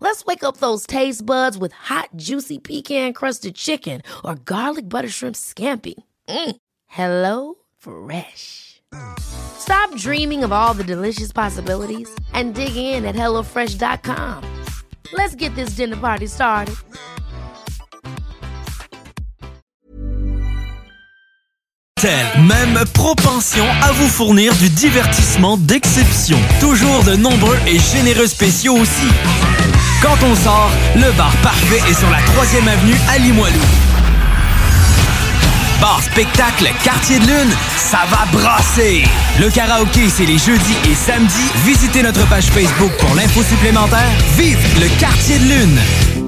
Let's wake up those taste buds with hot, juicy pecan-crusted chicken or garlic butter shrimp scampi. Mm. Hello Fresh. Stop dreaming of all the delicious possibilities and dig in at HelloFresh.com. Let's get this dinner party started. Même propension à vous fournir du divertissement d'exception. Toujours de nombreux et généreux spéciaux aussi. Quand on sort, le bar parfait est sur la 3e avenue à Limoilou. Bar spectacle Quartier de Lune, ça va brasser! Le karaoké, c'est les jeudis et samedis. Visitez notre page Facebook pour l'info supplémentaire. Vive le Quartier de Lune!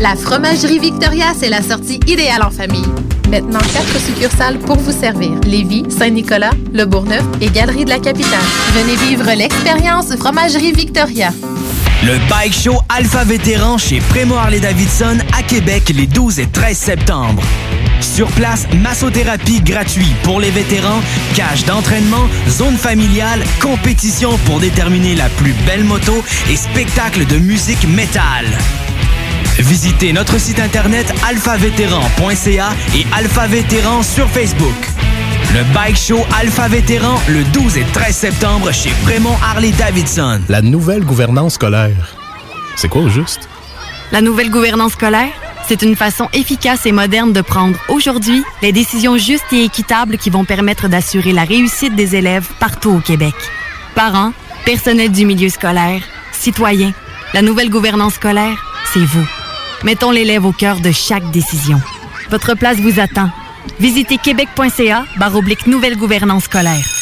La Fromagerie Victoria, c'est la sortie idéale en famille. Maintenant, quatre succursales pour vous servir. Lévis, Saint-Nicolas, Le Bourgneuf et Galerie de la Capitale. Venez vivre l'expérience Fromagerie Victoria. Le Bike Show Alpha Vétéran chez Prémo Harley-Davidson à Québec les 12 et 13 septembre. Sur place, massothérapie gratuite pour les vétérans, cage d'entraînement, zone familiale, compétition pour déterminer la plus belle moto et spectacle de musique métal. Visitez notre site internet alphavétéran.ca et Alpha Vétéran sur Facebook. Le Bike Show Alpha Vétéran le 12 et 13 septembre chez Fremont Harley Davidson. La nouvelle gouvernance scolaire. C'est quoi au juste? La nouvelle gouvernance scolaire, c'est une façon efficace et moderne de prendre aujourd'hui les décisions justes et équitables qui vont permettre d'assurer la réussite des élèves partout au Québec. Parents, personnel du milieu scolaire, citoyens, la nouvelle gouvernance scolaire, c'est vous. Mettons l'élève au cœur de chaque décision. Votre place vous attend. Visitez québec.ca oblique nouvelle gouvernance scolaire.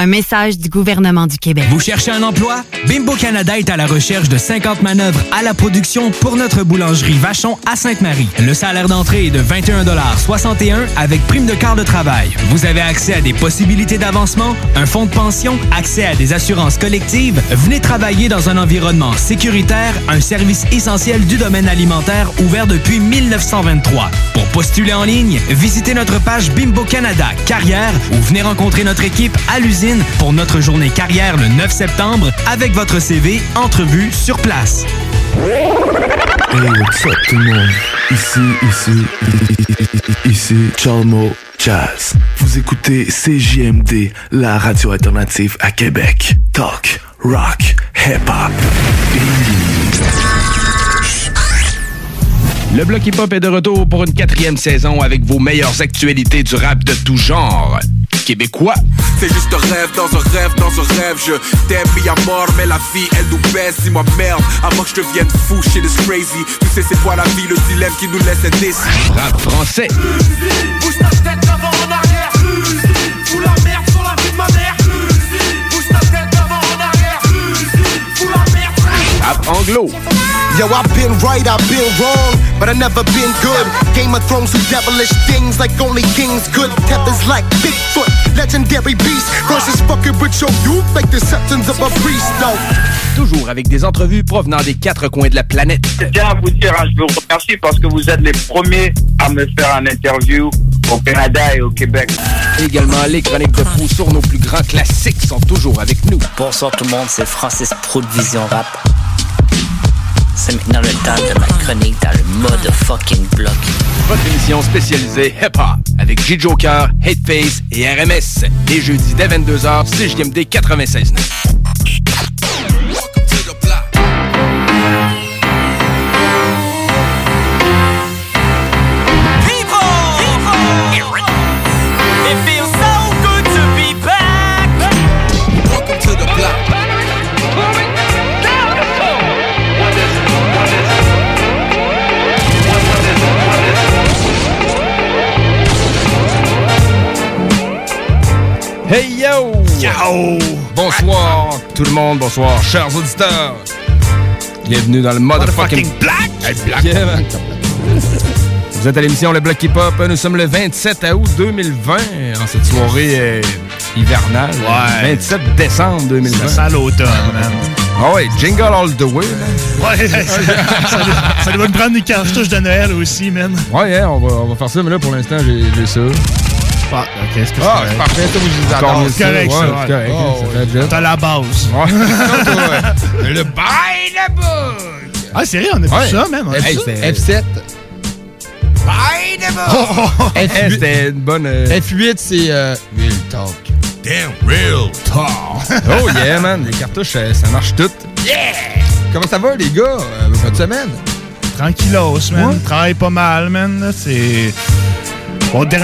Un message du gouvernement du Québec. Vous cherchez un emploi? Bimbo Canada est à la recherche de 50 manœuvres à la production pour notre boulangerie Vachon à Sainte-Marie. Le salaire d'entrée est de 21,61 avec prime de quart de travail. Vous avez accès à des possibilités d'avancement, un fonds de pension, accès à des assurances collectives. Venez travailler dans un environnement sécuritaire, un service essentiel du domaine alimentaire ouvert depuis 1923. Pour postuler en ligne, visitez notre page Bimbo Canada Carrière ou venez rencontrer notre équipe à l'usine pour notre journée carrière le 9 septembre avec votre CV, entrevue sur place. Hey, what's up tout le monde? Ici, ici, ici, Chalmo Jazz. Vous écoutez CJMD, la radio alternative à Québec. Talk, rock, hip-hop. Le Bloc Hip Hop est de retour pour une quatrième saison avec vos meilleures actualités du rap de tout genre. Québécois. C'est juste un rêve dans un rêve dans un rêve. Je t'aime mis à mort, mais la vie elle nous baisse. Dis-moi merde, avant que je devienne fou, shit is crazy. Tu sais c'est quoi la vie, le dilemme qui nous laisse indécis. Rap français. Bouge ta tête d'avant en arrière. Fous la merde sur la vie de ma mère. Bouge ta tête d'avant en arrière. Fous la merde. Rap anglo. Yo, I've been right, I've been wrong, but I never been good. Game of Thrones do devilish things like only kings could. Tethers like Bigfoot, legendary beast. Versus fucking with your youth like the septons of a priest, though. Toujours avec des entrevues provenant des quatre coins de la planète. Je tiens à vous dire, hein, je vous remercie parce que vous êtes les premiers à me faire un interview au Canada et au Québec. Également, les chroniques de fou sur nos plus grands classiques sont toujours avec nous. Bonsoir tout le monde, c'est Francis Pro de Vision Rap. C'est maintenant le temps de ma chronique dans le motherfucking block. Votre émission spécialisée hip-hop avec J-Joker, Hateface et RMS. Les jeudis dès 22h, 6 JMD 96.9. Hey yo! Yo! Bonsoir tout le monde, bonsoir chers auditeurs. Bienvenue dans le motherfucking Black! Black. Yeah, man. Vous êtes à l'émission Le Bloc Hip Hop. Nous sommes le 27 août 2020, en cette soirée euh, hivernale. Ouais. 27 décembre 2020. Ça sent l'automne, man. Ah ouais, jingle all the way, man. Ouais, ça, ça, ça doit prendre des cartouches de Noël aussi, man. Ouais, hein, on, va, on va faire ça, mais là, pour l'instant, j'ai ça. Ah, ok, que Ah, c'est c'est parfait, ça, Encore adore. c'est correct, Ouais, ça, c'est ouais. correct, Oh, ça fait la job. T'as la base. Ouais. le bail de book! Ah, sérieux, on a vu Ouais. ça, même. on a vu Hey, ça. c'était- F7. Bail de book! F8, C'était une bonne... euh, F8 c'est euh, Real Talk. Damn real talk. oh yeah, man. Les cartouches, ça, ça marche tout. Yeah! Comment ça va, les gars? Euh, votre semaine? Tranquillos, man. Travaille pas mal, man. là. C'est.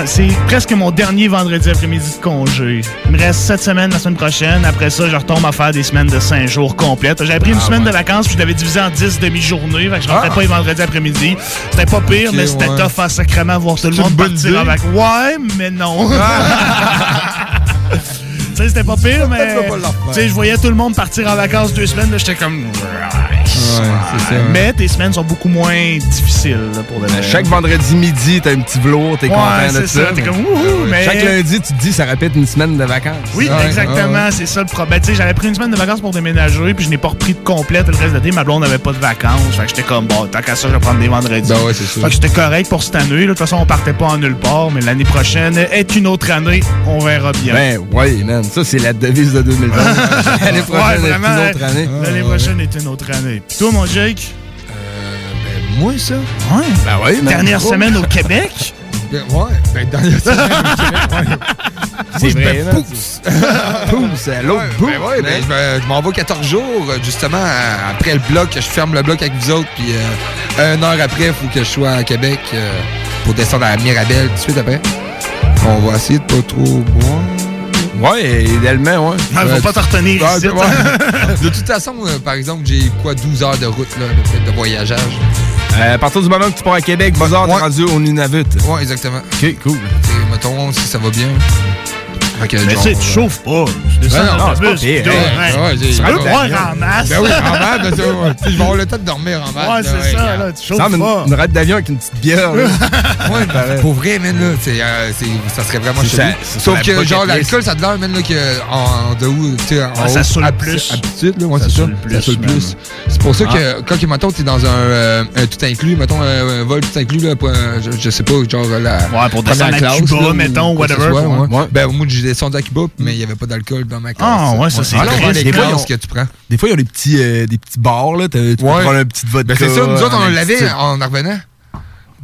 C'est presque mon dernier vendredi après-midi de congé. Il me reste 7 semaines la semaine prochaine. Après ça, je retombe à faire des semaines de 5 jours complètes. J'avais pris une Ah, semaine ouais. de vacances, puis je l'avais divisé en 10 demi-journées. Fait que je rentrais Ah. pas les vendredis après-midi. C'était pas pire, mais c'était ouais. tough à sacrément voir tout le monde partir avec. Ouais, mais non. Tu sais, c'était pas pire, mais. le. Tu sais, je voyais tout le monde partir en vacances deux semaines. là, J'étais comme. ça. Mais tes semaines sont beaucoup moins difficiles là, pour vrai. Chaque vendredi midi, t'as un petit velours, t'es Ouais, content de c'est ça. comme, wouhou, mais- Chaque lundi, tu te dis, ça répète une semaine de vacances. Oui, Ouais, exactement, ouais. c'est ça le problème. Tu sais, j'avais pris une semaine de vacances pour déménager, puis je n'ai pas repris de complète le reste de l'été. Ma blonde n'avait pas de vacances. Fait que j'étais comme, bon, tant qu'à ça, je vais prendre des vendredis. Ben ouais, c'est sûr. Fait que j'étais correct pour cette année. De toute façon, on partait pas en nulle part, mais l'année prochaine est une autre année. On verra bien. Ben, ouais, man. Ça, c'est la devise de 2020. L'année prochaine, Ouais, est vraiment, une autre année. L'année prochaine est une autre année. Puis toi, mon Jake? ben, moi, ça? Ouais. Ben man. Dernière semaine au Québec? Ben, ouais, ben, dernière semaine au Québec, ouais. C'est vrai, man. pousse. Pousse, à l'autre Ouais, ben ouais, ben, je je m'en vais 14 jours, euh, justement, après le bloc. Je ferme le bloc avec vous autres, puis euh, une heure après, il faut que je sois à Québec euh, pour descendre à Mirabel tout de suite après. On va essayer de pas trop boire. Ouais, idéalement, ouais. Ah, faut pas te retenir Ouais, ici. ouais. De toute façon, euh, par exemple, j'ai quoi, 12 heures de route, là, près, de voyageage. Euh, à partir du moment que tu pars à Québec, 12 heures, t'es Ouais. rendu au Nunavut. Ouais, exactement. OK, cool. Et mettons, si ça va bien. Mais genre, tu sais, tu chauffes pas. Tu descends Ben non, dans c'est le pas bus, pire, puis ouais, Ouais, ouais, Tu peux ouais, boire ouais. en masse. Ben oui, en masse, ben ouais. Je vais avoir le temps de dormir en masse. Ouais, c'est ça, là. Tu chauffes pas. une, une rade d'avion avec une petite bière. Ouais, pour vrai, man, là, c'est, euh, c'est- ça serait vraiment chelou. Sauf la que, genre, l'alcool, ça a de l'air, man, là, que, en, de où, tu sais, en Ah, ça haut, saoule plus. Habitude, là, Ça c'est ça. Ça saoule plus. C'est pour ça Ah. que, quand, que, mettons, t'es dans un, euh, un tout inclus, mettons, un, un vol tout inclus, là, pour, un- je, je sais pas, genre, la. Ouais, pour descendre à classe, Cuba, là, ou mettons, whatever, soit, ouais. ouais. Ben, moi, j'ai descendu à Cuba, mais il y avait pas d'alcool dans ma classe. Ah, ouais, ça, c'est triste, des fois, ils ont- que tu prends. Des fois, il y a des petits, euh, des petits bars. Là. T'as- Tu peux Ouais. prendre un petit vodka. Ben c'est ça, nous autres, on l'avait en revenant.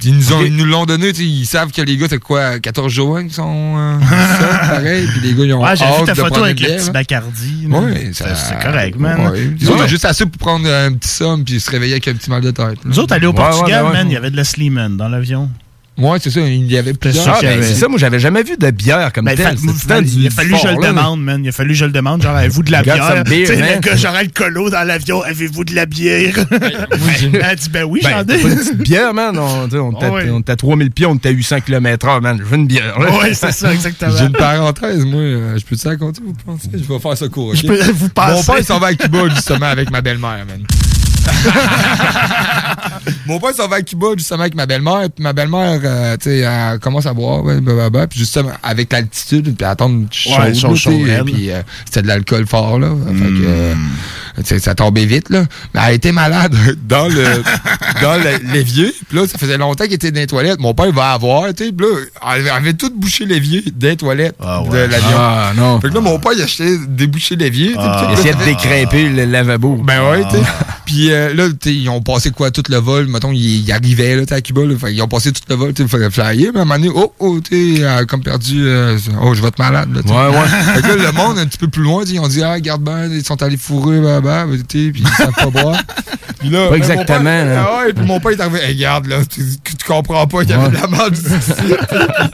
Ils nous, ont- ils nous l'ont donné, tu sais, ils savent que les gars, c'est quoi, 14 jours hein, qui sont euh, ça, pareil, puis les gars, ils ont Ouais, j'ai vu ta de photo avec le petit. Bacardi. Ouais, C'est correct, man. Ouais. Nous autres, on Ouais. a juste assez pour prendre un petit somme puis se réveiller avec un petit mal de tête. Nous autres, aller au Portugal, man, il y avait de la Sleeman dans l'avion. Ouais, c'est ça, il y avait plusieurs. Ben, c'est ça, moi, j'avais jamais vu de bière comme Ben, telle. fa- il a fallu que je le là. demande, man. Il a fallu que je le demande. Genre, avez-vous de la bière? Tu sais, gars, j'aurais le colo dans l'avion. Avez-vous de la bière? Elle dit, ben oui, Ben, j'en t'as ai. pas une petite bière, man. On, était à- Ouais. on était à 3000 pieds, on était à 800 km h man. Je veux une bière. là. Ouais, c'est ça, exactement. J'ai une parenthèse, moi, euh, je peux te raconter, vous pensez? Je vais faire ça court, ok? Je peux vous Mon père, il s'en va à Cuba, justement, avec ma belle-mère, man. Mon père s'en va à Cuba, justement, avec ma belle-mère. Puis ma belle-mère, euh, tu sais, elle commence à boire, blablabla, Puis justement, avec l'altitude, puis attendre chaud, Ouais, chaud, chaud. Puis euh, c'était de l'alcool fort, là. Fait que, euh, tu sais, ça tombait vite, là. Mais elle était malade dans le dans l'évier. Puis là, ça faisait longtemps qu'elle était dans les toilettes. Mon père, il va avoir, tu sais. Puis là, elle avait- tout bouché l'évier des toilettes de l'avion. Ah, non. Fait que là, mon père, il achetait débouché l'évier. Ah. Il essayait de décrépir le lavabo. ben ouais, tu sais. Puis euh, là, ils ont passé quoi, tout le vol? Mettons, ils, ils arrivaient là, à Cuba. Là, Fait qu'ils ont passé tout le vol, tu sais, il fallait flyer. Mais à un moment donné, oh, oh, tu sais, euh, comme perdu, euh, oh, je vais être malade. Là. Ouais, ouais. Fait que là, le monde, un petit peu plus loin, ils ont dit, ah, regarde bien, ils sont allés fourrer, bah, tu puis ils savent pas boire. Puis là, Pas exactement, Mon père, là. ah ouais, puis mon père, il est arrivé, hey, regarde, là, tu, tu comprends pas qu'il y avait de la merde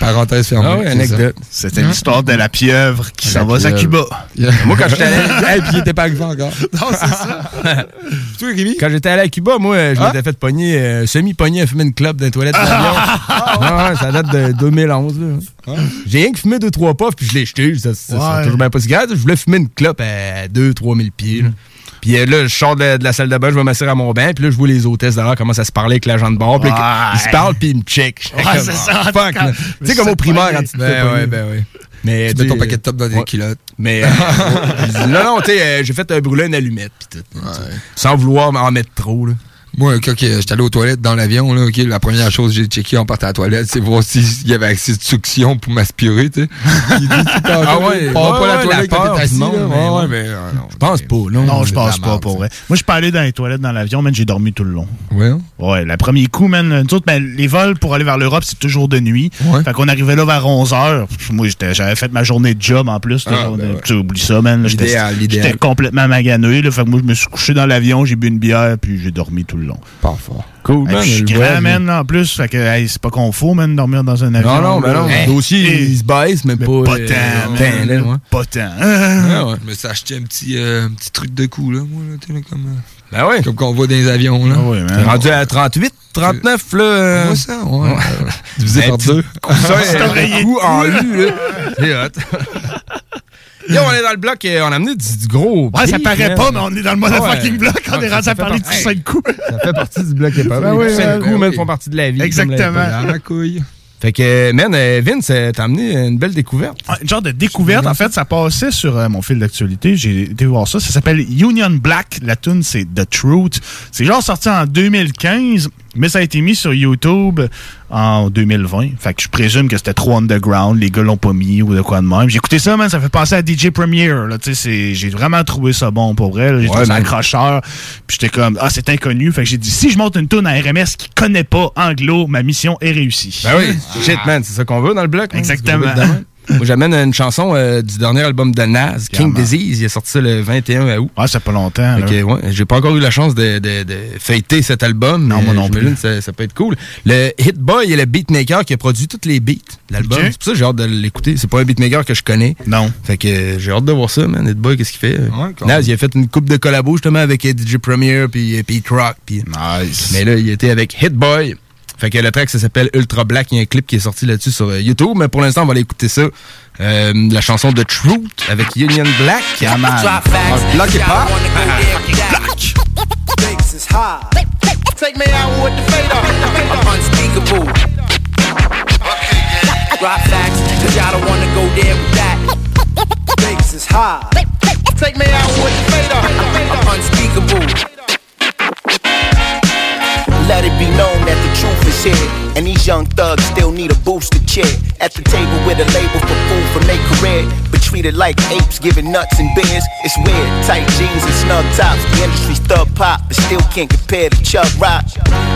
parenthèse fermée. Ah anecdote. C'était l'histoire de la pieuvre qui s'en va à Cuba. Moi, quand j'étais allé. Hey, puis il était pas arrivé encore. Non, c'est ça. Toi, Rémi? Quand j'étais allé à Cuba, moi, je Ah? m'étais fait pogner, euh, semi-pogné à fumer une clope dans les toilettes de l'avion. Ah ouais, ça date de 2011. là. J'ai rien que fumé 2-3 puffs, puis je l'ai jeté. Ça, ça, ça, Ouais. toujours bien pas si grave. Je voulais fumer une clope à 2-3 000 pieds. là. Puis euh, là, je sors de, de la salle de bain, je vais m'asseoir à mon bain, puis là, je vois les hôtesses dehors commencent à se parler avec l'agent de bord. Puis là, ils se parlent, puis ils me checkent. Ouais, c'est ça. Fuck, là. Tu sais, comme au primaire, quand tu Ben ouais, ben ouais. Mais, Tu mets ton paquet de top dans des ouais. culottes. Mais euh, non, non, tu sais, euh, j'ai fait euh, brûler une allumette pis tout. Sans vouloir en mettre trop, là. Moi, quand j'étais allé aux toilettes dans l'avion, là, ok, la première chose que j'ai checké en partant à la toilette, c'est voir s'il y avait accès de succion pour m'aspirer, tu sais. Il dit Ah ouais, prends ouais, pas la toilette la peur là. mais Ouais, mais euh, non. Je pense pas, non. Non, je pense pas, pour vrai. Moi, je suis pas allé dans les toilettes dans l'avion, man, j'ai dormi tout le long. Ouais. Ouais, le premier coup, man, autres, ben, les vols pour aller vers l'Europe, c'est toujours de nuit. Ouais. Fait qu'on arrivait là vers 11h. Moi, j'étais- j'avais fait ma journée de job en plus. Ah, ben ouais. Tu oublies ça, man. J'étais- L'idéal, l'idéal. J'étais complètement magané. Là, fait que moi, je me suis couché dans l'avion, j'ai bu une bière, puis j'ai dormi tout le long. Pas fort. Cool, Hey, man. je suis grand, man, en plus. Fait que, hey, c'est pas qu'on faut, man, dormir dans un avion. Non, non, ben là. non. Hey, Le dossier, hey, il se baisse, mais, mais pas. pas euh, tant, man. ouais. Pas tant. Ah ouais. Je me suis acheté un petit, euh, un petit truc de cou, là, moi, là, tu sais, comme, euh, Ben ouais. comme qu'on voit dans les avions, là. Ah ouais, T'es man. rendu à 38, 39, là. euh, Moi, ça, ouais. Divisé Un par deux. coussin, C'est un coup en U, là. C'est hot. Là, on est dans le bloc, euh, on a amené du, du gros. Ouais, ça paraît pas, mais on est dans le motherfucking Ouais. bloc. On Ouais, est ça- rendu à fait parler de partie- cinq coups. Ça fait partie du bloc hip-hop. Ben oui, Les ben coups, man, font partie de la vie. Exactement. Dans la couille. Fait que, man, euh, Vince, euh, t'as amené une belle découverte. Ouais, Une genre de découverte. En fait, ça passait sur euh, mon fil d'actualité. J'ai été voir ça. Ça s'appelle Union Black. La tune c'est The Truth. C'est genre sorti en 2015, mais ça a été mis sur YouTube en 2020. Fait que je présume que c'était trop underground. Les gars l'ont pas mis ou de quoi de même. J'ai écouté ça, man. Ça fait penser à DJ Premier. Là, Tu sais, c'est- j'ai vraiment trouvé ça bon pour vrai. J'ai Ouais, trouvé ça accrocheur. Puis j'étais comme, ah, c'est inconnu. Fait que j'ai dit, si je monte une tune à RMS qui connaît pas anglo, ma mission est réussie. Ben oui, shit, man, c'est ça qu'on veut dans le bloc. Exactement. Moi, j'amène une chanson euh, du dernier album de Nas, King Clairement. Disease. Il est sorti ça le 21 août. Ouais, ça fait pas longtemps. là. Fait que, ouais, j'ai pas encore eu la chance de, de, de fêter cet album. Non, mais moi non plus. Ça, ça peut être cool. Le Hit Boy est le beatmaker qui a produit tous les beats de l'album. C'est pour ça que j'ai hâte de l'écouter. C'est pas un beatmaker que je connais. Non. Fait que euh, j'ai hâte de voir ça, man. Hit Boy, qu'est-ce qu'il fait? quand Nas, il a fait une coupe de collabos justement avec euh, DJ Premier puis Pete Rock. Puis... Nice. Mais là, il était avec Hit Boy. Fait que le track, ça s'appelle Ultra Black. Il y a un clip qui est sorti là-dessus sur euh, YouTube. Mais pour l'instant, on va aller écouter ça. Euh, la chanson de Truth avec Union Black. Yeah, man. Drop facts. Un bloc hip-hop. Stakes is high. Take me out with the fader. I'm unspeakable. Drop facts, cause y'all don't wanna go there with that. Stakes is high. Take me out with the fader. I'm unspeakable. Let it be known that the truth And these young thugs still need a booster chair. At the table with a label for food from their career. But treated like apes, giving nuts and beers. It's weird. Tight jeans and snug tops. The industry's thug pop, but still can't compare to Chuck Rock.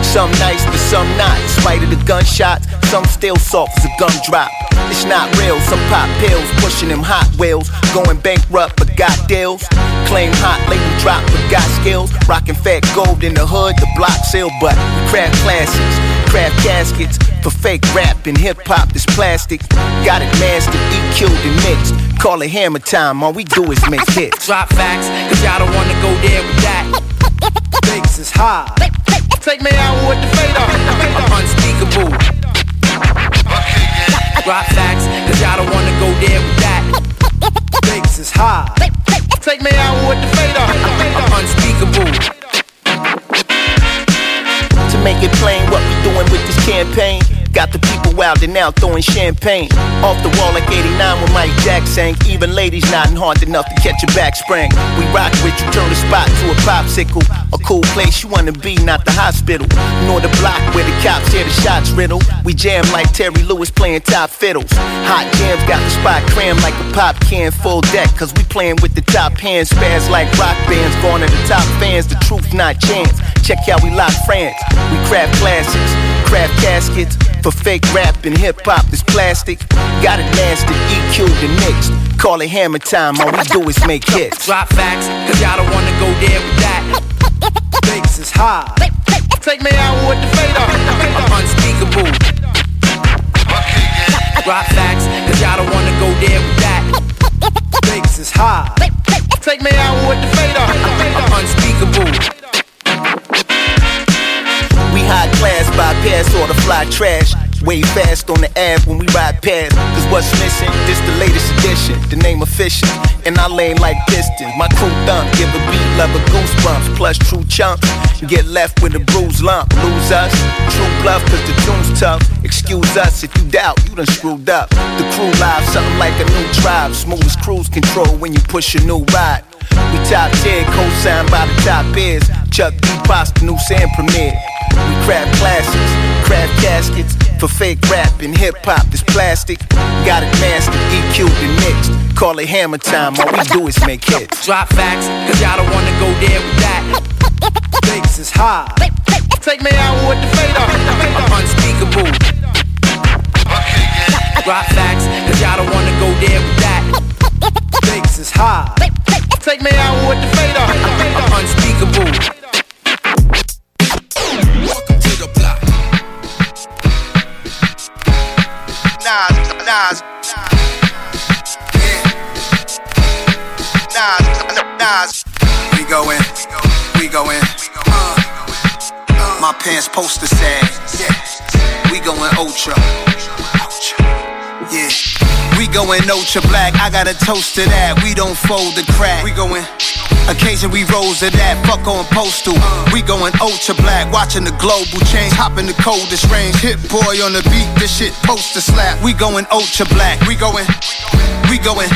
Some nice, but some not. In spite of the gunshots, some still soft as a gumdrop. It's not real. Some pop pills, pushing them hot wheels. Going bankrupt, but got deals. Claim hot, label drop, but got skills. Rockin' fat gold in the hood, the block seal, but we craft classics. Craft caskets for fake rap and hip hop that's plastic. Got it mastered, EQ'd and mixed. Call it hammer time, all we do is make hits. Drop facts, cause y'all don't wanna go there with that. Stakes is high. Take me out with the fader. I'm unspeakable. Drop facts, cause y'all don't wanna go there with that. Stakes is high. Take me out with the fader. I'm unspeakable. Make it plain what we doing with this campaign. Got the people wild and out throwing champagne. Off the wall like 89 when Mike Jack sang. Even ladies nodding hard enough to catch a back spring. We rock with you, turn the spot to a popsicle. A cool place you wanna be, not the hospital. Nor the block where the cops hear the shots riddle. We jam like Terry Lewis playing top fiddles. Hot jams got the spot crammed like a pop can full deck. Cause we playing with the top hands, spaz like rock bands. Going to the top fans, the truth not chance. Check how we lock France. We craft classics, craft caskets. For fake rap and hip hop This plastic. Got it mastered, EQ'd and mixed. Call it hammer time, all we do is make hits. Drop facts, cause y'all don't wanna go there with that. Stakes is high. Take me out with the fader. I'm unspeakable. Drop facts, cause y'all don't wanna go there with that. Stakes is high. Take me out with the fader. I'm unspeakable. Bypass all the fly trash. Way fast on the ab when we ride past. Cause what's missing? This the latest edition. The name efficient. And I lane like pistons. My crew thump. Give a beat love lover goosebumps. Plus true chumps. Get left with a bruised lump. Lose us. True bluff cause the tune's tough. Excuse us if you doubt. You done screwed up. The crew live. Something like a new tribe. Smooth as cruise control when you push a new ride. We top tier, co-signed by the top ears. Chuck D. new and Premier. We craft classics, craft caskets for fake rap and hip hop. This plastic got it mastered, EQ'd and mixed. Call it hammer time. All we do is make hits. Drop facts, cause y'all don't wanna go there with that. Stakes is high. Take me out with the fader. I'm unspeakable. Drop facts, cause y'all don't wanna go there with that. Stakes is high. Take me out with the fader. I'm unspeakable. Nas, Nas. Nas. We go in, we go in. Uh, my pants poster sad. We going ultra. Yeah. We going ultra black, I got a toast to that. We don't fold the crack. We going. Occasion we rose to that, fuck on postal. We going ultra black, watching the global change, hopping the coldest range. Hit boy on the beat, this shit poster slap. We going ultra black, We going. we going.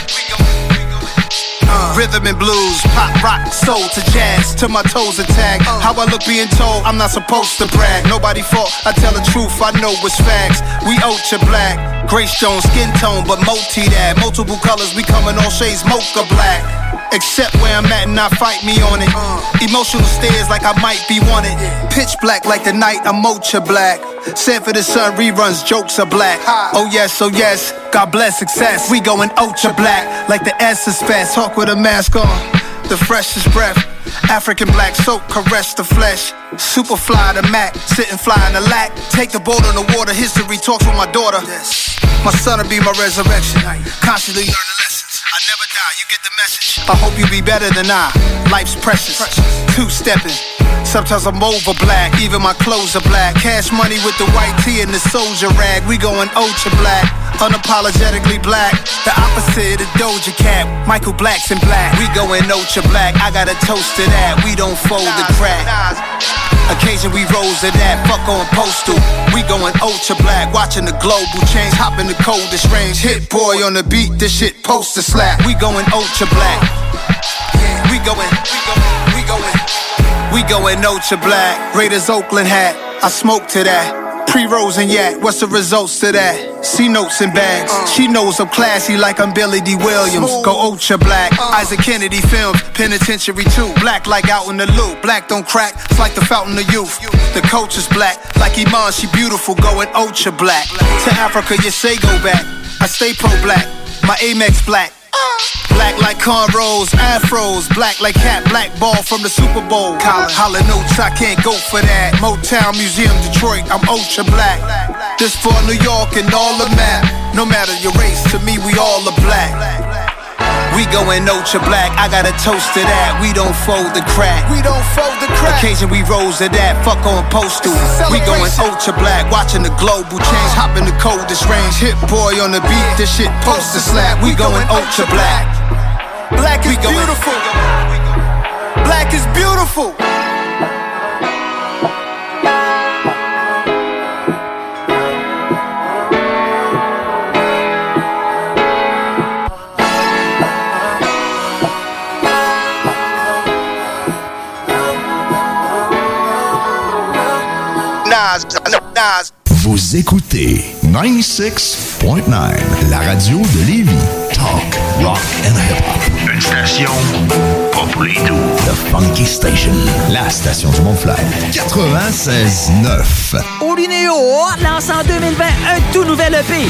Uh. Rhythm and blues, pop, rock, soul to jazz, to my toes attack. Uh. How I look being told, I'm not supposed to brag. Nobody fault, I tell the truth, I know it's facts. We ultra black, gray stone, skin tone, but multi that. Multiple colors, we coming all shades, mocha black. Except where I'm at and not fight me on it. Emotional stares like I might be wanted. Pitch black like the night, I'm ultra black. Sent for the sun reruns, jokes are black. Oh yes, oh yes, God bless success. We going ultra black, like the S is fast. Talk with a mask on, the freshest breath. African black soap, caress the flesh. Super fly the Mac, sitting fly in the lack. Take the boat on the water, history talks with my daughter. My son will be my resurrection. Constantly learning lessons. I never die, you get the message. I hope you be better than I. Life's precious. Two stepping. Sometimes I'm over black, even my clothes are black. Cash money with the white tee and the soldier rag. We going ultra black, unapologetically black. The opposite of Doja Cat. Michael Black's in black. We going ultra black. I got a toast to that. We don't fold the crack. Occasion we rose to that. Fuck on postal. We going ultra black, watching the global change. Hop in the coldest range. Hit boy on the beat. This shit poster slap. We going ultra black. We going. We going. We going. We going ultra black. Raiders Oakland hat. I smoke to that. Pre-rolls and yak, what's the results to that? C notes and bags. Uh. She knows I'm classy like I'm Billy D. Williams. Go ultra black. Uh. Isaac Kennedy films, penitentiary too. Black like out in the loop. Black don't crack, it's like the fountain of youth. The coach is black, like Iman, she beautiful, going ultra black. To Africa, you say go back. I stay pro black, my Amex black. Black like cornrows, afros, black like cat, black ball from the Super Bowl. Colin, holla notes, I can't go for that. Motown Museum, Detroit, I'm ultra black. This for New York and all the map. No matter your race, to me we all are black. We going ultra black, I got a toast to that. We don't fold the crack. We don't fold the crack. Occasion we rose to that, fuck on postal. We going ultra black, watching the global change, hop in the coldest range. Hit boy on the beat, this shit poster slap. We going ultra black. Black is beautiful. Black is beautiful. Vous écoutez 96.9, la radio de Lévis. Talk, rock and hip-hop. Une station pas pour les doux. The Funky Station, la station du Mont-Flair. 96.9. Olinéo lance en 2020 un tout nouvel EP.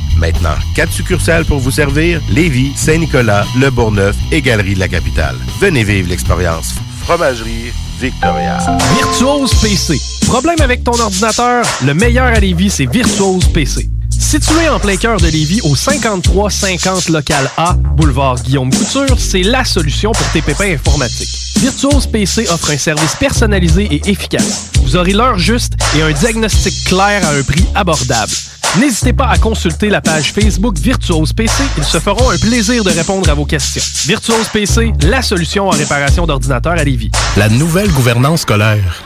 Maintenant, quatre succursales pour vous servir Lévis, Saint-Nicolas, Le Bourgneuf et Galerie de la Capitale. Venez vivre l'expérience Fromagerie Victoria. Virtuose PC. Problème avec ton ordinateur? Le meilleur à Lévis, c'est Virtuose PC. Situé en plein cœur de Lévis, au 5350 local A, boulevard Guillaume Couture, c'est la solution pour tes pépins informatiques. Virtuose PC offre un service personnalisé et efficace. Vous aurez l'heure juste et un diagnostic clair à un prix abordable. N'hésitez pas à consulter la page Facebook Virtuose PC. Ils se feront un plaisir de répondre à vos questions. Virtuose PC, la solution en réparation d'ordinateurs à Lévis. La nouvelle gouvernance scolaire.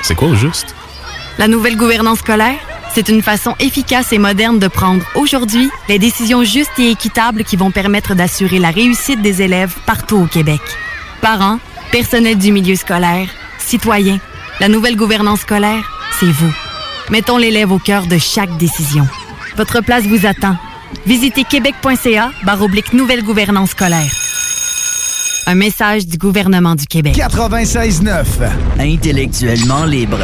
C'est quoi au juste? La nouvelle gouvernance scolaire, c'est une façon efficace et moderne de prendre aujourd'hui les décisions justes et équitables qui vont permettre d'assurer la réussite des élèves partout au Québec. Parents, personnel du milieu scolaire, citoyens, la nouvelle gouvernance scolaire, c'est vous. Mettons l'élève au cœur de chaque décision. Votre place vous attend. Visitez québec.ca oblique nouvelle gouvernance scolaire. Un message du gouvernement du Québec. 96.9. Intellectuellement libre.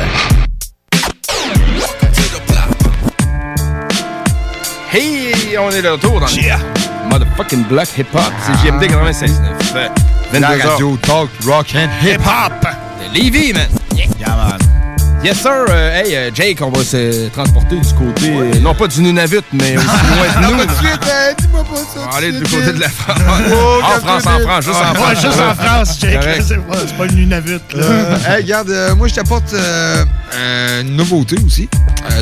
Hey, on est de retour dans le motherfucking block hip-hop. C'est JMD 96.9. La 22 radio talk, rock and hip-hop. De Lévis, man. Yes, sir. Euh, hey, euh, Jake, on va se transporter du côté, euh, non pas du Nunavut, mais aussi loin de Non, nous. pas de suite, euh, dis-moi pas ça. On va aller du de côté de la France. Oh, en France, en France, juste en Ouais, France. juste en France, Jake. C'est pas, une Nunavut, là. Hey, regarde, moi, je t'apporte une nouveauté aussi.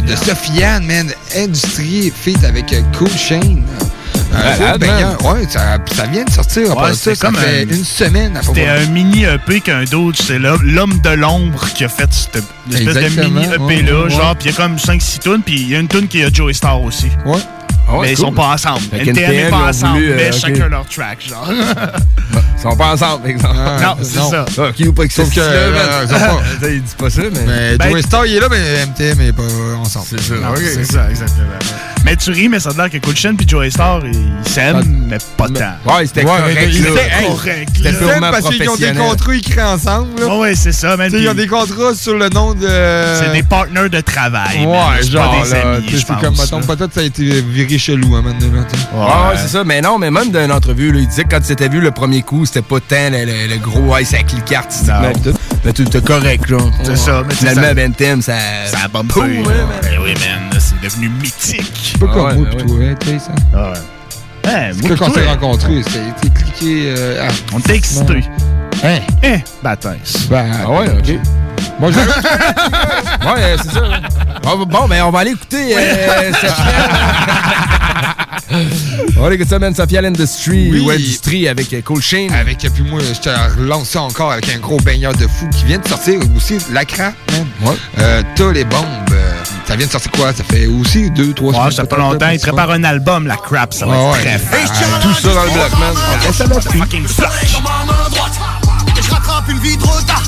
De Sofiane, man. Industrie Feat avec Cool Shane. Malade, ben, man. ouais, ça, ça vient de sortir. Ouais, ça, comme fait un- une semaine. C'était un mini EP qu'un d'autre, c'est l'homme de l'ombre qui a fait cette espèce de mini EP ouais, là, ouais. genre, puis il y a comme 5-6 tunes, puis il y a une tune qui a Joey Star aussi. Ouais. Ah mais ils cool. sont pas ensemble. NTM NTM, n'est ils pas ont ensemble, voulu, euh, mais ok. chacun leur track, genre. Ils sont pas ensemble, par exemple. Non, c'est ça. Ah, qui ou pas que Sauf que, euh, ils sont pas- Il dit pas ça, mais. Mais Ben- Joey Star, il est là, mais MTM est pas ensemble. C'est ça. C'est exactement. Mais tu ris, mais ça a l'air que Chain puis Joey Star, ils s'aiment, mais pas tant. Ouais, c'était Ouais, correct. là. purement parce qu'ils ont des contrats écrits ensemble. Là. Ouais, ouais, c'est ça, ils ont des contrats sur le nom de. C'est des partenaires de travail. Ouais, C'est genre, pas des là, amis, tu sais, je c'est comme, mettons, peut-être ça a été viré chelou, hein, maintenant, là. Ah ouais, c'est ça. Mais non, mais même dans une entrevue, là, il disait que quand tu t'étais vu le premier coup, c'était pas tant le, le- le gros ouais, ça clique artistiquement. Tout. Mais tu t'es correct, là. C'est ça, mais c'est Finalement, ça. Ben ça. Ça a. Poum, ouais, man. Ben oui, man, c'est devenu mythique. Pas comme ouais, moi ben pis toi, hein, tu sais, ça. Ah ouais. Hein, que quand on s'est rencontrés, c'était cliqué. euh, ah, On était excités. Hein? Hein, baptise. Ben, Ah ouais, ok. Moi, je Ouais, c'est ça. Bon, bon, ben, on va aller écouter euh, on écouter ça, man. Sophia Industry Oui. ou Industry avec euh, Cool Shane. Avec, puis moi, je te relance ça encore avec un gros baigneur de fou qui vient de sortir aussi, Lacra, man. Ouais. Euh, T'as les bombes. euh, ça vient de sortir quoi? Ça fait aussi deux, trois Ouais, semaines. ça fait pas longtemps. Il prépare un album, la crap, ça va Ouais, être ouais. très fort. Tout ça dans le bloc, man. Ok, ça je rattrape une vitre d'art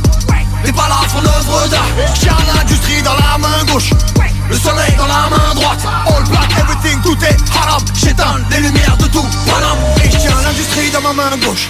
T'es pas là pour œuvre d'art. Tiens l'industrie dans la main gauche. Le soleil dans la main droite. All black, everything, tout est haram. J'éteins les lumières de tout Paname. Et je tiens l'industrie dans ma main gauche.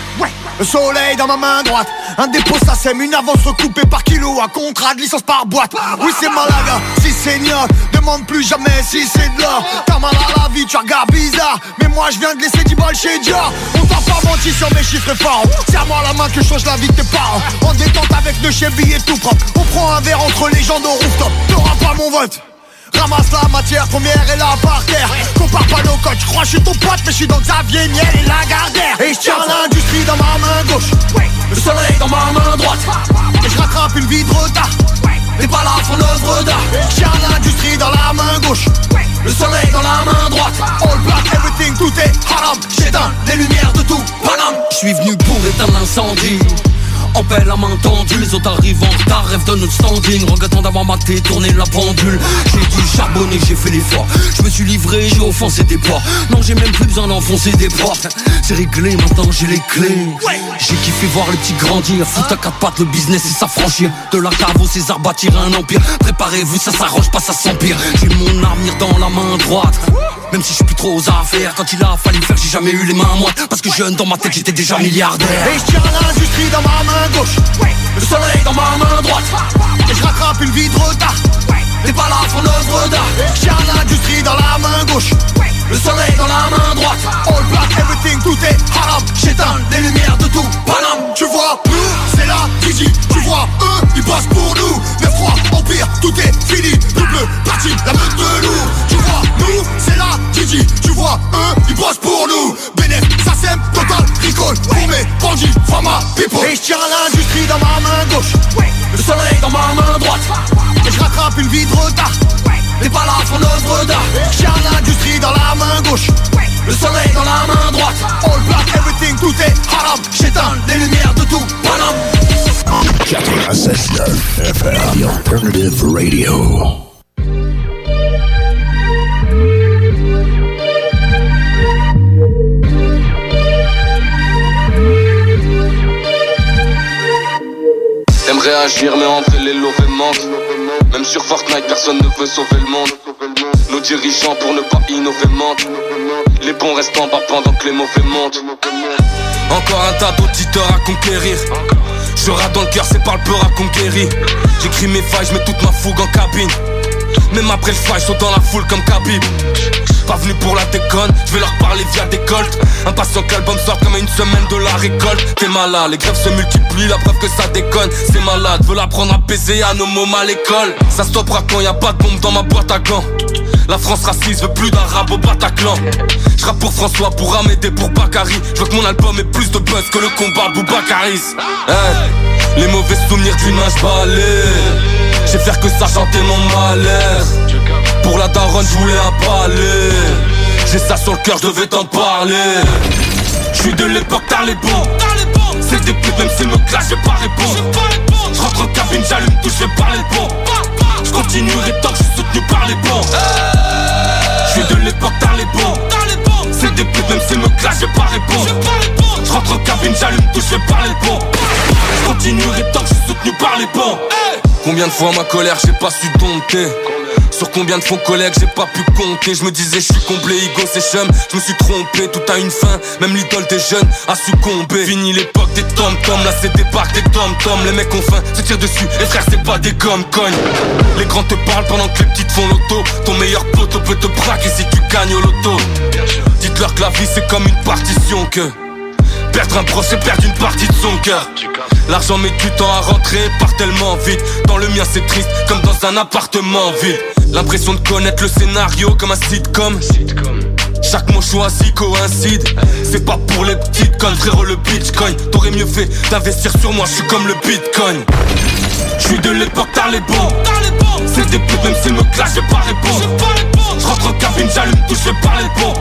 Le soleil dans ma main droite. Un dépôt ça sème, une avance recoupée par kilo Un contrat de licence par boîte. Oui c'est Malaga, si c'est Niort Demande plus jamais si c'est de l'or. T'as mal à la vie, tu regardes bizarre. Mais moi je viens de laisser 10 balles chez Dior. On t'a pas menti sur mes chiffres forts. Serre-moi la main que je change la vie de tes parents. En détente avec deux et tout propre On prend un verre entre les gens de rooftop. T'auras pas mon vote Ramasse la matière première et là par terre Compare pas nos codes, je crois que je suis ton pote Mais je suis dans Xavier Niel et la Gardère Et je tiens l'industrie dans ma main gauche. Le soleil dans ma main droite. Et je rattrape une vie de retard Les balades font œuvre d'art Je tiens l'industrie dans la main gauche. Le soleil dans la main droite. All black, everything, tout est haram. J'éteins les lumières de tout Paname. Je suis venu pour éteindre l'incendie on paie la main tendue, les autres arrivent en retard, rêve de notre standing. Regrettant d'avoir maté, tourné la pendule. J'ai dû charbonner, j'ai fait l'effort. Je me suis livré, j'ai offensé des poids. Non j'ai même plus besoin d'enfoncer des portes C'est réglé, maintenant j'ai les clés. J'ai kiffé voir les petits grandir. Foutre à quatre pattes le business et s'affranchir. De la cave au César bâtir un empire. Préparez-vous, ça s'arrange pas, ça s'empire. J'ai mon avenir dans la main droite même si je suis plus trop aux affaires Quand il a fallu faire j'ai jamais eu les mains à moi. Parce que jeune dans ma tête j'étais déjà milliardaire. Et je tiens l'industrie dans ma main gauche. Le soleil dans ma main droite. Et je rattrape une vie de retard. Les balades font œuvre d'art. Je tiens l'industrie dans la main gauche Le soleil dans la main droite. All black, everything, tout est haram. J'éteins les lumières de tout Paname. Tu vois, nous, c'est la Gigi Tu vois, eux, ils passent pour nous. Mais froid, empire, tout est fini. Double partie, la meute de loup. Tu vois, nous, c'est la Gigi Tu vois, eux, ils bossent pour nous. Bénéf, ça sème, total, ricole Pour mes bandits, fama, people. Et je tiens l'industrie dans ma main gauche. Le soleil dans ma main droite. Et je rattrape une vie de retard Les balades font œuvre d'art. Je tiens l'industrie dans la main gauche. Le soleil dans la main droite. All black, everything, tout est haram. J'éteins les lumières de tout Paname 96.9 FM, the alternative radio. T'aimerais agir mais entre les lovés manquent Même sur Fortnite personne ne veut sauver le monde. Nos dirigeants pour ne pas innover mentent. Les bons restent en bas pendant que les mauvais montent. Encore un tas d'auditeurs à conquérir. Je rate dans le cœur c'est par le peur à conquérir. J'écris mes failles, je toute ma fougue en cabine. Même après le fight, je saute dans la foule comme Khabib Pas venu pour la déconne, je vais leur parler via des colts Impatient que l'album sorte comme une semaine de la récolte. T'es malade, les grèves se multiplient, la preuve que ça déconne. C'est malade, veux l'apprendre à baiser à nos mômes à l'école. Ça stoppera quand y a pas de bombe dans ma boîte à gants la France raciste veut plus d'arabes au Bataclan. Je pour François, pour Amédée, pour Bakary. Je veux que mon album ait plus de buzz que le combat Boubacaris hey, Les mauvais souvenirs d'une âge balai. J'ai faire que ça chanter mon malheur. Pour la daronne je voulais un palais J'ai ça sur le cœur, je devais t'en parler. Je suis de l'époque t'as les bons C'est des putes même s'ils me clashent j'ai pas répondre. Je rentre en cabine, j'allume tout, je vais parler le bon. Je continuerai tant que je suis soutenu par les bons. Je suis de l'époque t'as les bons. C'est des putes même s'ils me clashent j'ai pas répondre Je rentre en cabine, j'allume tout, je vais parler le bon Je continuerai tant que je suis soutenu par les bons. Combien de fois ma colère j'ai pas su dompter? Sur combien de faux collègues j'ai pas pu compter. Je me disais je suis comblé, ego c'est chum. Je me suis trompé, tout a une fin. Même l'idole des jeunes a succombé. Fini l'époque des tom-tom, là c'est des parcs des tom-tom. Les mecs ont faim, se tirent dessus. Et frère c'est pas des gommes cogne Les grands te parlent pendant que les petites font l'auto. Ton meilleur poteau peut te braquer si tu gagnes au loto. Dites-leur que la vie c'est comme une partition que Perdre un proche c'est perdre une partie de son cœur L'argent met du temps à rentrer, part tellement vite. Dans le mien c'est triste, comme dans un appartement vide. L'impression de connaître le scénario comme un sitcom. Chaque mot choisi coïncide. C'est pas pour les petites connes frérot le bitcoin. T'aurais mieux fait d'investir sur moi, je suis comme le bitcoin. Je suis de l'époque t'as les bons. C'est des putes même s'ils me clashent j'ai pas répondre Je rentre en cabine j'allume tout je vais parler le bon.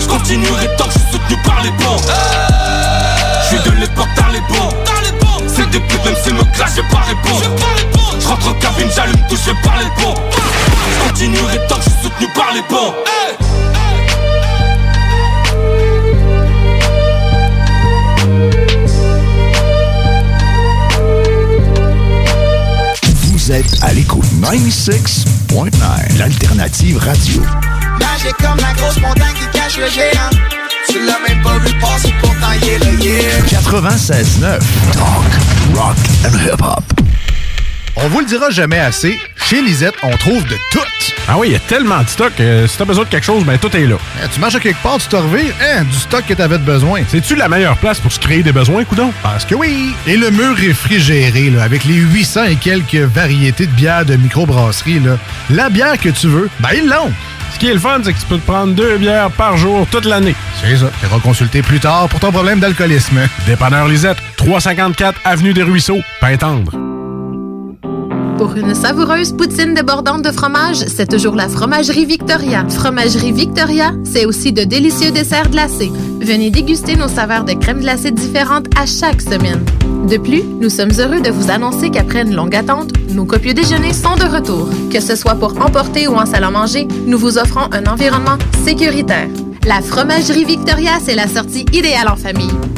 Je continuerai tant que je suis soutenu par les bons. Je suis de l'époque t'as les bons C'est des putes même s'ils me clashent j'ai pas répondre Je rentre en cabine j'allume tout je vais parler le bon Je continuerai tant que je suis soutenu par les bons Vous êtes à l'écoute 96.9, l'alternative radio. Magique comme la grosse montagne qui cache le géant. Tu l'as même pas vu passer, pourtant il est là. 96.9. Talk, rock and hip-hop. On vous le dira jamais assez, chez Lisette, on trouve de tout. Ah oui, il y a tellement de stock. euh, si t'as besoin de quelque chose, ben tout est là. Eh, tu marches à quelque part, tu te revires, hein, du stock que t'avais de besoin. C'est-tu la meilleure place pour se créer des besoins, coudon? Parce que oui! Et le mur réfrigéré, là, avec les 800 et quelques variétés de bières de microbrasserie, là, la bière que tu veux, ben ils l'ont! Ce qui est le fun, c'est que tu peux te prendre deux bières par jour toute l'année. C'est ça. Tu consulter plus tard pour ton problème d'alcoolisme. Dépanneur Lisette, 354 Avenue des Ruisseaux, Pintendre. Pour une savoureuse poutine débordante de fromage, c'est toujours la Fromagerie Victoria. Fromagerie Victoria, c'est aussi de délicieux desserts glacés. Venez déguster nos saveurs de crème glacée différentes à chaque semaine. De plus, nous sommes heureux de vous annoncer qu'après une longue attente, nos copieux déjeuners sont de retour. Que ce soit pour emporter ou en salle à manger, nous vous offrons un environnement sécuritaire. La Fromagerie Victoria, c'est la sortie idéale en famille.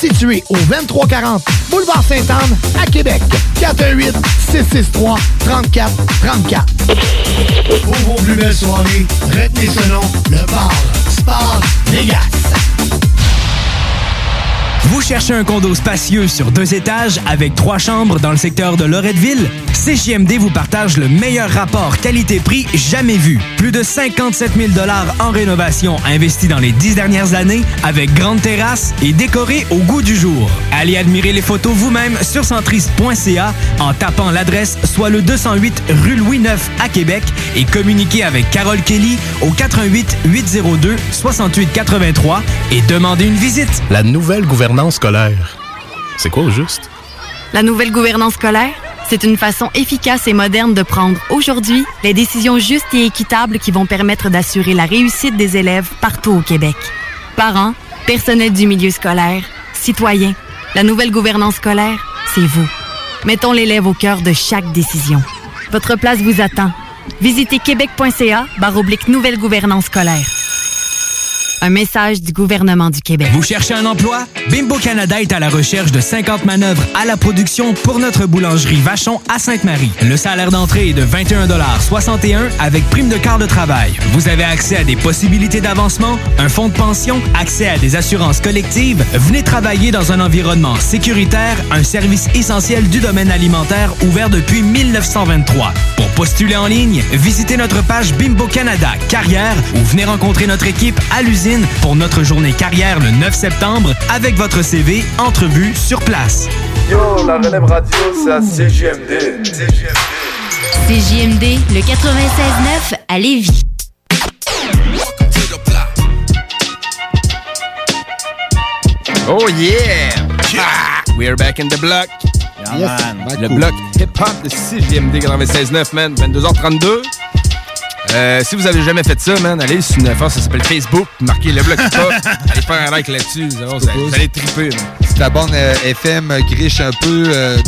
situé au 2340 Boulevard Sainte-Anne à Québec. 418 663 34 34. Pour vos plus belles soirées, retenez ce nom, le bar Sport Vegas. Vous cherchez un condo spacieux sur deux étages avec trois chambres dans le secteur de Loretteville? CJMD vous partage le meilleur rapport qualité-prix jamais vu. Plus de 57 000 en rénovation investis dans les dix dernières années avec grande terrasse et décoré au goût du jour. Allez admirer les photos vous-même sur centris.ca en tapant l'adresse soit le 208 rue Louis IX à Québec et communiquez avec Carole Kelly au 88 802 68 83 et demandez une visite. La nouvelle gouvernance scolaire. C'est quoi au juste? La nouvelle gouvernance scolaire, c'est une façon efficace et moderne de prendre aujourd'hui les décisions justes et équitables qui vont permettre d'assurer la réussite des élèves partout au Québec. Parents, personnel du milieu scolaire, citoyens, la nouvelle gouvernance scolaire, c'est vous. Mettons l'élève au cœur de chaque décision. Votre place vous attend. Visitez québec.ca barre nouvelle gouvernance scolaire. Un message du gouvernement du Québec. Vous cherchez un emploi? Bimbo Canada est à la recherche de 50 manœuvres à la production pour notre boulangerie Vachon à Sainte-Marie. Le salaire d'entrée est de 21,61 avec prime de quart de travail. Vous avez accès à des possibilités d'avancement, un fonds de pension, accès à des assurances collectives. Venez travailler dans un environnement sécuritaire, un service essentiel du domaine alimentaire ouvert depuis 1923. Pour postuler en ligne, visitez notre page Bimbo Canada Carrière ou venez rencontrer notre équipe à l'usine pour notre journée carrière le 9 septembre avec votre CV, entrevue sur place. Yo, la relève radio, c'est à CGMD. CJMD, le 96.9 à Lévis. Oh yeah! Ah, we're back in the block. Yes. Le bloc hip-hop de 6JMD 96.9, man. 22h32. Euh, si vous avez jamais fait ça, man, allez sur une affaire, ça s'appelle Facebook, marquez le bloc hip-hop, allez faire un like là-dessus, vous allez- vous allez triper. man. Si t'abonnes euh, FM, euh, griche un peu, euh,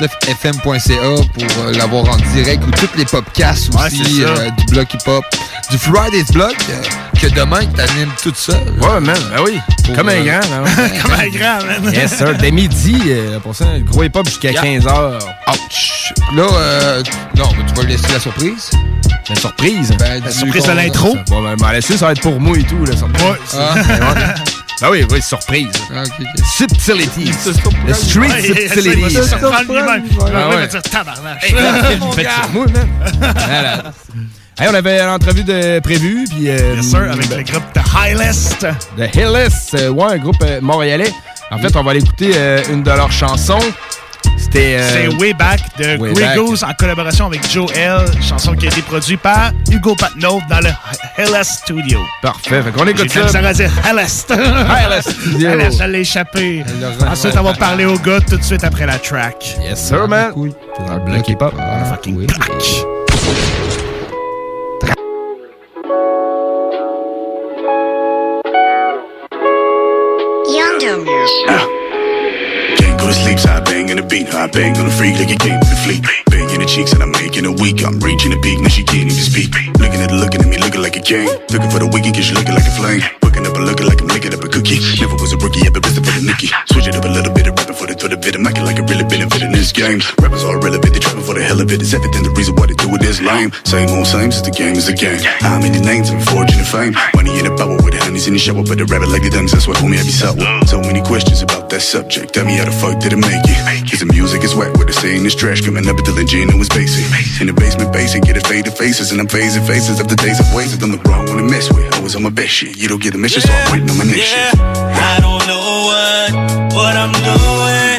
969fm.ca pour euh, l'avoir en direct ou toutes les podcasts Ouais, aussi euh, du bloc hip-hop. Du Friday's Block, euh, que demain, que t'animes tout seul. Ouais, man, ben oui. Comme un grand, man. Comme un grand, man. Yes, sir. Dès midi, euh, pour ça, gros hip-hop jusqu'à 15h. Ouch. Là, euh, non, mais tu vas laisser la surprise. La surprise? Ben, La surprise de l'intro? Bon, ben, ben, ça va être pour moi et tout, la surprise. Ouais, Ah. Ben oui, oui, surprise. Ah, Subtilities. The street Ouais, il essaie de subtilities. se surprendre lui-même. Ah Il va ouais. dire tabarnak. Hey, faites sur moi, man. Voilà. Hey, on avait l'entrevue de prévue, puis... Euh, Yes, sir, avec le groupe The High List. The Hillist, euh, ouais, un groupe euh, montréalais. En fait, on va aller écouter euh, une de leurs chansons. C'était... euh, C'est Way Back de Way Grey Back. Goose en collaboration avec Joe L. Chanson qui a été produite par Hugo Patnaud dans le Hellas Studio. Parfait, fait qu'on écoute ça. misère à dire Hellas. Hellas Studio. Hellas, je l'ai échappé. Ensuite, on va parler au gars tout de suite après la track. Yes, sir, man. Dans le bloc hip-hop. fucking track. Can't go to sleep, so I bang in the beat. I bang on the freak like it came with the fleet. Bang in the cheeks and I'm making it weak. I'm reaching the peak, now she can't even speak. Looking at looking at me, looking like a a king. Looking for the weekend, cause you looking like a flame. Booking up and looking like I'm licking up a cookie. Never was a rookie, ever been for the Nicky. Switch it up a little bit, of rapping for the thought of it. I'm acting like I really benefit in this game. Rappers all relevant, they trapping for the hell of it. It's everything, the reason why they do it is lame. Same old same, since the game is a game. How many names and fortune and fame? Money in a bubble with the honeys in the shower, but the rabbit lady dunks, that's what homie I be sour. So many questions about that subject. Tell me how the fuck did it make it? Cause the music is wet with the saying is trash. Coming up until the Gino was basic. In the basement, basic, get it faded faces, and I'm phasing faces of the days I've wasted. I'm the wrong one to mess with. I was on my best shit. You don't get the mission, so I'm waiting on my next shit. I don't know what, what I'm doing.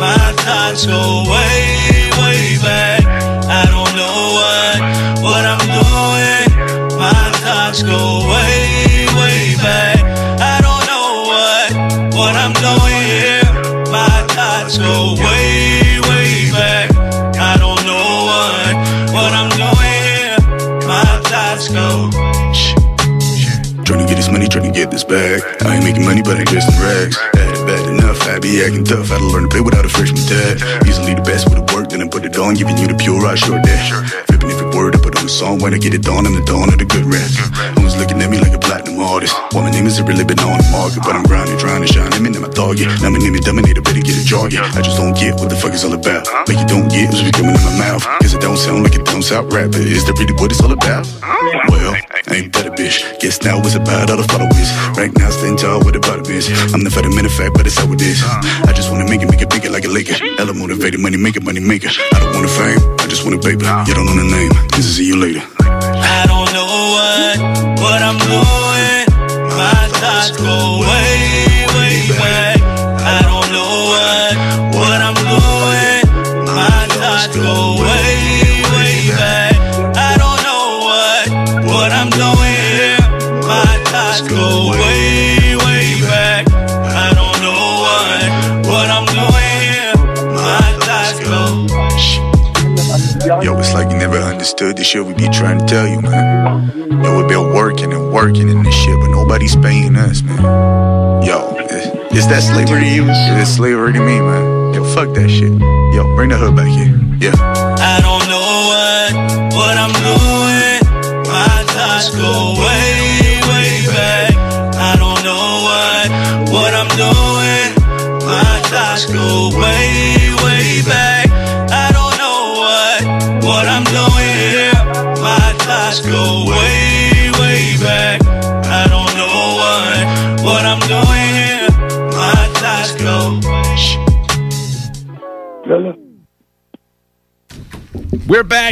My thoughts go way, way back. I don't know what, what I'm doing. My thoughts go way, way back. I don't know what, what I'm doing. My thoughts go way, Trying to get this bag. I ain't making money, but I guess in rags. It bad enough, I be acting tough. Had to learn to play without a freshman tag. Usually the best would have worked, then I put it on, giving you the pure right short dash. Flipping every word, I put on a song when I get it done. I'm the dawn of the good rap. Like a artist. Well, my name isn't really been on the market, but I'm grinding, trying to shine. I'm in my target. Now my name is dominator, better get a jargon. I just don't get what the fuck it's all about. Make you don't get what's coming in my mouth. Cause it don't sound like it dumb out rap, but is that really what it's all about? Well, ain't that a bitch? Guess now it's about all the followers. Right now, staying tall with the bottom is. I'm the vitamin fact, but it's how it is. I just wanna make it, make it bigger like a Laker. Ella motivated, money maker, money maker. I don't want a fame, I just want a paper. You don't know the name, this is see you later. I don't know what, what I'm doing. Thoughts go way, way back. I don't know what, what I'm doing. My thoughts go way, way back. I don't know what, what I'm doing here. My thoughts go way, way back. I don't know what, what I'm doing here. My thoughts go. Yo, it's like you never understood the shit we be trying to tell you, man. Yo, we been working and working in this shit, but nobody's paying us, man. Yo, is, is that slavery to you? It's slavery to me, man. Yo, fuck that shit. Yo, bring the hood back here. Yeah.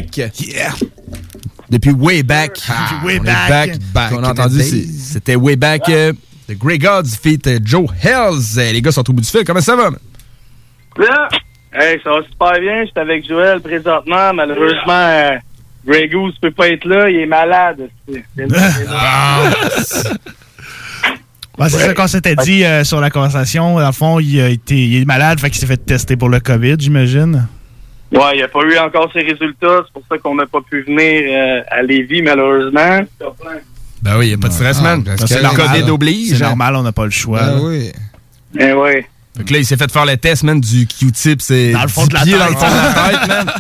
Back! Yeah! Depuis way back. Depuis way on back. back. Back on in a entendu, c'était way back. euh, The Grey Gods feat euh, Joe Hells. Les gars sont au bout du fil. Comment ça va? hey, ça va super bien. J'étais avec Joël présentement. Malheureusement, euh, Grey Goose peut pas être là. Il est malade. C'est- c'est- Ouais, ça qu'on s'était dit euh, sur la conversation. Dans le fond, il, a été, il est malade, fait qu'il s'est fait tester pour le COVID, j'imagine. Ouais, il a pas eu encore ses résultats. C'est pour ça qu'on n'a pas pu venir euh, à Lévis, malheureusement. Ben oui, il n'y a pas de stress, man. parce C'est que le COVID oblige. C'est normal, on n'a pas le choix. Ben oui. Eh ouais. Fait que là, il s'est fait faire le test, man, du Q-tip. C'est Dans le fond de la pied tête. dans le fond de la tête, man.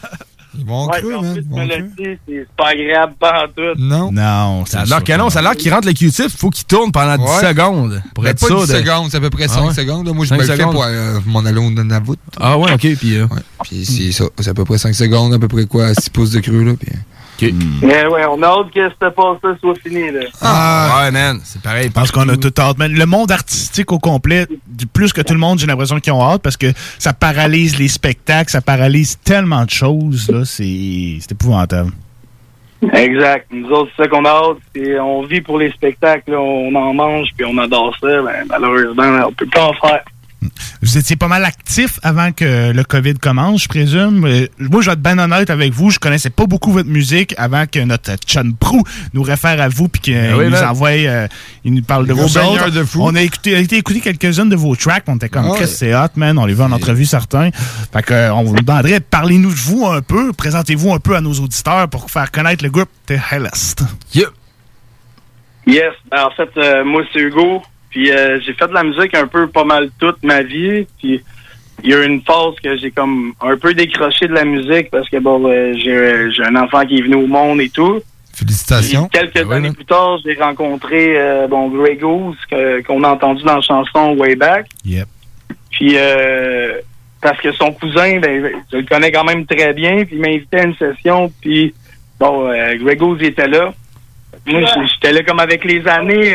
Ils vont Ouais, en c'est pas agréable pas en tout. Non. Non, Ça a l'air que non. Ça a l'air qu'il rentre le Q-tip. Il faut qu'il tourne pendant 10 Ouais. secondes. Pour être pas sûr 10 de- secondes, c'est à peu près Ah 5 ouais? secondes. là. Moi, je me le fais pour euh, mon allon de Navout. Ah ouais, ok. Puis, euh, puis c'est ça. C'est à peu près 5 secondes, à peu près quoi, 6 pouces de creux. Là, puis... OK. Eh ouais, on a hâte que cette passe-là soit finie. Là. Ah, ouais, man. C'est pareil. Je pense qu'on a tout hâte. Mais le monde artistique au complet, du plus que tout le monde, j'ai l'impression qu'ils ont hâte parce que ça paralyse les spectacles, ça paralyse tellement de choses. là, C'est c'est épouvantable. Exact. Nous autres, c'est ça qu'on a hâte. c'est- On vit pour les spectacles. là. On en mange puis on adore ça. Ben, malheureusement, on peut pas en faire. Vous étiez pas mal actif avant que le COVID commence, je présume. Euh, Moi, je vais être bien honnête avec vous. Je connaissais pas beaucoup votre musique avant que notre Chun Prou nous réfère à vous puis qu'il Ben oui, nous envoie, euh, il nous parle de vos autres. de fou. On a écouté, a été écouter quelques-unes de vos tracks. On était comme. Chris, c'est hot, man. On les veut en entrevue, certains. Fait que, euh, on vous demanderait, parlez-nous de vous un peu. Présentez-vous un peu à nos auditeurs pour faire connaître le groupe The Hellest. Yes. Ben, en fait, euh, moi, c'est Hugo. Puis euh, j'ai fait de la musique un peu pas mal toute ma vie. Puis il y a eu une phase que j'ai comme un peu décroché de la musique parce que bon, euh, j'ai j'ai un enfant qui est venu au monde et tout. Félicitations. Puis quelques Ah ouais, années là. plus tard, j'ai rencontré euh, bon Grey Goose que- qu'on a entendu dans la chanson Way Back. Yep. Puis euh, parce que son cousin, ben, je le connais quand même très bien, puis il m'a invité à une session, puis bon, euh, Grey Goose était là. Moi, j'étais là comme avec les années,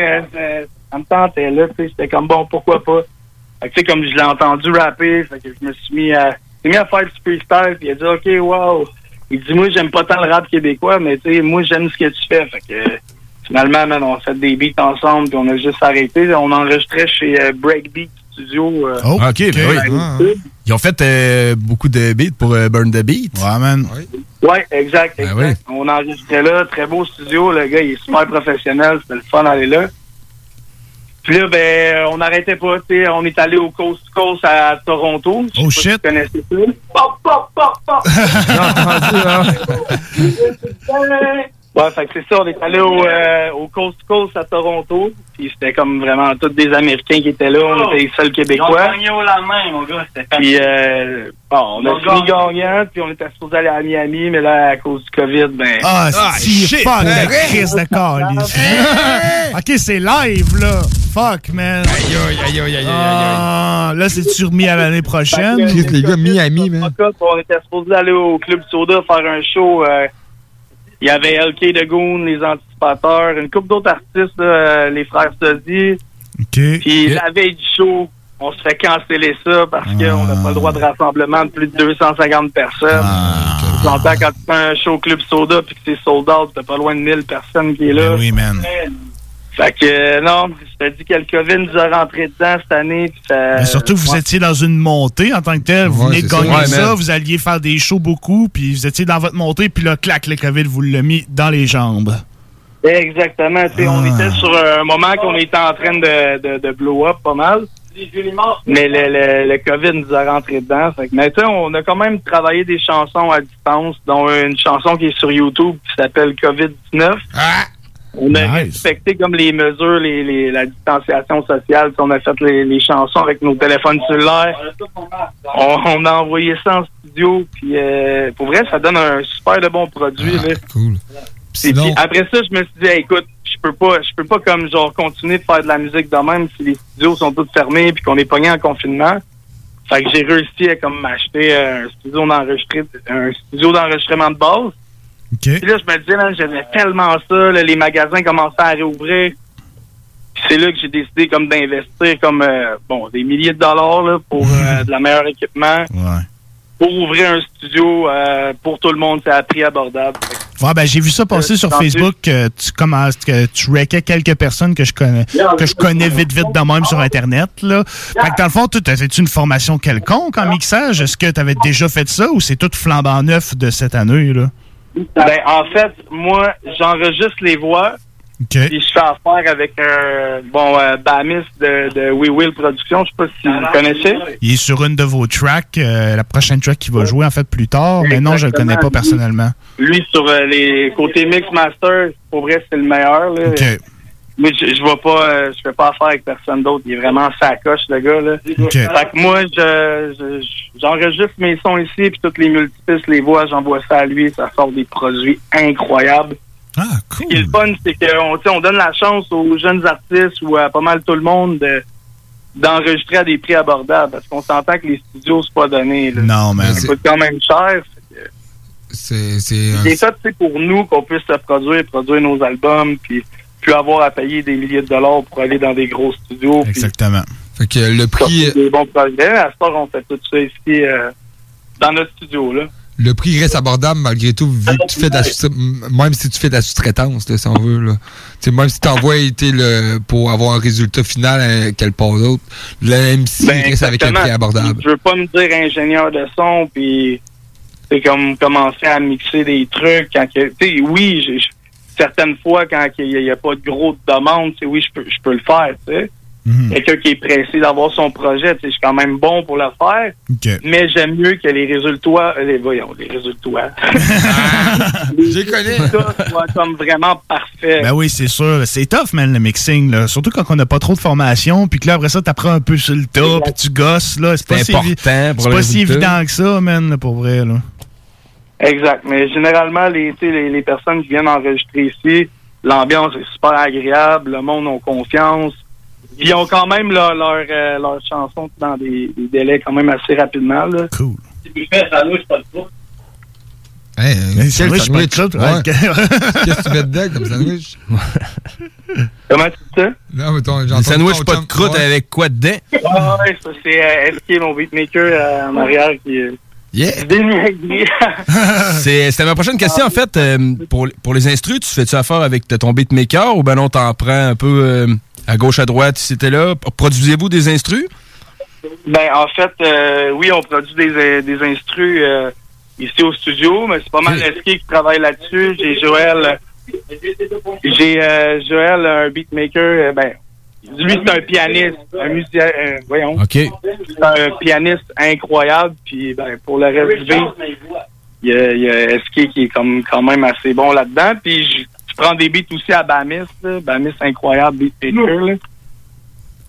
ça me tentait là, tu sais, j'étais comme bon, pourquoi pas? Fait que, tu sais, comme je l'ai entendu rapper, fait que je me suis mis à, j'ai mis à faire du freestyle, puis il a dit, OK, wow. Il dit, moi, j'aime pas tant le rap québécois, mais tu sais, moi, j'aime ce que tu fais. Fait que, finalement, man, on a fait des beats ensemble, puis on a juste arrêté. On enregistrait chez euh, Breakbeat Studio. euh, Ah, ok, ben oui. à Ils ont fait euh, beaucoup de beats pour euh, Burn the Beat. Ouais, man. Ouais, exact, exact. oui. On enregistrait là, très beau studio. Le gars, il est super professionnel. C'était le fun d'aller là. Puis là, ben, on n'arrêtait pas. tu sais, On est allé au Coast to Coast à Toronto. Je sais Oh, pas shit. Si tu connaissais ça. Pop, pop, pop, pop. Ouais, fait que c'est ça, on est allé au, euh, au Coast Coast à Toronto, puis c'était comme vraiment tous des Américains qui étaient là, on était les seuls Québécois. la main, mon gars. C'était Puis, euh, bon, on a fini gagnant, puis on était supposé aller à Miami, mais là, à cause du COVID, ben... Ah, si, shit, fuck, la crise de calice. OK, c'est live, là. Fuck, man. Aïe, aïe, aïe, aïe, aïe, Ah, là, c'est-tu remis à l'année prochaine? Les gars, Miami, man. On était supposé aller au Club Soda faire un show. euh, Il y avait LK de Goon, les Anticipateurs, une couple d'autres artistes, là, euh, les frères Sodi. Puis la veille du show, on se fait canceller ça parce qu'on n'a pas le droit de rassemblement de plus de 250 personnes. Tu entends quand tu fais un show Club Soda puis que c'est sold out, t'as pas loin de 1000 personnes qui est là. Ben oui, man. Fait que euh, non, je te dis que le COVID nous a rentré dedans cette année. ça- Mais surtout que vous ouais. étiez dans une montée en tant que tel. Vous Ouais, venez de ça. gagner Ouais, ça, vous alliez faire des shows beaucoup, puis vous étiez dans votre montée, puis là, clac, le COVID vous l'a mis dans les jambes. Exactement. tu sais, On Ah. était sur un moment qu'on était en train de, de, de blow up pas mal. Mais le, le, le COVID nous a rentré dedans. Fait que, mais tu sais, on a quand même travaillé des chansons à distance, dont une chanson qui est sur YouTube qui s'appelle COVID-19. On a respecté comme les mesures, les, les, la distanciation sociale. On a fait les, les chansons avec nos téléphones cellulaires. On, on a envoyé ça en studio. Puis euh, pour vrai, ça donne un super de bon produit. là. Cool. Puis après ça, je me suis dit, Hey, écoute, je peux pas, je peux pas comme genre continuer de faire de la musique de même si les studios sont tous fermés puis qu'on est pogné en confinement. Fait que j'ai réussi à comme m'acheter un studio d'enregistrement, un studio d'enregistrement de base. Puis là, je me disais, man, j'aimais tellement ça, là, les magasins commençaient à réouvrir. C'est là que j'ai décidé comme d'investir comme euh, bon des milliers de dollars là, pour euh, de la meilleure équipement. Pour ouvrir un studio euh, pour tout le monde, c'est à prix abordable. Ouais, ben, j'ai vu ça passer Euh, sur Facebook que tu commences, que tu rackais quelques personnes que je connais, que je connais vite, vite de même sur Internet, là. Fait que dans le fond, tu as une formation quelconque en mixage? Est-ce que tu avais déjà fait ça ou c'est tout flambant neuf de cette année, là? Ben, en fait, moi, j'enregistre les voix. Puis je fais affaire avec un bon euh, Bamis de, de We Will Production. Je sais pas si vous le connaissez. Il est sur une de vos tracks, euh, la prochaine track qu'il va jouer, en fait, plus tard, mais non, je le connais pas personnellement. Lui, sur euh, les côtés Mix Master, pour vrai, c'est le meilleur. Là. Mais je, je vois pas, euh, je fais pas affaire avec personne d'autre. Il est vraiment sacoche, le gars. Là. Fait que moi, je, je- j'enregistre mes sons ici, puis toutes les multipistes, les voix, j'envoie ça à lui. Ça sort des produits incroyables. Ah, cool. Ce qui est le fun, c'est qu'on tu sais, on donne la chance aux jeunes artistes ou à pas mal tout le monde de d'enregistrer à des prix abordables parce qu'on s'entend que les studios c'est pas donné. Là. Non, mais ça coûte quand même cher. C'est c'est C'est ça, tu sais, pour nous qu'on puisse se produire, produire nos albums, puis plus avoir à payer des milliers de dollars pour aller dans des gros studios. Exactement. Fait que le prix, des bons projets. À ce temps, on fait tout ça ici euh, dans notre studio là. le prix reste abordable malgré tout, vu que tu fais de la sous- même si tu fais de la sous-traitance, si on veut. Là. Même si tu envoies le, pour avoir un résultat final à quelque part d'autre, le MC Ben, reste avec un prix abordable. Je veux pas me dire ingénieur de son, puis c'est comme commencer à mixer des trucs. Quand que- tu sais, oui, j'ai- certaines fois, quand il n'y a, pas de gros demande, oui, je peux, je peux le faire. tu sais. Mhm. Quelqu'un qui est pressé d'avoir son projet, tu sais, je suis quand même bon pour le faire. Mais j'aime mieux que les résultats, euh, les, voyons, les résultats. Je connais. soient comme vraiment parfaits. Ben oui, c'est sûr. C'est tough, man, le mixing, là. Surtout quand on n'a pas trop de formation, puis que là, après ça, t'apprends un peu sur le tas, puis tu gosses, là. C'est pas, si, important pour le pas si évident que ça, man, là, pour vrai, là. Exact. Mais généralement, les, tu sais, les, les personnes qui viennent enregistrer ici, l'ambiance est super agréable, le monde a confiance. Ils ont quand même leur, leur, euh, leur chanson dans des, des délais quand même assez rapidement. Là. Cool. Si tu fais ça, nous, pas. Hey, suis pas de croûte, ouais. Ouais. Qu'est-ce que tu mets dedans comme sandwich? Comment tu dis ça? Non, mais ton, Des sandwichs pas de croûte avec quoi dedans? Ah ouais, ça c'est euh, SK, mon beatmaker euh, en arrière qui est Yeah. C'était ma prochaine question, en fait. euh, pour, pour les instrus, tu fais-tu affaire avec ton beatmaker ou ben non, t'en prends un peu euh, à gauche, à droite, si c'était là? Produisez-vous des instrus? Ben, en fait, euh, oui, on produit des, des instrus euh, ici au studio, mais c'est pas mal SK qui travaille là-dessus. J'ai Joël. J'ai euh, Joël, un beatmaker. euh, ben, lui, c'est un pianiste, un musicien. euh, voyons. OK. C'est un pianiste incroyable. Puis, ben, pour le reste du beat, il y a, il y a SK qui est comme, quand même assez bon là-dedans. Puis, je, je prends des beats aussi à Bamis. Là. Bamis, incroyable beatmaker. Là.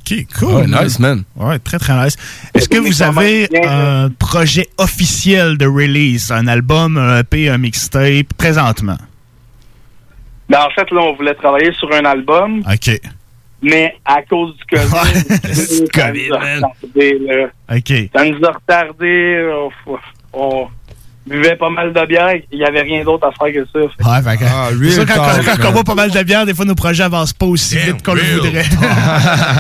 OK, cool. Ouais, nice, man. Ouais, très, très nice. Est-ce que vous avez un projet officiel de release, un album, un EP, un mixtape, présentement? Ben, en fait, là, on voulait travailler sur un album. OK. Mais à cause du COVID, ça nous a retardé, là. OK. Ça nous a retardé. On, on buvait pas mal de bière. Il n'y avait rien d'autre à faire que ça. Ouais, fait que- Ah, sûr, quand, quand- quand on boit pas mal de bière, des fois, nos projets avancent pas aussi vite qu'on le voudrait.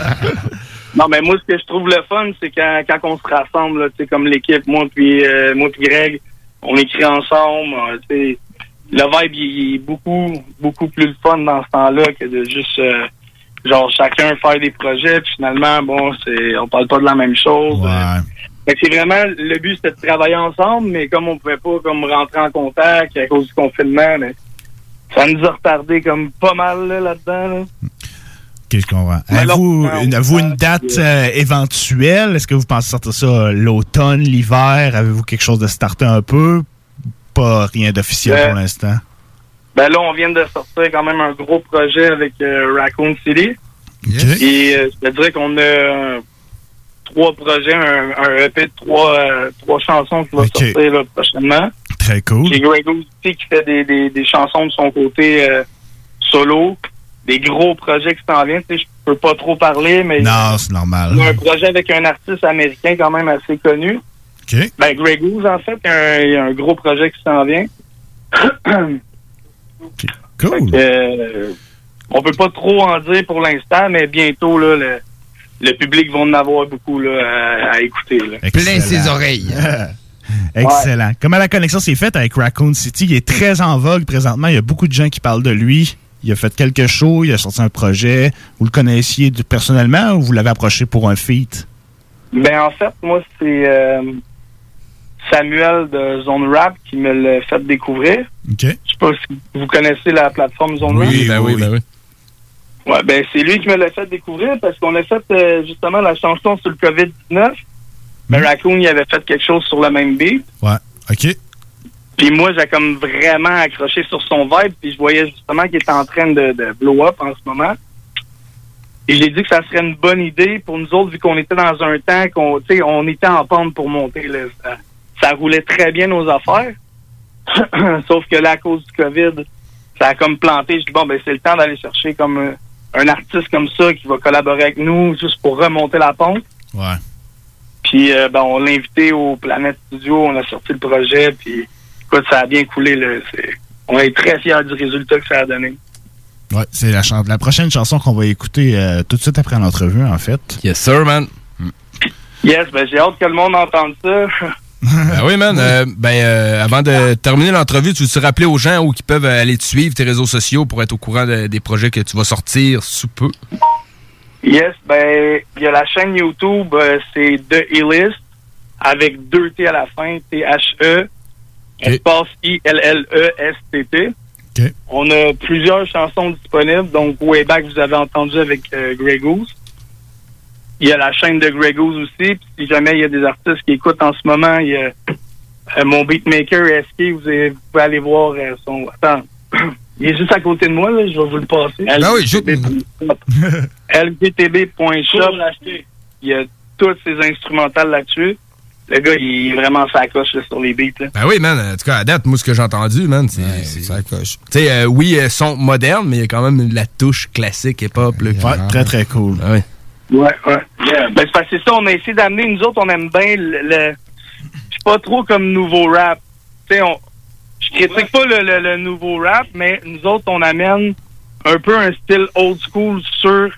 Non, mais moi, ce que je trouve le fun, c'est quand, quand on se rassemble, là, tu sais, comme l'équipe, moi puis euh, moi puis Greg, on écrit ensemble. euh, tu sais, le vibe, il est beaucoup, beaucoup plus le fun dans ce temps-là que de juste, euh, genre, chacun faire des projets. Puis finalement, bon, c'est, on parle pas de la même chose. Euh, fait que c'est vraiment, le but, c'était de travailler ensemble, mais comme on pouvait pas comme rentrer en contact à cause du confinement, mais ça nous a retardé comme pas mal là, là-dedans. Là. OK, je comprends. Avez-vous une, avez-vous une date euh, éventuelle? Est-ce que vous pensez sortir ça euh, l'automne, l'hiver? Avez-vous quelque chose de starter un peu? Pas rien d'officiel Euh, pour l'instant. Ben là, on vient de sortir quand même un gros projet avec euh, Raccoon City. Et euh, je te dirais qu'on a euh, trois projets, un, un EP de trois, euh, trois chansons qui va sortir là, prochainement. Très cool. J'ai Greg aussi qui fait des, des, des chansons de son côté euh, solo. Des gros projets qui s'en viennent. Tu sais, Je peux pas trop parler, mais Non, c'est normal. il y a un projet avec un artiste américain quand même assez connu. OK. Ben, Greg Goose, en fait, il y a un, il y a un gros projet qui s'en vient. Cool. Euh, on peut pas trop en dire pour l'instant, mais bientôt, là, le, le public va en avoir beaucoup là, à, à écouter. Là. Plein ses oreilles. Excellent. Comment la connexion s'est faite avec Raccoon City? Il est très en vogue présentement. Il y a beaucoup de gens qui parlent de lui. Il a fait quelques shows, il a sorti un projet. Vous le connaissiez personnellement ou vous l'avez approché pour un feat? Ben, en fait, moi, c'est euh, Samuel de Zone Rap qui me l'a fait découvrir. OK. Je sais pas si vous connaissez la plateforme Zone Rap. ben oui, ben oui. Ouais, ben c'est lui qui me l'a fait découvrir parce qu'on a fait euh, justement la chanson sur le COVID-19. Ben Raccoon, il avait fait quelque chose sur le même beat. Ouais. OK. Puis moi, j'ai comme vraiment accroché sur son vibe, puis je voyais justement qu'il était en train de, de blow up en ce moment. Et j'ai dit que ça serait une bonne idée pour nous autres, vu qu'on était dans un temps qu'on, tu sais, on était en pente pour monter. Là. Ça, roulait très bien nos affaires. Sauf que là, à cause du COVID, ça a comme planté. Je dis bon, ben c'est le temps d'aller chercher comme euh, un artiste comme ça qui va collaborer avec nous juste pour remonter la pente. Ouais. Puis euh, ben, on l'a invité au Planète Studio, on a sorti le projet, puis écoute, ça a bien coulé. Là. C'est- On est très fiers du résultat que ça a donné. Ouais, c'est la, chan- la prochaine chanson qu'on va écouter euh, tout de suite après l'entrevue, en fait. Yes, sir, man. Yes, ben j'ai hâte que le monde entende ça. Ben oui, man. Euh, ben, euh, avant de terminer l'entrevue, tu veux-tu rappeler aux gens où ils peuvent aller te suivre, tes réseaux sociaux, pour être au courant de- des projets que tu vas sortir sous peu? yes, ben il y a la chaîne YouTube, euh, c'est The E-List, avec deux T à la fin, T-H-E, espace I-L-L-E-S-T-T. On a plusieurs chansons disponibles, donc Way Back, vous avez entendu avec euh, Grey Goose. Il y a la chaîne de Grey Goose aussi, puis si jamais il y a des artistes qui écoutent en ce moment, il y a euh, mon beatmaker SK, vous, avez- vous pouvez aller voir euh, son... Attends, il est juste à côté de moi, là, je vais vous le passer. Ben oui, je- lgtb.shop. Il y a toutes ces instrumentales là-dessus. le gars, il est vraiment sacoche là, sur les beats. Là. Ben oui, man. En tout cas, à date, moi, ce que j'ai entendu, man, c'est. c'est ça coche. Tu sais, euh, oui, euh, son moderne, mais il y a quand même la touche classique hip-hop. Ouais, très, très cool. Ah oui. Ouais, ouais. Ben, c'est parce que c'est ça, on a essayé d'amener, nous autres, on aime bien le. le- Je suis pas trop comme nouveau rap. Tu sais, on. Je critique pas le, le- le nouveau rap, mais nous autres, on amène un peu un style old school sur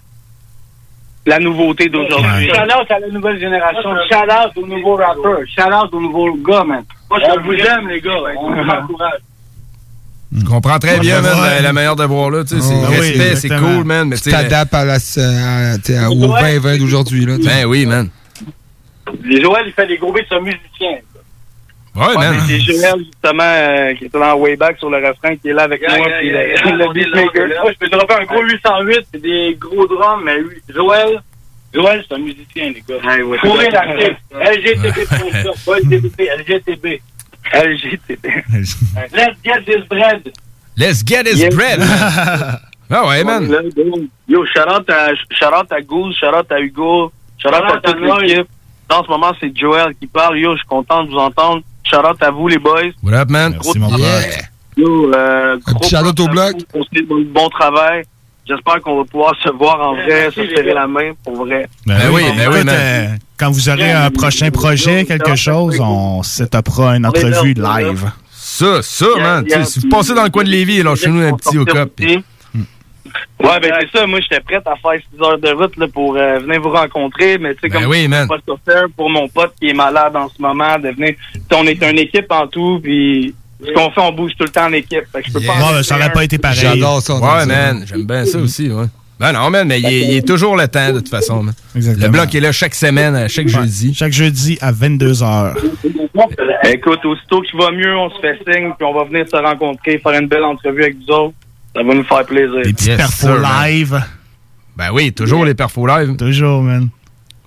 la nouveupauté d'aujourd'hui. Shout-out à la nouvelle génération. Shout-out aux nouveaux rappeurs. Shout-out aux nouveaux gars, man. Moi, je vous aime, les gars. On vous encourage. Je comprends très bien, man, ouais. la, la manière de voir là. tu sais, C'est Ouais, respect, oui, c'est cool, man. Mais tu t'adaptes à la, au 2020 d'aujourd'hui. là. Ben oui, man. Les Joël, il fait des gros beats sur musicien. Ouais, Ouais, man. C'est Joël, justement, euh, qui était dans Wayback sur le refrain, qui est là avec Yeah, moi. yeah, puis yeah, le- yeah. le beatmaker. Moi, je peux te dropper un gros 808, c'est des gros drums, mais oui, Joël, Joël, c'est un musicien, les gars. Courez la clé. LGTB pour ça. Pas LGTB. LGTB. Let's get this bread. Let's get his Yes. bread. ah ouais, man. Yo, shout-out à, shout-out à Goose, shout-out à Hugo, shout-out à toute l'équipe. En ce moment, c'est Joel qui parle. Yo, je suis content de vous entendre. Shout-out à vous, les boys. What up, man? Gros mon travail. Yo, euh, gros petit shout-out au bon- bon travail. J'espère qu'on va pouvoir se voir en vrai, se serrer la main, pour vrai. Ben, oui, ben oui, Écoute, man. euh, quand vous aurez un prochain projet, quelque chose, on setupera une entrevue live. Ça, ça, man. Si vous passez dans le coin de Lévis, alors chez nous un petit au cop. puis- Ouais, ben c'est ça. Moi, j'étais prête à faire 6 heures de route là, pour euh, venir vous rencontrer. Mais tu sais, Ben comme oui, pas faire pour mon pote qui est malade en ce moment, de venir. On est une équipe en tout, puis ce qu'on fait, on bouge tout le temps en équipe. Fait que je peux pas. en Ouais, ben, ça laisser aurait pas été pareil. J'adore ça. Ouais, man. J'aime bien ça aussi, ouais. Ben non, man, mais il est, il est toujours le temps, de toute façon, man. Exactement. Le bloc est là chaque semaine, euh, chaque jeudi. Chaque jeudi à 22h. Écoute, aussitôt qu'il va mieux, on se fait signe, puis on va venir se rencontrer, faire une belle entrevue avec vous autres. Ça va nous faire plaisir. Des petits Yes, perfos sir, live. Ben oui, toujours les perfos live. Toujours, man.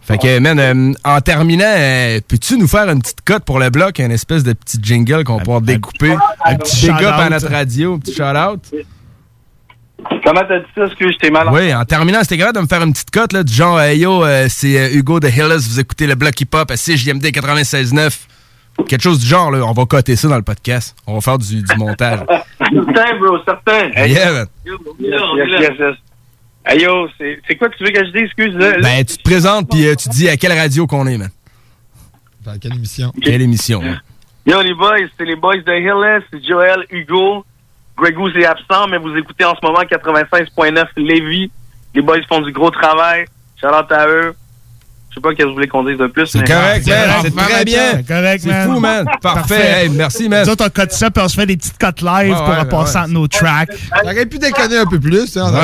Fait que, man, euh, en terminant, euh, peux-tu nous faire une petite cote pour le bloc, une espèce de petit jingle qu'on pouvoir découper? Un petit big up shout-out. à notre radio, un petit shout-out? Comment t'as dit ça? Est-ce que j'étais malade? Oui, en terminant, c'était grave de me faire une petite cote, là, du genre, euh, yo, euh, c'est euh, Hugo de Hillis, vous écoutez le bloc hip-hop à CJMD 96.9. Quelque chose du genre, là, on va coter ça dans le podcast. On va faire du, du montage. Certain, bro, certain. Yeah, man. Yes, yes, yes, yes. Hey yo, c'est c'est quoi que tu veux que je dise? Excuse, là. là. Ben, tu te présentes, puis euh, tu dis à quelle radio qu'on est, man. Dans quelle émission? Quelle émission. Yo, les boys, c'est les boys de Hillis, c'est Joël, Hugo. Greg Goose est absent, mais vous écoutez en ce moment 96.9 Lévis. Les boys font du gros travail. Shout out à eux. Je sais pas qu'est-ce que vous voulez qu'on dise de plus. C'est correct, man. C'est très bien. C'est correct, C'est man. fou, man. Parfait. Hey, merci, man. Nous autres, on cote ça, puis on se fait des petites cotes live Ouais, pour repasser ouais. entre nos tracks. J'aurais pu déconner un peu plus. Hein,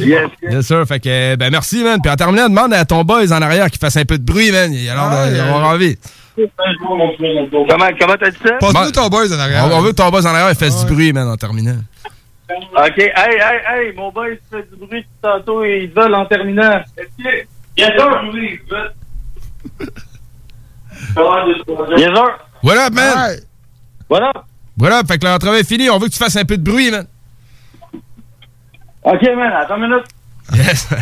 Yes, Bien sûr. Fait que, ben, merci, man. Puis en terminant, demande à ton boys en arrière qu'il fasse un peu de bruit, man. Il a l'air d'avoir envie. Comment, comment t'as dit ça? Passe-nous ton boys en arrière. On, on veut que ton boss en arrière il fasse du bruit, man, en terminant. Ok, hey, hey, hey, mon boy, tu fais du bruit depuis tantôt et ils veulent en terminant. Bien sûr, oui, ils veulent. Bien sûr. What up, man? Voilà. What up? Fait que l'entrevue est finie. On veut que tu fasses un peu de bruit, man. Ok, man, attends une minute. Yes.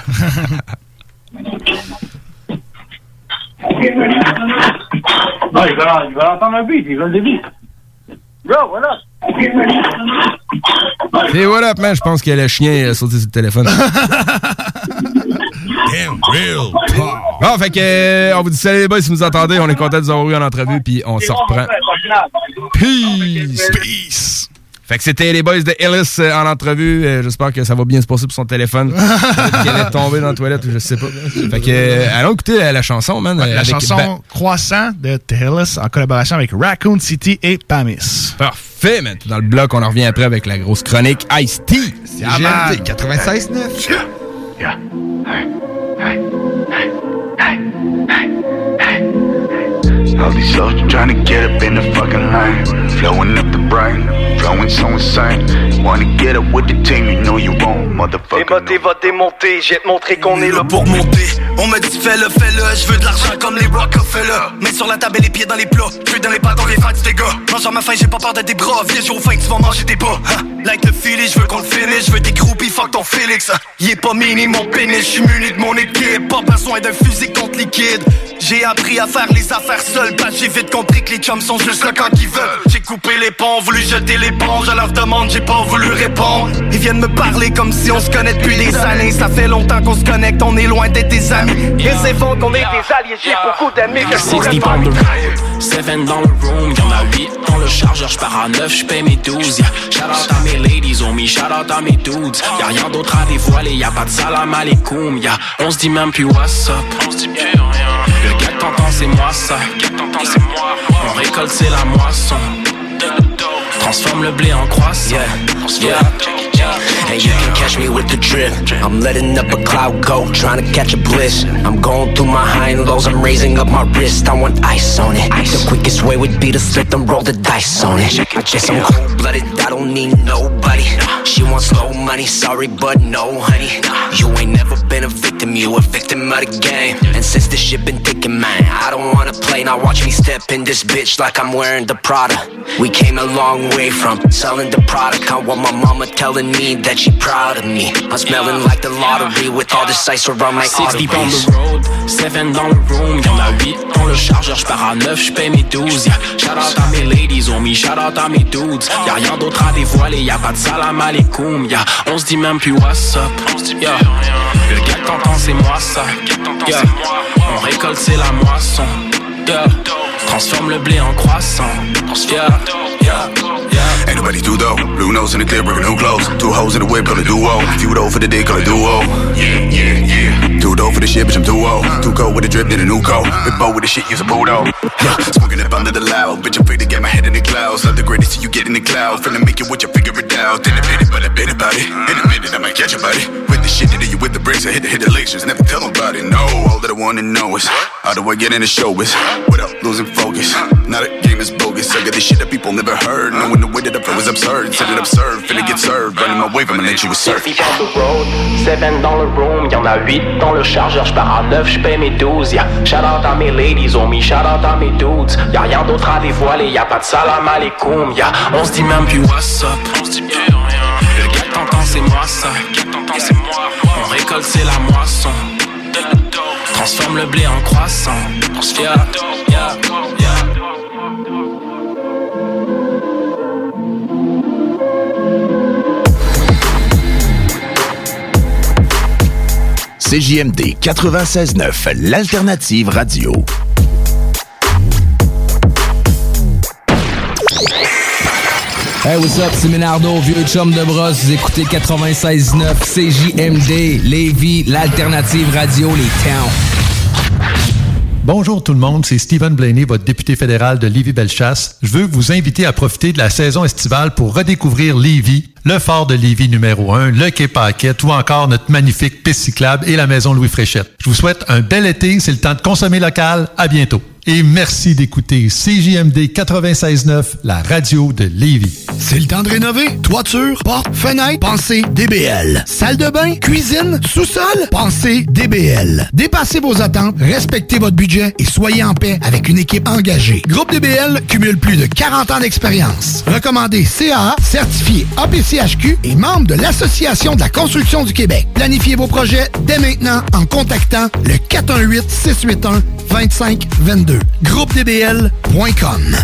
Non, ils veulent, ils veulent entendre un beat, ils veulent des beats. Bro, voilà. Et what up, man? Je pense que le chien a sauté sur le téléphone. Bon, fait que, euh, on vous dit salut les boys si vous nous entendez. On est content de vous avoir eu en entrevue, puis on se reprend. Peace! Peace! Fait que c'était les boys de Ellis euh, en entrevue. Euh, J'espère que ça va bien se passer pour son téléphone. Qu'elle est tombée dans la toilette ou je sais pas. Fait que, euh, allons écouter la, chanson, man. La avec chanson Ba- Croissant de Taylor en collaboration avec Raccoon City et Pamis. Parfait, man. Dans le bloc, on en revient après avec la grosse chronique Ice-T. C'est GMD 96.9. All these soldiers trying to get up in the fucking line. Flowing up the brain, flowing so insane. Wanna get up with the team, you know you won't, motherfucker. Démoté va démonter, j'ai te montré qu'on est là pour monter. On me dit fais-le, fais-le, je veux de l'argent comme les Rockefeller. Mets sur la table et les pieds dans les plats, je veux dans les pattes dans les fêtes des gars. Mange à ma faim, j'ai pas peur de tes bras, viens, au faim, tu vas manger tes pas. Hein? Like le filet, je veux qu'on le finisse, je veux des groupies fuck ton Félix. Il est pas mini mon pénis, j'suis muni de mon équipe. Pas besoin d'un fusil contre liquide. J'ai appris à faire les affaires seul, parce j'ai vite compris que les chums sont juste là quand ils veulent. Coupé les ponts, voulu jeter l'éponge à leur demande, j'ai pas voulu répondre. Ils viennent me parler comme si on se connaît depuis des années. Ça fait longtemps qu'on se connecte, on est loin d'être des amis. Ils font qu'on est des alliés, j'ai beaucoup d'amis que je 60 pourrais on pas the road, 7 dans le room, y'en a 8 dans le chargeur, j'pars à 9, j'paie mes 12, yeah. Shout out à mes ladies, on me shout out à mes dudes. Y'a rien d'autre à dévoiler, y'a pas de salam alaikum, yeah. On se dit même plus what's up, on se dit plus rien. Le gars que t'entends, c'est moi ça, le gars que t'entends, c'est moi. On récolte, c'est la moisson. Transforme le blé en croissant. Yeah. Hey, you can catch me with the drip. I'm letting up a cloud go, trying to catch a bliss. I'm going through my high and lows, I'm raising up my wrist. I want ice on it. The quickest way would be to slip and roll the dice on it. I guess I'm cold blooded, I don't need nobody. She wants slow money, sorry, but no, honey. You ain't never been a victim, you a victim of the game. And since this shit been thinking, man, I don't wanna play. Now watch me step in this bitch like I'm wearing the Prada. We came a long way from selling the product. I want my mama telling me that she proud of me. I'm smelling like the lottery with all this ice around my 6 deep on the road, 7 dans le room, y'en a 8 dans le chargeur, j'pars à 9, j'paie mes 12, yeah. Shout out à mes ladies, on me shout out à mes dudes. Y'a rien d'autre à dévoiler, y'a pas de salam alaikum, yeah. On se dit même plus what's up, yeah. Le gars que t'entends, c'est moi ça, yeah. On récolte, c'est la moisson, yeah. Transforme le blé en croissant, yeah. yeah. Ain't nobody though. Blue nose in the clip, breaking new clothes. Two hoes in the whip, call it duo. Few dough for the dick, call it duo. Yeah, yeah, yeah. Too dough for the shit, bitch, I'm too old. Too cold with the drip, need a new coat. Big bow with the shit, use a. Yeah, smoking up under the loud. Bitch, I'm free to get my head in the clouds. Not the greatest till you get in the cloud. Finna make it what you figure it out. In a minute, but I bet about it. In a minute, I might catch a body. With the shit that you with the brakes, I hit the hit the lasers. Never tell nobody. No, all that I wanna know is how do I get in the show is without losing focus. Now the game is bogus. I got this shit that people never heard. Knowing the way that I flow is absurd. Set it absurd, finna get served. Running my wave, I'ma let you assert. Road, 7 dans le room, y'en a 8 dans le chargeur, j'pars à 9, j'paie mes 12, yeah. Shout out à mes ladies, me shout out à mes dudes. Y'a rien d'autre à dévoiler, y'a pas de salam alaikum, yeah. On se dit même plus what's up, on se dit plus rien. Le gars t'entends, c'est moi ça, le gars t'entends, c'est moi. On récolte, c'est la moisson. Transforme le blé en croissant, yeah, yeah, yeah. CJMD 96.9, l'alternative radio. Hey, what's up, c'est Ménardo, vieux chum de brosse. Vous écoutez 96.9 CJMD, Lévis, l'alternative radio, les towns. Bonjour tout le monde, c'est Stephen Blaney, votre député fédéral de Lévis-Bellechasse. Je veux vous inviter à profiter de la saison estivale pour redécouvrir Lévis, le fort de Lévis numéro 1, le quai Paquette ou encore notre magnifique piste cyclable et la maison Louis Fréchette. Je vous souhaite un bel été, c'est le temps de consommer local. À bientôt. Et merci d'écouter CJMD 96.9, la radio de Lévis. C'est le temps de rénover. Toiture, porte, fenêtre, pensez DBL. Salle de bain, cuisine, sous-sol, pensez DBL. Dépassez vos attentes, respectez votre budget et soyez en paix avec une équipe engagée. Groupe DBL cumule plus de 40 ans d'expérience. Recommandé CAA, certifié APCHQ et membre de l'Association de la construction du Québec. Planifiez vos projets dès maintenant en contactant le 418-681-2522. GroupeDBL.com.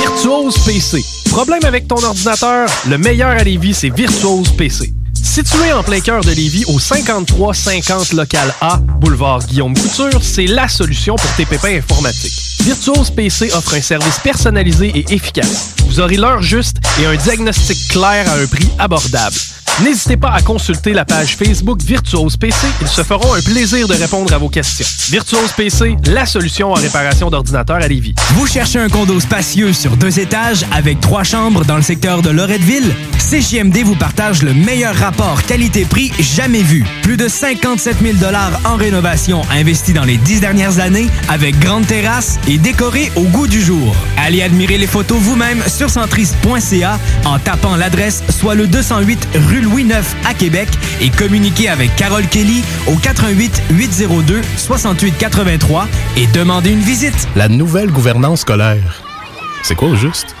Virtuose PC. Problème avec ton ordinateur? Le meilleur à Lévis, c'est Virtuose PC. Situé en plein cœur de Lévis, au 5350 local A, boulevard Guillaume Couture, c'est la solution pour tes pépins informatiques. Virtuose PC offre un service personnalisé et efficace. Vous aurez l'heure juste et un diagnostic clair à un prix abordable. N'hésitez pas à consulter la page Facebook Virtuose PC. Ils se feront un plaisir de répondre à vos questions. Virtuose PC, la solution en réparation d'ordinateurs à Lévis. Vous cherchez un condo spacieux sur deux étages avec trois chambres dans le secteur de Loretteville? CJMD vous partage le meilleur rapport qualité-prix jamais vu. Plus de 57 000 en rénovation investis dans les dix dernières années avec grande terrasse et décoré au goût du jour. Allez admirer les photos vous-même sur centris.ca en tapant l'adresse soit le 208 rue Louis IX à Québec et communiquez avec Carole Kelly au 88 802 68 83 et demandez une visite. La nouvelle gouvernance scolaire. C'est quoi au juste?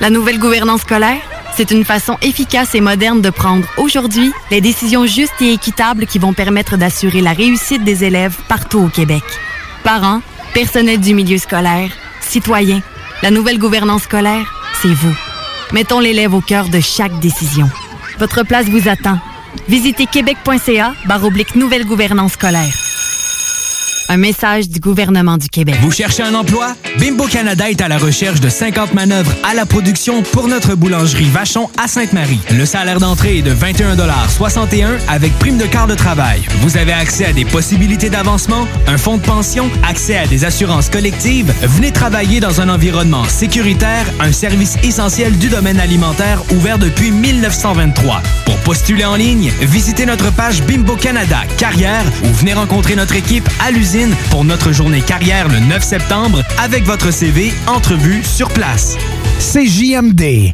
La nouvelle gouvernance scolaire, C'est une façon efficace et moderne de prendre aujourd'hui les décisions justes et équitables qui vont permettre d'assurer la réussite des élèves partout au Québec. Parents, personnel du milieu scolaire, citoyens, la nouvelle gouvernance scolaire, c'est vous. Mettons l'élève au cœur de chaque décision. Votre place vous attend. Visitez québec.ca oblique nouvelle gouvernance scolaire. Un message du gouvernement du Québec. Vous cherchez un emploi? Bimbo Canada est à la recherche de 50 manœuvres à la production pour notre boulangerie Vachon à Sainte-Marie. Le salaire d'entrée est de 21,61 avec prime de quart de travail. Vous avez accès à des possibilités d'avancement, un fonds de pension, accès à des assurances collectives. Venez travailler dans un environnement sécuritaire, un service essentiel du domaine alimentaire ouvert depuis 1923. Pour postuler en ligne, visitez notre page Bimbo Canada Carrière ou venez rencontrer notre équipe à l'usine pour notre journée carrière le 9 septembre avec votre CV entrevue sur place. CJMD. Et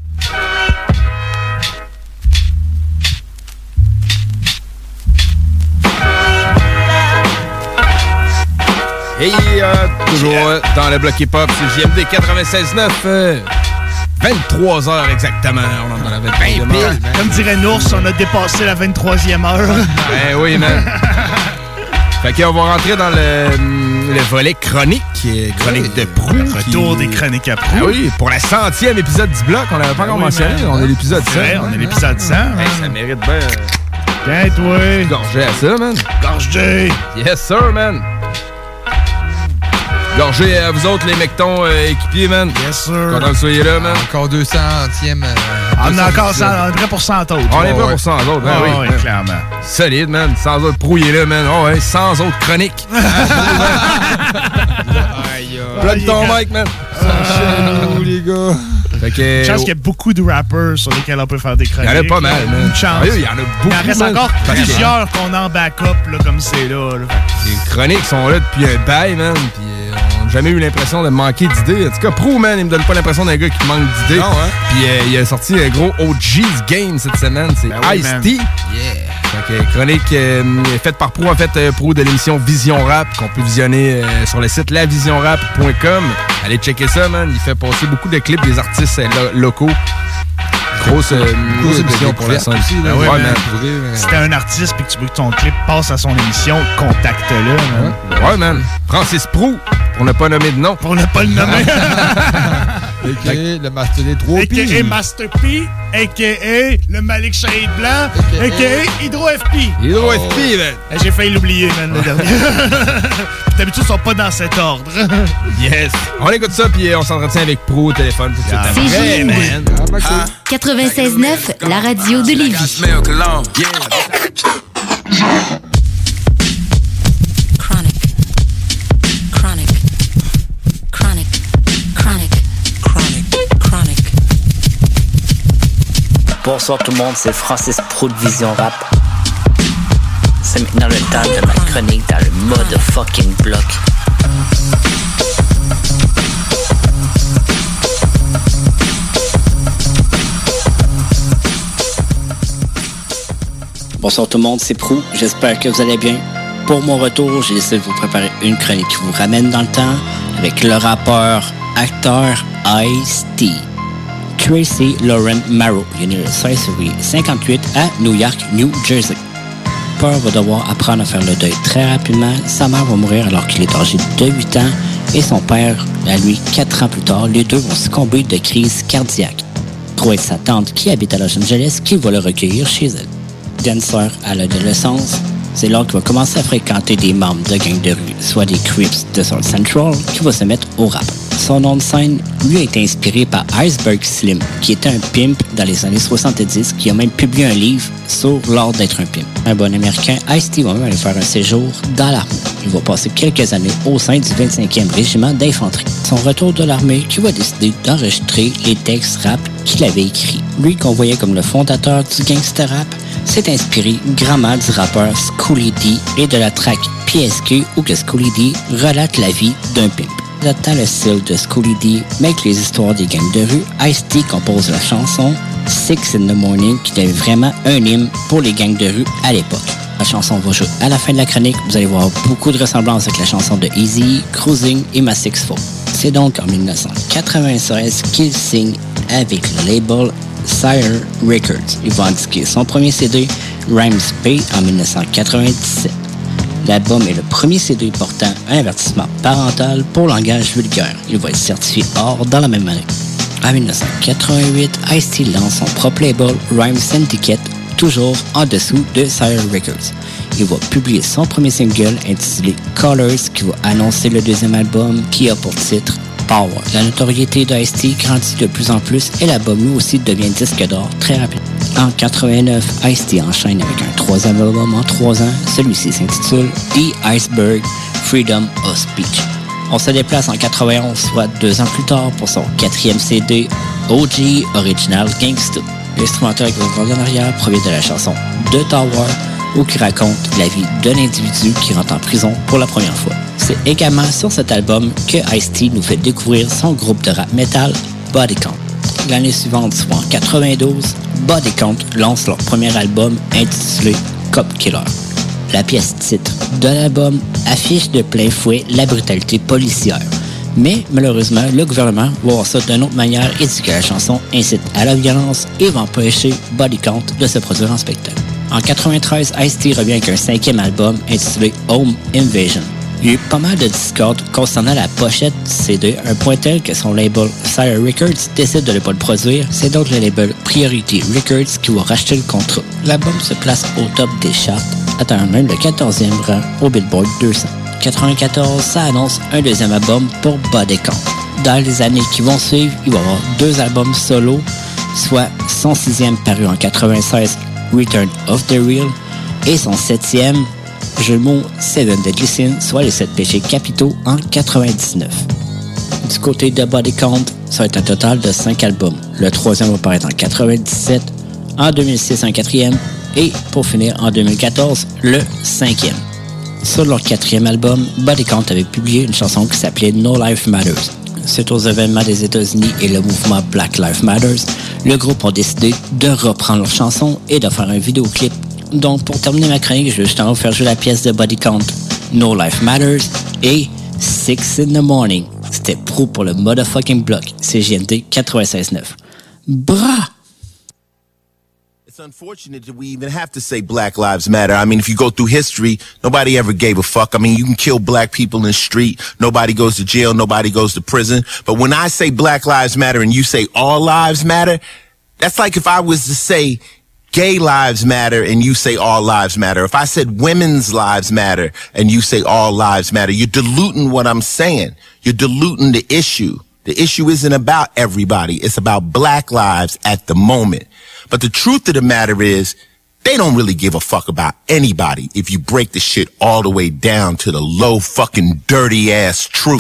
euh, toujours euh, dans le bloc hip-hop, c'est JMD 96.9. 23 heures exactement. On en avait 20 pile. Comme dirait Nours, on a dépassé la 23e heure. ben oui, man. fait qu'on va rentrer dans le, le volet chronique, chronique de Prou. Le retour des chroniques à Prou. Ah oui, pour la centième épisode du bloc, on l'avait pas Ah encore oui, mentionné. man. On est l'épisode 100. Ouais, on est l'épisode 100. Hey, ça mérite bien. Tiens, toi. Gorgé à ça, man. Gorgé. Yes, sir, man. Gorgé à vous autres, les mectons euh, équipiers, man. Yes, sir. Content que vous soyez là, man. Encore 200e. On a encore 100, on est prêt pour 100 autres. On est prêt pour 100 autres, Ah oui. ouais, man. clairement. Solide, man. Sans autres prouillés là, man. Oh, ouais, sans autres chroniques. Plug ton mic, man. nous, les gars. Fait que. Une chance qu'il y a beaucoup de rappers sur lesquels on peut faire des Il chroniques. y en a pas mal, man. Une chance. Ah il y en a beaucoup, Il en reste man. encore que- plusieurs qu'on a en backup, là, comme c'est là. là. Les chroniques sont là depuis un bail, man. Puis euh, jamais eu l'impression de manquer d'idées. En tout cas, Pro, man, il me donne pas l'impression d'un gars qui manque d'idées. Non, hein? Puis euh, il a sorti un gros OG's Game cette semaine. C'est Ben oui. Ice-T. Que, chronique euh, faite par Pro, en fait, euh, Pro de l'émission Vision Rap, qu'on peut visionner euh, sur le site lavisionrap.com. Allez checker ça, man. Il fait passer beaucoup de clips des artistes euh, lo- locaux. Grosse, euh, émission pour la. Ben ouais, Ouais. Si t'es un artiste et que tu veux que ton clip passe à son émission, contacte-le. Ouais, man. Francis Prou, pour ne pas nommer de nom. Pour ne pas le nommer. A.K.A. le Master des 3 A.K.A. Master P, A.K.A. le Malik Shahid Blanc, A.K.A. Hydro FP. Hydro FP, man. Eh, J'ai failli l'oublier, man, le dernier. D'habitude, ils sont pas dans cet ordre. Yes. On écoute ça, puis euh, on s'entretient avec Pro au téléphone après. CJMD. man. 96.9, la radio de Lévis. Bonsoir tout le monde, c'est Francis Pro de Vision Rap. C'est maintenant le temps de ma chronique dans le mode fucking bloc. Bonsoir tout le monde, c'est Prou. J'espère que vous allez bien. Pour mon retour, j'ai décidé de vous préparer une chronique qui vous ramène dans le temps avec le rappeur, acteur Ice-T. Tracy Lauren Marrow, est né le 16 février 58 à New York, New Jersey. Peur va devoir apprendre à faire le deuil très rapidement. Sa mère va mourir alors qu'il est âgé de 8 ans et son père, à lui, 4 ans plus tard. Les deux vont succomber de crise cardiaque. Trouver sa tante qui habite à Los Angeles qui va le recueillir chez elle. Dancer à l'adolescence, c'est là qu'il va commencer à fréquenter des membres de gangs de rue, soit des Crips de South Central, qui va se mettre au rap. Son nom de scène, lui, a été inspiré par Iceberg Slim, qui était un pimp dans les années 70, qui a même publié un livre sur l'art d'être un pimp. Un bon américain, Ice-T va aller faire un séjour dans l'armée. Il va passer quelques années au sein du 25e régiment d'infanterie. Son retour de l'armée, qui va décider d'enregistrer les textes rap qu'il avait écrits. Lui, qu'on voyait comme le fondateur du gangster rap, s'est inspiré grandement du rappeur Schooly D et de la track PSQ où que Schooly D relate la vie d'un pimp. Adaptant le style de Schooly D, mais avec les histoires des gangs de rue, Ice-T compose la chanson Six in the Morning qui était vraiment un hymne pour les gangs de rue à l'époque. La chanson va jouer à la fin de la chronique. Vous allez voir beaucoup de ressemblances avec la chanson de Easy, Cruising et Ma Six Four. C'est donc en 1996 qu'il signe avec le label Sire Records. Il va indiquer son premier CD, Rhymes Pay, en 1997. L'album est le premier CD portant un avertissement parental pour langage vulgaire. Il va être certifié or dans la même année. En 1988, Ice-T lance son propre label Rhyme Syndicate, toujours en dessous de Sire Records. Il va publier son premier single intitulé Colors qui va annoncer le deuxième album qui a pour titre La notoriété d'Ice-T grandit de plus en plus et l'album lui aussi devient disque d'or très rapide. En 89, Ice-T enchaîne avec un troisième album en trois ans. Celui-ci s'intitule The Iceberg Freedom of Speech. On se déplace en 91, soit deux ans plus tard, pour son quatrième CD, OG Original Gangsta. L'instrumental que vous entendez en arrière provient de la chanson The Tower, où qui raconte la vie d'un individu qui rentre en prison pour la première fois. C'est également sur cet album que Ice-T nous fait découvrir son groupe de rap metal, Body Count. L'année suivante, soit en 92, Body Count lance leur premier album intitulé Cop Killer. La pièce titre de l'album affiche de plein fouet la brutalité policière. Mais malheureusement, le gouvernement va voir ça d'une autre manière et dit que la chanson incite à la violence et va empêcher Body Count de se produire en spectacle. En 93, Ice-T revient avec un cinquième album intitulé Home Invasion. Il y a eu pas mal de discordes concernant la pochette du CD, un point tel que son label Sire Records décide de ne pas le produire. C'est donc le label Priority Records qui va racheter le contrat. L'album se place au top des charts, atteignant même le 14e rang au Billboard 200. 94, ça annonce un deuxième album pour Body Count. Dans les années qui vont suivre, il va y avoir deux albums solo, soit son sixième paru en 96, Return of the Real, et son septième, jeu de mots Seven Deadly Sins, soit les sept péchés capitaux en 99. Du côté de Body Count, ça va être un total de 5 albums. Le troisième va paraître en 97, en 2006 un quatrième, et pour finir en 2014, le cinquième. Sur leur quatrième album, Body Count avait publié une chanson qui s'appelait No Life Matters. Suite aux événements des États-Unis et le mouvement Black Lives Matters, le groupe a décidé de reprendre leur chanson et de faire un vidéoclip. Donc, pour terminer ma chronique, je vais justement vous faire jouer la pièce de Body Count, No Life Matters, et Six in the Morning. C'était pro pour le motherfucking block, CGNT 96.9. Bras! It's unfortunate that we even have to say Black Lives Matter. I mean, if you go through history, nobody ever gave a fuck. I mean, you can kill black people in the street. Nobody goes to jail. Nobody goes to prison. But when I say Black Lives Matter and you say all lives matter, that's like if I was to say gay lives matter and you say all lives matter. If I said women's lives matter and you say all lives matter, you're diluting what I'm saying. You're diluting the issue. The issue isn't about everybody. It's about black lives at the moment. But the truth of the matter is, they don't really give a fuck about anybody if you break the shit all the way down to the low fucking dirty ass truth.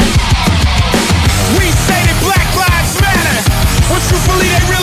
We say that black lives matter, truthfully they really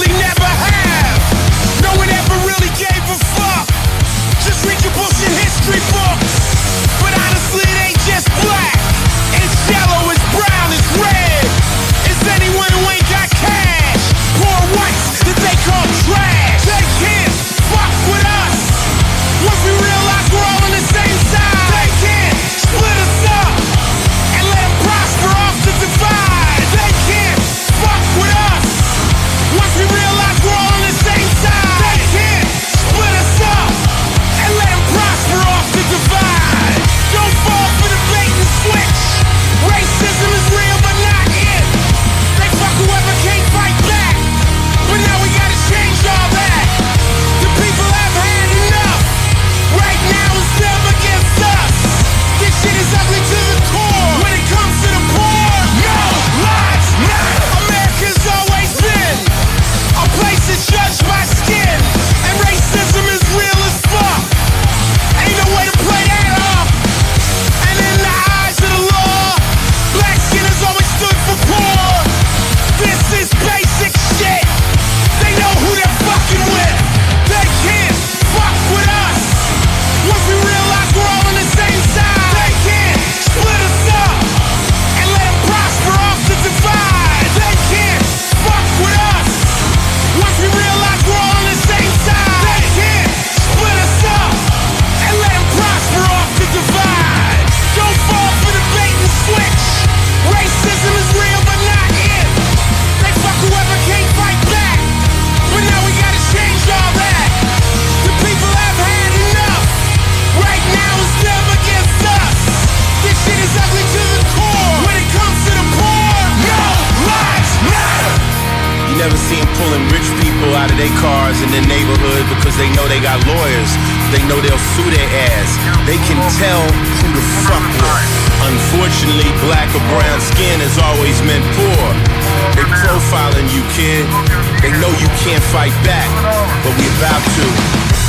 about to.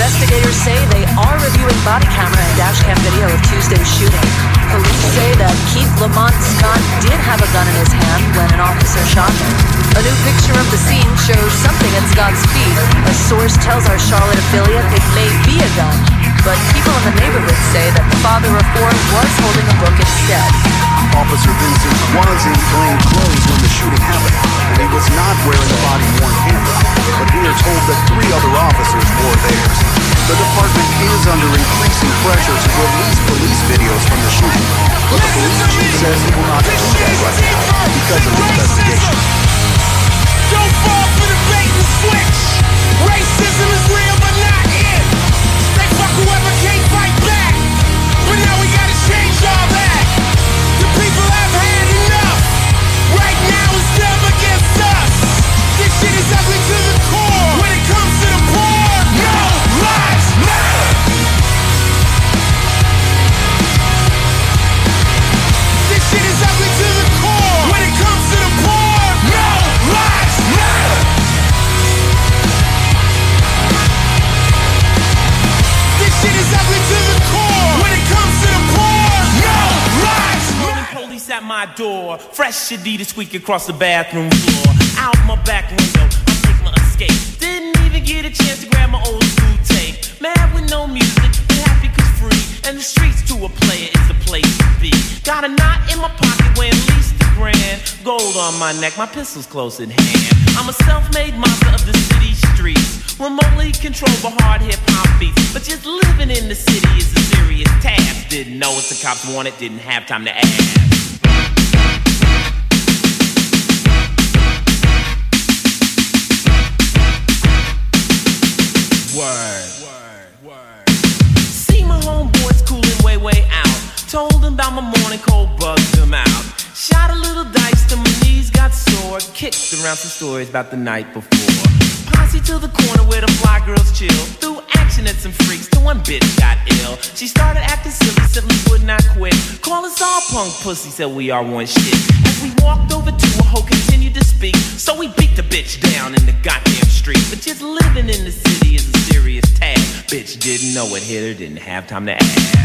Investigators say they are reviewing body camera and dash cam video of Tuesday's shooting. Police say that Keith Lamont Scott did have a gun in his hand when an officer shot him. A new picture of the scene shows something at Scott's feet. A source tells our Charlotte affiliate it may be a gun, but people in the neighborhood say that the father of four was holding a book instead. Officer Vincent was in plain clothes when the shooting happened, and he was not wearing a body-worn camera. But we are told that three other officers wore theirs. The department is under increasing pressure to release police videos from the shooting, but the police chief says he will not do that right now because of the investigation. Don't fall for the bait and switch. Racism is real, whoever can't fight back. But now we gotta change all that. The people have had enough. Right now it's them against us. This shit is ugly to the core. When it comes to the poor, no lives matter. This shit is ugly to the. At my door. Fresh Adidas squeak across the bathroom floor. Out my back window, I take my escape. Didn't even get a chance to grab my old school tape. Mad with no music, And the streets to a player is the place to be. Got a knot in my pocket at least a grand. Gold on my neck, my pistol's close in hand. I'm a self-made monster of the city streets. Remotely controlled by hard hip hop beats. But just living in the city is a serious task. Didn't know what the cops wanted, didn't have time to ask. Word. Told them about my morning cold, bugged them out. Shot a little dice till my knees got sore. Kicked around some stories about the night before. Posse to the corner where the fly girls chill. Threw action at some freaks till one bitch got ill. She started acting silly, simply would not quit. Call us all punk pussy, said we are one shit. As we walked over to a hoe, continued to speak. So we beat the bitch down in the goddamn street. But just living in the city is a serious task. Bitch didn't know it hit her, didn't have time to ask.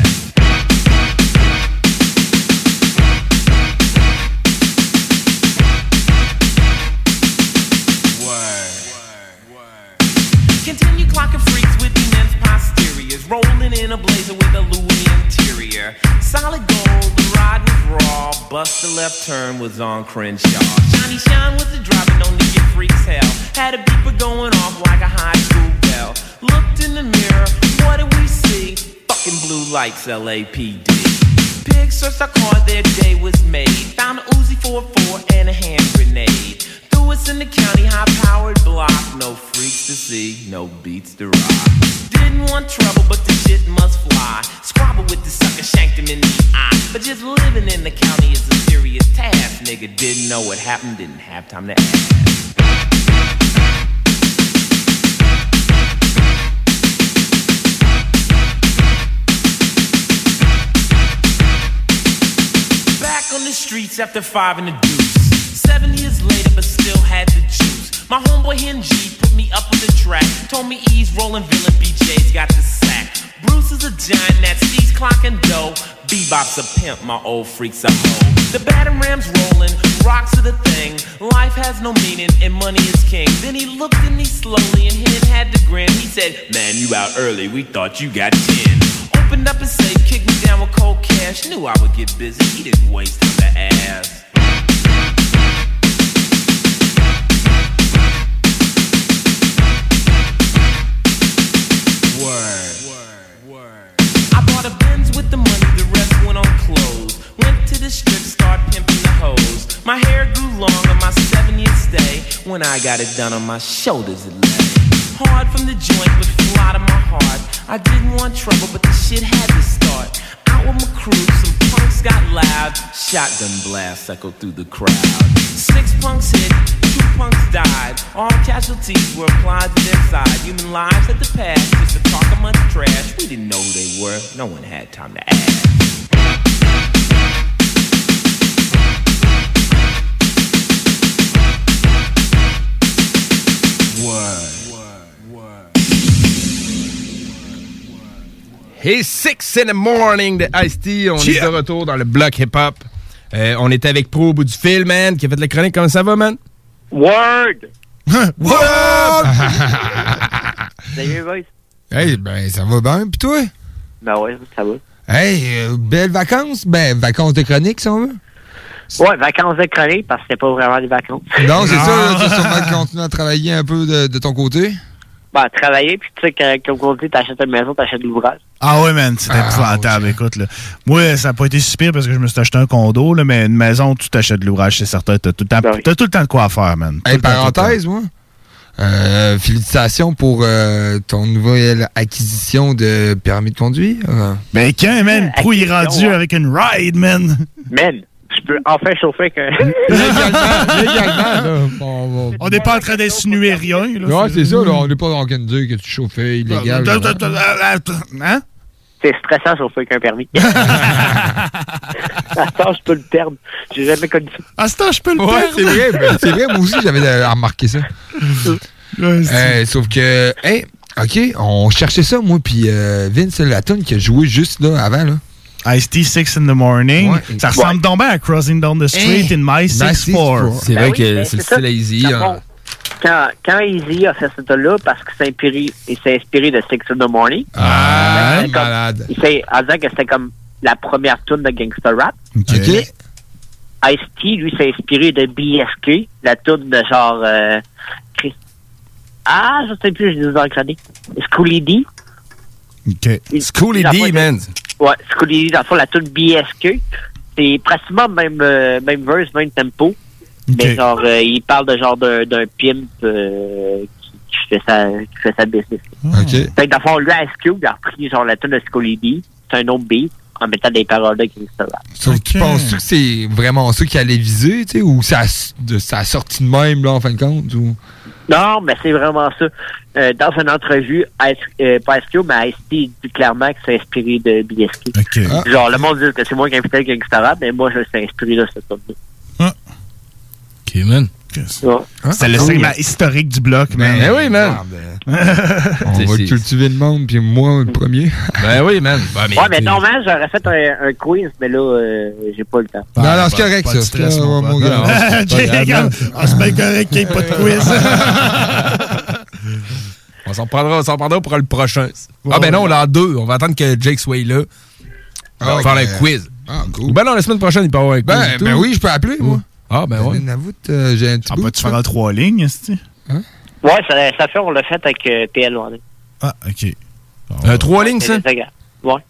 Rolling in a blazer with a Louis interior. Solid gold, the ride was raw. Bust the left turn was on Crenshaw. Shiny shine was the driver, no need get freaks hell. Had a beeper going off like a high school bell. Looked in the mirror, what did we see? Fucking blue lights, LAPD. Pig searched our car, their day was made. Found a Uzi 44 and a hand grenade. Threw in the county high powered block. No freaks to see, no beats to rock. Didn't want trouble, but the shit must fly. Squabble with the sucker, shanked him in the eye. But just living in the county is a serious task. Nigga didn't know what happened, didn't have time to ask. Back on the streets after five in the deuce. Seven years later, but still had the juice. My homeboy Hen G put me up on the track. Told me ease rolling villain BJ's got the sack. Bruce is a giant that sees clock and dough. Bebop's a pimp, my old freak's a hoe. The batter rams rolling, rocks are the thing. Life has no meaning and money is king. Then he looked at me slowly and Hen had to grin. He said, Man, you out early, we thought you got 10. Opened up his safe, kicked me down with cold cash. Knew I would get busy, he didn't waste time to My hair grew long on my seven year stay. When I got it done on my shoulders, it lay. Hard from the joint, but fly to my heart. I didn't want trouble, but the shit had to start. Out out with my crew, some punks got loud. Shotgun blast echoed through the crowd. Six punks hit, two punks died. All casualties were applied to their side. Human lives had to pass just to talk a of trash. We didn't know who they were. No one had time to ask. Hey, 6 in the morning de Ice-T. On est de retour dans le bloc hip-hop. Euh, on était avec Pro au bout du fil, man, qui a fait la chronique. Comment ça va, man? Word! What? Salut, boys. Hey, ben, ça va bien, pis toi? Ben ouais, ça va. Hey, euh, belles vacances? Ben, vacances de chronique, si on veut. Ouais, vacances de chronique, parce que c'était pas vraiment des vacances. Non, c'est ça, tu as sûrement continué à travailler un peu de, de ton côté. Ben, travailler, puis tu sais, quand, comme on dit, t'achètes une maison, t'achètes de l'ouvrage. Ah ouais, man, c'est épouvantable. Écoute, là. Moi, ça n'a pas été si pire parce que je me suis acheté un condo, là, mais une maison, tu t'achètes de l'ouvrage, c'est certain. T'as tout, le temps- t'as tout le temps de quoi faire, man. Hey, parenthèse, moi. Euh, félicitations pour euh, ton nouvelle acquisition de permis de conduire. Euh, Ben, quand, man, Pro, est rendu ouais. avec une ride, man. Man, je peux enfin chauffer que. On n'est pas en train d'insinuer rien, là. Ouais, c'est ça, là, on n'est pas en train de dire que tu chauffais illégal. Hein? C'est stressant chauffer qu'un permis. à ce temps, je peux le perdre. J'ai jamais connu ça. À ce temps, je peux le Ouais, c'est vrai, ben, c'est vrai, moi aussi, j'avais remarqué ça. Euh, sauf que, hey, OK, on cherchait ça, moi, puis euh, Vince, la tune qui a joué juste là, avant, là. Ice-T 6 in the morning. Ouais. Ça ressemble donc bien à Crossing Down the Street Hey, in My 6-4. C'est Ben vrai oui, que ben c'est le style Easy. Hein. Quand, quand Easy a fait cette là parce qu'il s'est inspiré, il s'est inspiré de Six in the Morning. Ah, comme- malade. Il s'est, en disant que c'était comme la première tune de Gangsta Rap. OK. Ice-T, lui, s'est inspiré de BSK, la tune de genre... euh, Chris- Ah, je sais plus, je dis dans le chronique. Schooly D. OK. Schooly le D, man. Ouais, Schooly D, dans le fond, la tune BSK. C'est pratiquement même, euh, même verse, même tempo. Mais genre, euh, il parle de genre d'un, pimp euh, qui, qui fait sa, qui fait sa business. OK. Fait que dans le fond, lui, Cube, il a repris genre la tune de Schooly D. C'est un autre beat en mettant des paroles de que tu penses que c'est vraiment ça qui allait viser, tu sais, ou ça, a- de- ça a sorti de même, là, en fin de compte? Ou... Non, mais c'est vraiment ça. Euh, dans une entrevue, euh, mais Ice-T dit clairement que c'est inspiré de BSK. Genre, le monde dit que c'est moi qui ai invité le Gangsta Rap, mais moi, je suis inspiré de cette tune OK, man. C'est le segment historique du bloc, man. Ben oui, man. On va cultiver le monde, puis moi, le premier. Ben oui, man. Ben, mais ouais, mais normalement, j'aurais fait un, un quiz, mais là, euh, j'ai pas le temps. non, non, c'est correct, ça. stress, C'est mon mon gars. C'est là. Ah, bien correct qu'il n'y ait pas de quiz. On s'en prendra, on s'en prendra pour le prochain. ah, ben non, l'an 2. On va attendre que Jake soit là. On va Ah, faire ben, un quiz. Ah, cool. Ben non, la semaine prochaine, il peut avoir un quiz. Ben, et tout. ben oui, je peux appeler, moi. Ah, ben ouais. Euh, j'ai un petit Ah, bout. pas tu faire en trois lignes, est Ouais, ça, ça fait, on l'a fait avec euh, PL Wanda. Ah, OK. Euh, trois lignes, ça? C'est. Ouais.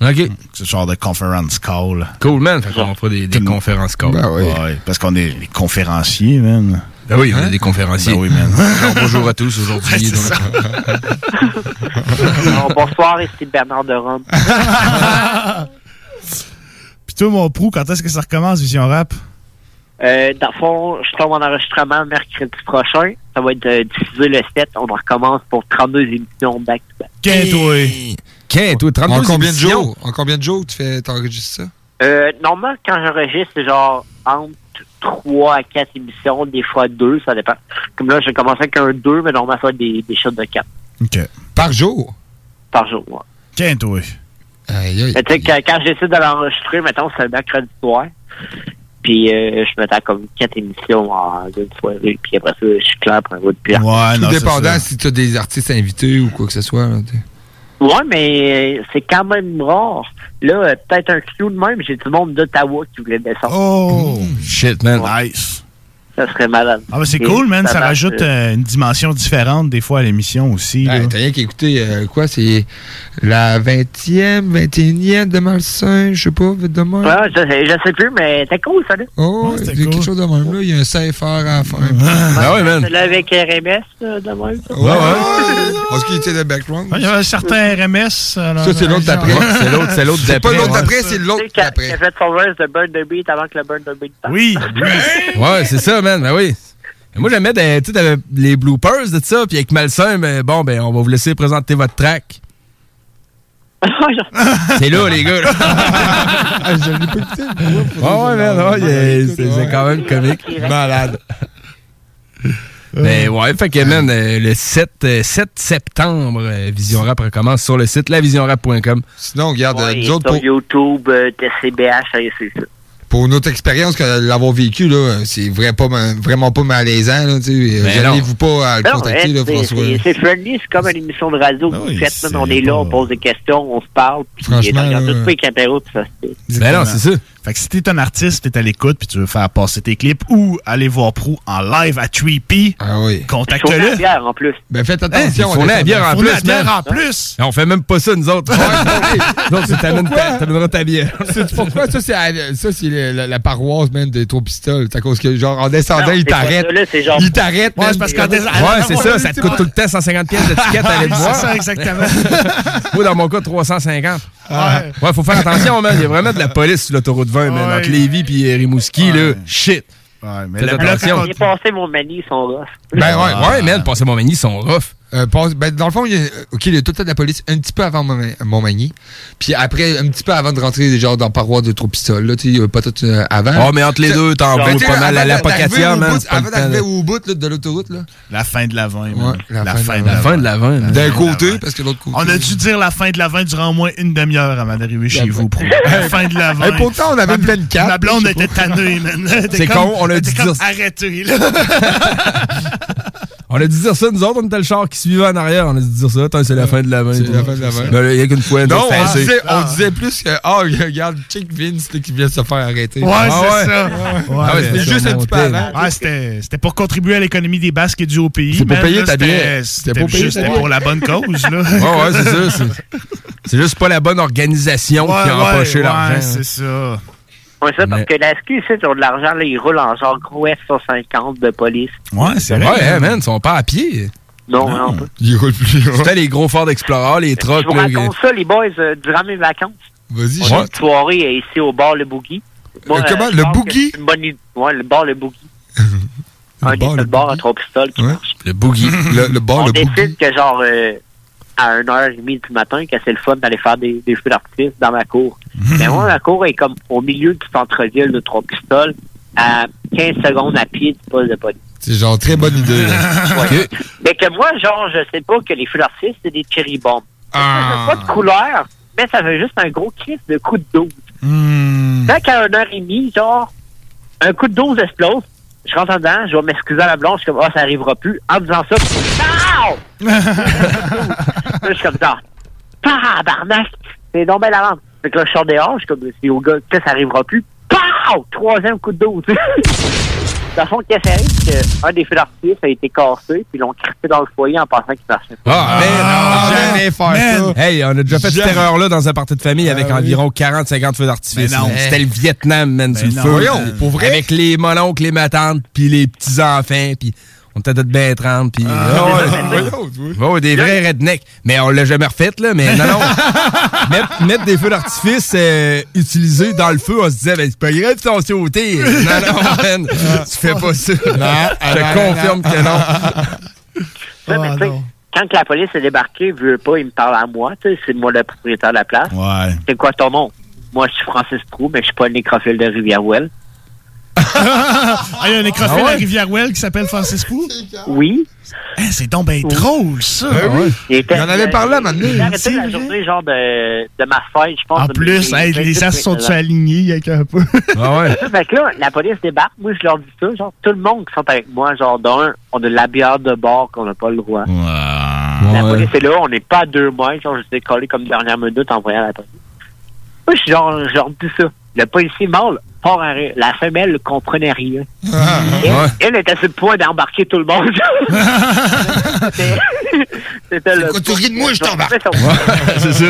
OK. C'est genre de conference call. Cool, man. Fait qu'on fera des, des conférences calls. Ben oui. Ouais, parce qu'on est les conférenciers, man. Ben oui, on est des conférenciers. Ben oui, man. Alors, bonjour à tous aujourd'hui. C'est bonsoir, ici Bernard de Rome. Puis toi, mon prou, quand est-ce que ça recommence, Vision Rap? Euh, dans le fond, je tombe en enregistrement mercredi prochain. Ça va être euh, diffusé le 7. On recommence pour 32 émissions back-to-back. Qu'est toi? Qu'est toi? 32 En combien de émissions? jours? En combien de jours tu fais, t'enregistres ça? Euh, normalement, quand j'enregistre, c'est genre entre 3 à 4 émissions, des fois 2, ça dépend. Comme là, j'ai commencé avec un 2, mais normalement, ça va être des, des shots de 4 OK. Par jour? par jour. Ouais. Qu'est toi? Aïe, aïe. Mais tu sais, quand, quand je décide de l'enregistrer, mettons, c'est le mercredi soir. Puis euh, je m'attends comme 4 émissions en une soirée. Puis après ça, je suis clair pour un bout de pire. Ouais, Tout non, dépendant si tu as des artistes invités ou quoi que ce soit. là. Ouais, mais euh, c'est quand même rare. Là, euh, peut-être un clou de même, j'ai du monde d'Ottawa qui voulait descendre. Oh! Shit, man. Nice. Ça serait malade. Ah, ben c'est cool, man. Ça, marche, rajoute euh, euh, une dimension différente des fois à l'émission aussi. Hey, T'as rien qu'à écouter, euh, quoi, c'est la 20e, 21e de Malsain, je sais pas, vite de même. Ouais, je, sais- je sais plus, mais c'était cool, ça. là. Oh, c'est quelque chose de même, là. Il y a un CFR à la fin. Ah ouais, man. Là, avec RMS, euh, de même. ça. Ouais, ouais. Parce qu'il était le background. Ouais, Il y a un certain RMS. alors, Ça, c'est l'autre genre- d'après. C'est l'autre, c'est l'autre C'est pas d'après. l'autre ouais. d'après, c'est l'autre d'après. qui a fait son verse de Burn the Beat avant que le Burn the Beat. Oui, Ouais, c'est ça, man. Ben oui. Mais Moi, j'aimais des- tu sais, t'avais les bloopers de ça, puis avec Malsain, ben, bon, ben, on va vous laisser présenter votre track. c'est là, les gars. je l'ai pas écouté. Ouais, ouais, man, ouais, c'est quand même comique. Malade. Mais ouais, fait que, man, euh, le 7, euh, 7 septembre, euh, Vision Rap recommence sur le site lavisionrap.com. Sinon, regarde, euh, Ouais, nous autres, sur pour, YouTube, euh, TCBH, c'est ça. Pour notre expérience que l'avoir vécu, là, c'est vrai pas vraiment pas malaisant. Là, tu sais. Gênez-vous pas à le Non, contacter, là, c'est- François. c'est- C'est friendly, c'est comme une émission de radio que vous faites. man. on est là, on pose des questions, on se parle. Puis Franchement, on regarde pas avec apéro, puis ça se fait. Ben non, c'est ça. Fait que si t'es un artiste, t'es à l'écoute, puis tu veux faire passer tes clips ou aller voir Prou en live à 3P, ah oui. Faut la contacte-le. bière en plus. Ben faites Hein, attention. il faut la bière en plus, bière man. en plus. On fait même pas ça, nous autres. Donc, tu t'amèneras ta bière. C'est pourquoi? Ça c'est la, la paroisse man des trois pistoles. C'est à cause que genre en descendant Non, il c'est pas t'arrête. ça, là, c'est genre- Il t'arrête. Ouais, c'est parce qu'en des- Ouais, c'est ça, ça te coûte tout le temps 150 pièces d'étiquette à aller te C'est voir. ça, exactement. Moi, dans mon cas, 350. Ouais, faut faire attention, man. Il y a vraiment de la police sur l'autoroute 20, man. Ouais. Entre Lévis et Rimouski, là. Shit. Ouais, mais là, attention. J'ai passé mon manie, ils sont rough. Ben ouais, ouais, man. Passer mon mani, ils sont rough. Euh, ben, dans le fond, il y a, OK, il y a tout le temps de la police un petit peu avant Montmagny. Puis après, un petit peu avant de rentrer genre dans la paroisse de Trop-Pistole. Là, tu sais, il y a pas tout euh, avant. Oh, mais entre les deux, t'en Ben, tu sais, pas mal à le Avant d'arriver de- au bout là, de l'autoroute, là. La fin de la 20, man. Ouais, la la, fin de la de La la fin 20. de la vente. D'un côté, parce que l'autre côté. On a dû dire la fin de la 20 durant au moins une demi-heure avant d'arriver chez vous. Prou. La fin de la 20. Hey, pourtant, on avait une 24. Ma blonde était tannée, man. C'est con, on a dû dire- Arrêtez, là. On a dû dire ça, nous autres, on était le char qui suivait en arrière. On a dû dire ça. Attends, c'est la fin de la vente. C'est la fin de la vente. Ben, il y a qu'une fois, Non, on on disait, on disait plus que, ah, regarde, check Vince qui vient de se faire arrêter. Ouais, Ah c'est ouais. ça. Ah ouais, c'était juste un petit peu avant. C'était c'était pour contribuer à l'économie des Basques et du haut pays. C'est pour payer ta c'était- bière. C'était C'était pour payer juste ta pour la bonne cause, là. Ouais, ouais, c'est ça. c'est- juste pas la bonne organisation Ouais, qui a empoché ouais, l'argent. c'est ça. Ouais, ça, parce que la SQ, ici, ils ont de l'argent, là, ils roulent en genre gros F-150 de police. Ouais, c'est Ouais, vrai. hein, man, ils sont pas à pied. Non, non, pas. Il roule plus. C'était les gros Ford Explorer, les Je trucks. vous là, raconte ça, les boys, euh, durant mes vacances. Vas-y, On a une soirée euh, ici au bar Le Boogie. Moi, Euh, comment, je le Boogie? c'est une bonne idée. Ouais, le bar Le Boogie. un des bar, le à trois pistoles qui Ouais. marche. Le boogie. Le, le bar, On le décide boogie. que, genre, euh, à 1h30 du matin, que c'est le fun d'aller faire des, des feux d'artifice dans ma cour. Mais moi, ma cour est comme au milieu du centre-ville de trois pistoles, à 15 secondes à pied du poste de police. C'est genre très bonne idée. là. Mais que moi, genre, je sais pas que les feux d'artifice, c'est des cherry bombs. Ça Ah. fait pas de couleur, mais ça fait juste un gros kiff de coup de 12. Hmm. Fait qu'à 1h30, genre, un coup de 12 explose. Je rentre en dedans, je vais m'excuser à la blonde, je suis comme, ah, ça arrivera plus. En disant ça, Pow! Là, je suis comme, ça. Tabarnak! C'est donc bien la lampe. Fait que là, je sors dehors, je suis comme, c'est au gars, sais, ça arrivera plus. Pow! Troisième coup de 12. Dans le fond, qu'est-ce qui arrive, c'est qu'un des feux d'artifice a été cassé, puis ils l'ont crissé dans le foyer en pensant qu'il marchait. Ah, man, Ah, jamais faire ça. Hey, on a déjà fait cette erreur-là dans un party de famille avec Ah oui. environ 40-50 feux d'artifice. Mais non. C'était le Vietnam, man, non. feu. Voyons, pour vrai? Avec les mononcles, les matantes, puis les petits-enfants, puis on était tous bien 30, puis... Ah, Ah, ouais, des vrais rednecks. Mais on l'a jamais refait, là. Mais non, non. mettre, mettre des feux d'artifice euh, utilisés dans le feu, on se disait, ben, c'est pas grave si on sauté. Non, non, man. tu fais pas ça. Je te confirme que non. Ouais, mais Ah, tu sais, non. quand que la police est débarquée, veut pas, il me parle à moi, tu sais, c'est moi le propriétaire de la place. Ouais. C'est quoi ton nom? Moi, je suis Francis Prou, mais je suis pas le nécrophile de Rivière-Ouelle. Ah, il y a un nécrophile Ah ouais? à Rivière-Ouelle qui s'appelle Francis Pou. Oui. Hein, c'est donc bien drôle, ça. Il, était, Il en avait parlé à un moment donné. Il a arrêté la journée, genre, de, de ma fête, je pense. En plus, hey, les as sont alignés avec un peu. Ah ouais. Fait que là, la police débarque, moi, je leur dis ça, genre, tout le monde qui sont avec moi, genre, d'un, on a de la bière de bord qu'on n'a pas le droit. La Ouais. police est là, on n'est pas à deux mois, genre, je suis collé comme dernière minute en voyant la police. Moi, je suis genre, je leur dis ça. Le policier mâle part en rire. La femelle ne comprenait rien. Ah, elle, elle était sur le point d'embarquer tout le monde. C'était- le. Quoi, tu ris de moi, je t'embarque. Ouais, c'est ça.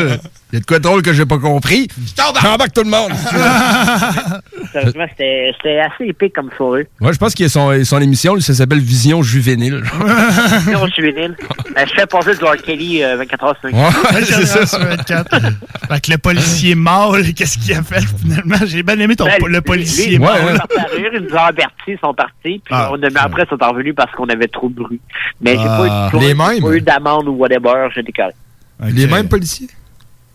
Il y a de quoi de drôle que j'ai pas compris? J'embarque tout le monde. Sérieusement, c'était c'était assez épique comme soirée. Ouais, je pense qu'il y a son, son émission, ça s'appelle Vision Juvénile. Non, juvénile. Euh, Je fais passer du R. Kelly euh, 24 heures sur 24. Ouais, c'est ça. sur 24. fait que le policier mâle, qu'est-ce qu'il a fait finalement? J'ai bien aimé ton, Ben, le policier partis à rire, ils nous ont avertis, ils sont partis, puis Ah, on demi après, ils sont revenus parce qu'on avait trop de bruit. Mais j'ai Ah, pas eu les pas eu d'amende ou whatever, j'étais correct. Les mêmes policiers?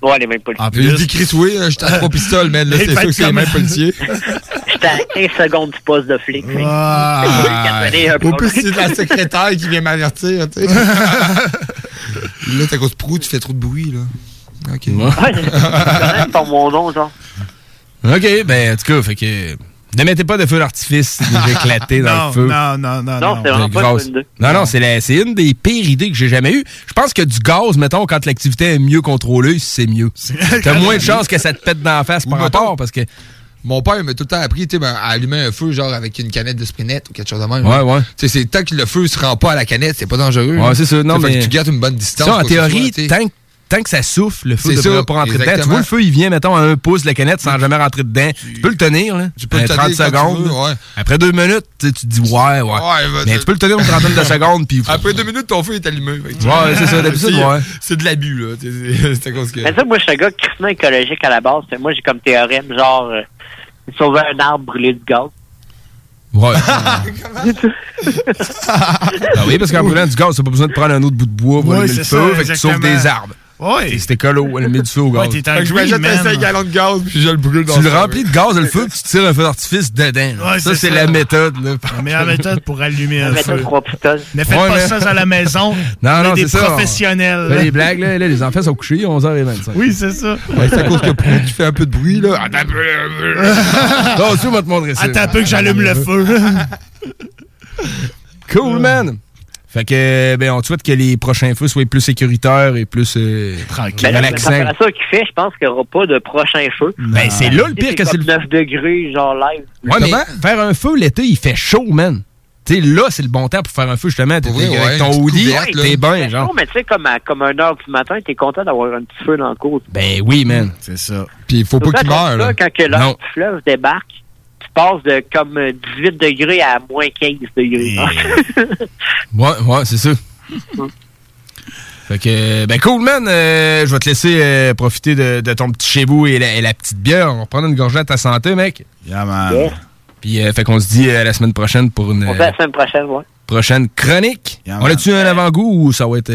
Ouais, les mêmes policiers. En plus, dit Chris, oui, j'étais à trois pistoles, man. Là, c'est sûr que c'est les mêmes policiers. J'étais à 15 secondes du poste de flic. Ah. Au plus, c'est la secrétaire qui vient m'avertir, tu sais. là, t'as cause prou, tu fais trop de bruit, là. OK. Ouais, c'est mon nom, genre. OK, ben, en tout cas, fait que. Ne mettez pas de feu d'artifice déjà éclaté dans Non, le feu. non, non, non, Non, c'est vraiment pas une idée. Non, non, c'est la- c'est une des pires idées que j'ai jamais eues. Je pense que du gaz, mettons, quand l'activité est mieux contrôlée, c'est mieux. T'as moins de chances que ça te pète dans la face par rapport parce que. Mon père il m'a tout le temps appris tu sais, ben, à allumer un feu, genre avec une canette de Sprinette ou quelque chose de même. Ouais, ouais. Tu sais, c'est tant que le feu se rend pas à la canette, c'est pas dangereux. Ouais, c'est ça. Non, fait mais. que tu gardes une bonne distance. Ça, en théorie, soit, tant, que- tant que ça souffle, le feu ne devrait pas rentrer dedans. Tu vois, le feu, il vient, mettons, à un pouce de la canette sans jamais rentrer dedans. Tu peux le tenir, là. Tu peux le tenir 30 quand tu secondes. veux, ouais. Après deux minutes, tu te dis, ouais, ouais. bah, mais tu peux le tenir une trentaine de secondes, puis. Après deux minutes, ton feu est allumé. Ouais, c'est ça, d'habitude, C'est- ouais. C'est de l'abus, là. C'est c'est à cause que. Mais ça, moi, je suis un gars crissement écologique à la base. Moi, j'ai comme théorème, genre, euh, sauver un arbre, brûler du gaz. Ouais. Ah oui, parce qu'en brûlant du gaz, t'as pas besoin de prendre un autre bout de bois pour Ouais, allumer le feu, ça, fait que tu sauves des arbres. Ouais. Et C'est écolo, allumer du feu au gaz. Ouais, t'es un Fait que je m'achète un man. 5 gallons de gaz, puis je le brûle dans Tu le feu. remplis de gaz, le feu, puis tu tires un feu d'artifice dedans. Ouais, ça, c'est la méthode. Là. La meilleure méthode pour allumer un feu. Ne faites Ouais, pas mais- ça à la maison. Non, On non, des c'est ça. professionnels. Là, les blagues, là, là, les enfants sont couchés, 11h25. Oui, c'est ça. Ouais, c'est à cause que qui fait un peu de bruit, là. Attends un peu. Non, tu vas te montrer ça. Attends un peu que j'allume le feu. Cool, man. Fait que, ben, on te souhaite que les prochains feux soient plus sécuritaires et plus euh, Ben, la température qu'il fait, je pense qu'il n'y aura pas de prochain feu. Ben, c'est là le pire que c'est le 9 degrés, genre live. Ouais, mais faire un feu l'été, il fait chaud, man. Tu sais, là, c'est le bon temps pour faire un feu, justement. T'es avec ouais, ton une petite hoodie, t'es bien, Non, genre. mais tu sais, comme à comme 1 heure du matin, t'es content d'avoir un petit feu dans le cours. Ben oui, man. C'est ça. Puis il faut pas qu'il meure, là. Quand que Non. l'heure du fleuve débarque, de comme euh, 18 degrés à moins 15 degrés. Ouais, ouais, c'est ça. Fait que, ben cool, man. Euh, je vais te laisser euh, profiter de, de ton petit chez vous et la, et la petite bière. On va prendre une gorgée à ta santé, mec. Yeah, man. Puis, euh, fait qu'on se dit euh, la semaine prochaine pour une On fait la semaine prochaine, ouais. prochaine chronique. Yeah, On a-tu un avant-goût ou ça va être.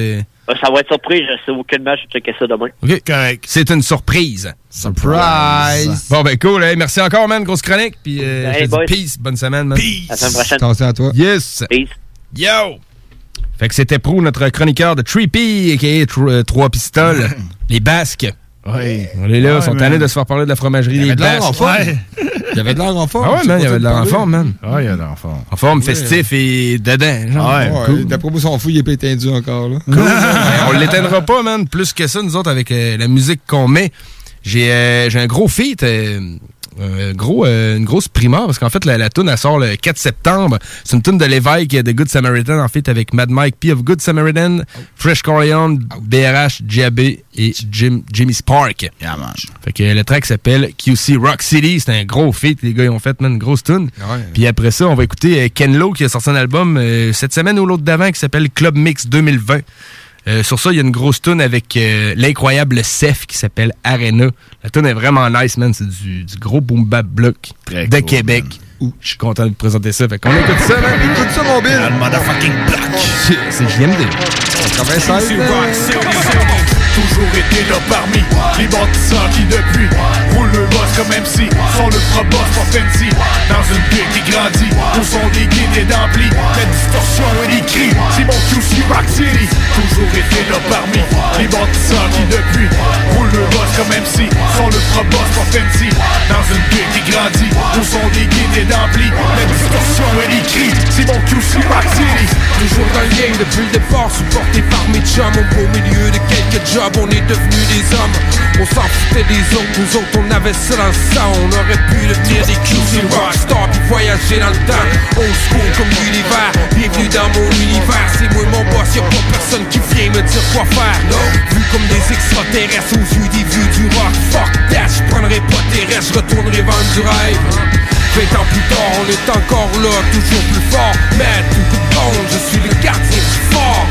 Euh, Ça va être surprise, je sais aucunement, je vais checker ça demain. OK. Correct. C'est une surprise. Surprise. Bon, ben cool. hey, merci encore, man. Grosse chronique. Puis, euh, Hey, je te dis boys. peace. Bonne semaine, man. À la semaine prochaine. Attention à toi. Yes. Peace. Yo! Fait que c'était Pro, notre chroniqueur de Trippy, a.k.a. Tr- euh, Trois Pistoles. les Basques. Oui. On est là, ils sont tannés de se faire parler de la fromagerie Il y des avait de l'air en Basques. forme. Il y avait de l'air en forme. Ah ouais, man, il y avait de l'air en forme, man. Ouais, il y a de l'enfant. En forme, festif et dedans. genre. Ouais. D'après moi, son fou, il est pas étendu encore, là. Cool. On l'éteindra pas, man. Plus que ça, nous autres, avec euh, la musique qu'on met. J'ai euh, un gros feat, euh, un gros, euh, une grosse primeur, parce qu'en fait, la, la tune elle sort le 4 septembre. C'est une tune de l'évêque de Good Samaritan, en fait, avec Mad Mike P of Good Samaritan, Fresh Corleone, BRH, Diabé et Jim, Jimmy Spark. Yeah, man. Fait que le track s'appelle QC Rock City. C'est un gros feat. Les gars, ils ont fait, man, une grosse tune. Ouais. Puis après ça, on va écouter euh, Ken Lo qui a sorti un album euh, cette semaine ou l'autre d'avant qui s'appelle Club Mix 2020. Euh, sur ça, il y a une grosse tune avec euh, l'incroyable Seth qui s'appelle Arena. La tune est vraiment nice, man. C'est du, du gros boom bap block Très de cool, Québec. Ouh, je suis content de vous présenter ça. Fait qu'on écoute ça, man. Écoute ça, mon Bill. Le motherfucking block. C'est- JMD. 96, Toujours été là parmi les bâtisseurs qui depuis roulent le boss comme MC Sont le pro boss pour fancy Dans une bulle qui grandit Où sont des guides et d'amplis La distorsion et mon QC Rock City Toujours été là parmi les bâtisseurs qui depuis roulent le boss comme MC Sont le pro boss pour fancy. Dans une bulle qui grandit Où sont des guides et d'amplis. La distorsion les cris C'est mon QC Rock City Toujours dans le game depuis le départ, supporté par mes chums. Au beau milieu de quelques jobs on est devenus des hommes. On s'en foutait des autres, nous autres on avait ça dans On aurait pu devenir des QC rockstars voyager dans le temps. Old school comme l'univers Bienvenue dans mon C'est moi mon boss, y'a pas personne qui vient me dire quoi faire. Vu comme des extraterrestres aux yeux des vieux du rock. Fuck that, j'prendrai pas tes restes, j'retournerai vendre du rêve. 20 ans plus tard, on est encore là, toujours plus fort. Mais tout coup de je suis le gardien du fort.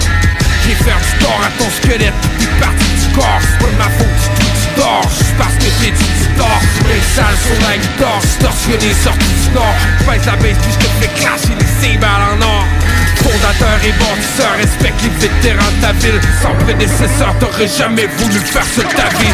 Viens faire du tort à ton squelette, tes parties du corps. C'est pas de ma faute tout tu dors, juste parce que t'es tu dors Les salles sur la guitare, distorsionné sorti du nord J'pèse la baisse puis je te fais clasher les cymbales en or Fondateur et bâtisseur, respecte les vétérans de ta ville Sans prédécesseur, t'aurais jamais voulu faire ce ta vie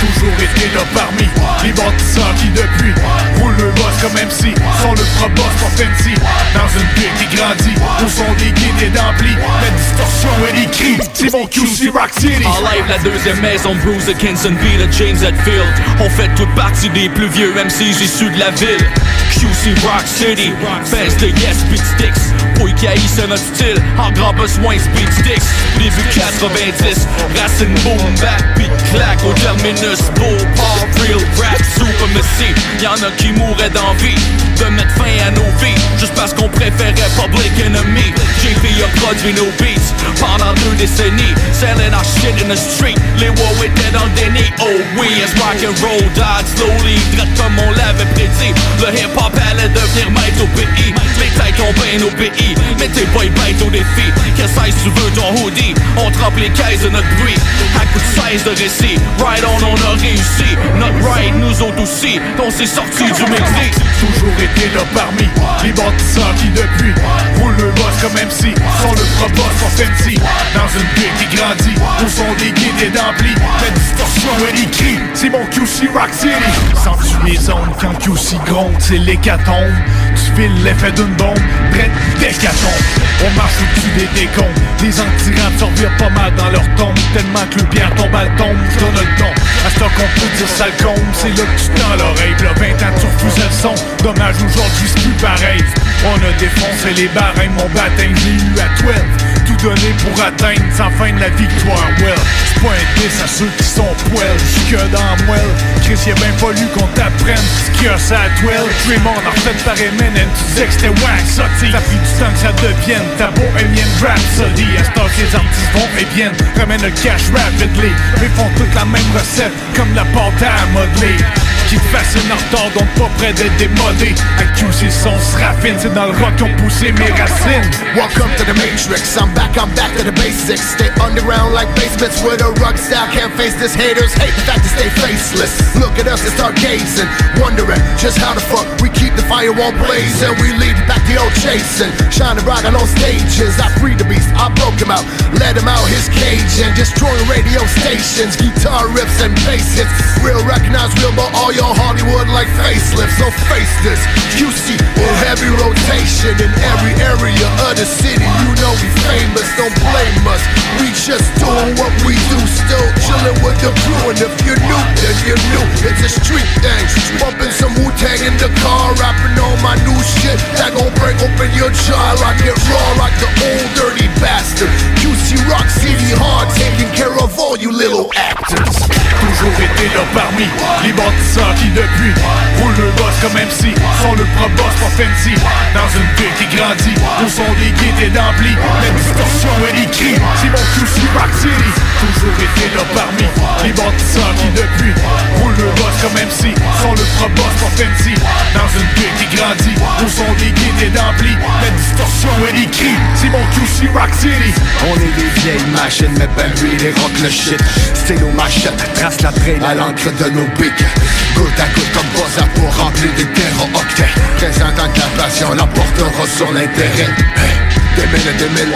Toujours été là parmi les bâtisseurs qui depuis roulent le boss comme MC Sont le pro boss pour fancy Dans une ville qui grandit Où sont des guides et d'amplis La distorsion et les cris C'est mon QC Rock City En live, la deuxième maison, Bruce B de James Hetfield. On fait toute partie des plus vieux MCs issus de la ville. QC Rock City, baisse de Yes Beat Sticks. Qui haïssent notre style, en grand besoin Speed Sticks. Début 90, racine boom, back, beat clack au terminus. Beau, pop, real rap, supremacy. Y'en a qui mourraient d'envie de mettre fin à nos vies, juste parce qu'on préférait Public Enemy. JP a produit nos beats pendant deux décennies, selling our shit in the street. Les wow étaient dans le déni. Oh oui, as rock and roll died slowly, droite comme on l'avait prédit. Le hip hop allait devenir maître au pays. Les têtes ont bien au pays, mais t'es pas bête au défi. Quelle size tu veux ton hoodie? On trempe les caisses de notre bruit. À coup de 16 de récit, right on, on a réussi. Notre right, nous autres aussi, on s'est sorti du mixi. Toujours été là parmi les bâtisseurs qui depuis roulent le boss comme MC Sont le pro boss fancy Dans une ville qui grandit Où sont des guides et d'amplis. La distorsion et les cris C'est mon QC Rock City. Sens-tu les ondes quand QC gronde C'est l'hécatombe. Tu files l'effet d'une bombe. Prête d'hécatombe On marche au-dessus des décombres. Les antirants sortirent pas mal dans leur tombe Tellement que le pierre tombe à le tombe donne le don À ce qu'on peut dire le C'est là que tu l'oreille Là 20 ans tu le son. Dommage aujourd'hui c'est plus pareil. On a défoncé les barèmes Mon baptême j'ai eu à 12 Tout donné pour atteindre sans fin de la victoire Well, c'est pas à ceux qui sont poêles Jusque dans moelle Chris y'a bien fallu qu'on t'apprenne Ce qu'il y a ça à 12 Draymond en refait par Eminem Tu disais que c'était wack ça t'sais. Ça a pris du temps que ça devienne Ta bohémienne rhapsody À ce temps que les artistes vont et viennent Ramène le cash rapidly Mais font toute la même recette Comme la pâte à modeler qui fascine en retard, donc pas près d'être démodé. À QC son se raffine, c'est dans le rock qu'ont poussé mes racines. Welcome to the Matrix. I'm back, I'm back to the basics. Stay underground like basements with a rug style. Can't face this haters. Hate the fact that stay faceless. Look at us and start gazing, wondering just how the fuck we keep the firewall blazing. We lead back the old chasing, shining bright on stages. I freed the beast, I broke him out, let him out his cage and destroying radio stations, guitar riffs and bass hits. Real recognize real, but all your Hollywood like facelifts. So face this, QC in heavy rotation in every area of the city. Know don't blame us. We just doing what we do, still chilling with the crew. And if you're new, then you're new. It's a street thing. Bumping some Wu Tang in the car, rapping on my new shit. That gon' break open your jaw. I get raw like the old dirty bastard. QC Rock City hard, taking care of all you little actors. Toujours été là parmi les bâtisseurs qui depuis roulent le boss comme MC Sont le pro boss pour fancy Dans une ville qui grandit Où sont des guides et d'amplis La distorsion et les cris C'est mon QC Rock City Toujours été là parmi les bâtisseurs qui depuis roulent le boss comme MC Sont le boss pour fancy Dans une ville qui grandit Où sont des guides et d'amplis La distorsion et les cris C'est mon QC Rock City On est des vieilles machines, mais ben lui, les rock le shit. Stylo machette, trace la traîne à l'encre de nos bics. Goutte à goutte comme bossa pour remplir des terres octets. Présentant que la passion l'emportera sur l'intérêt.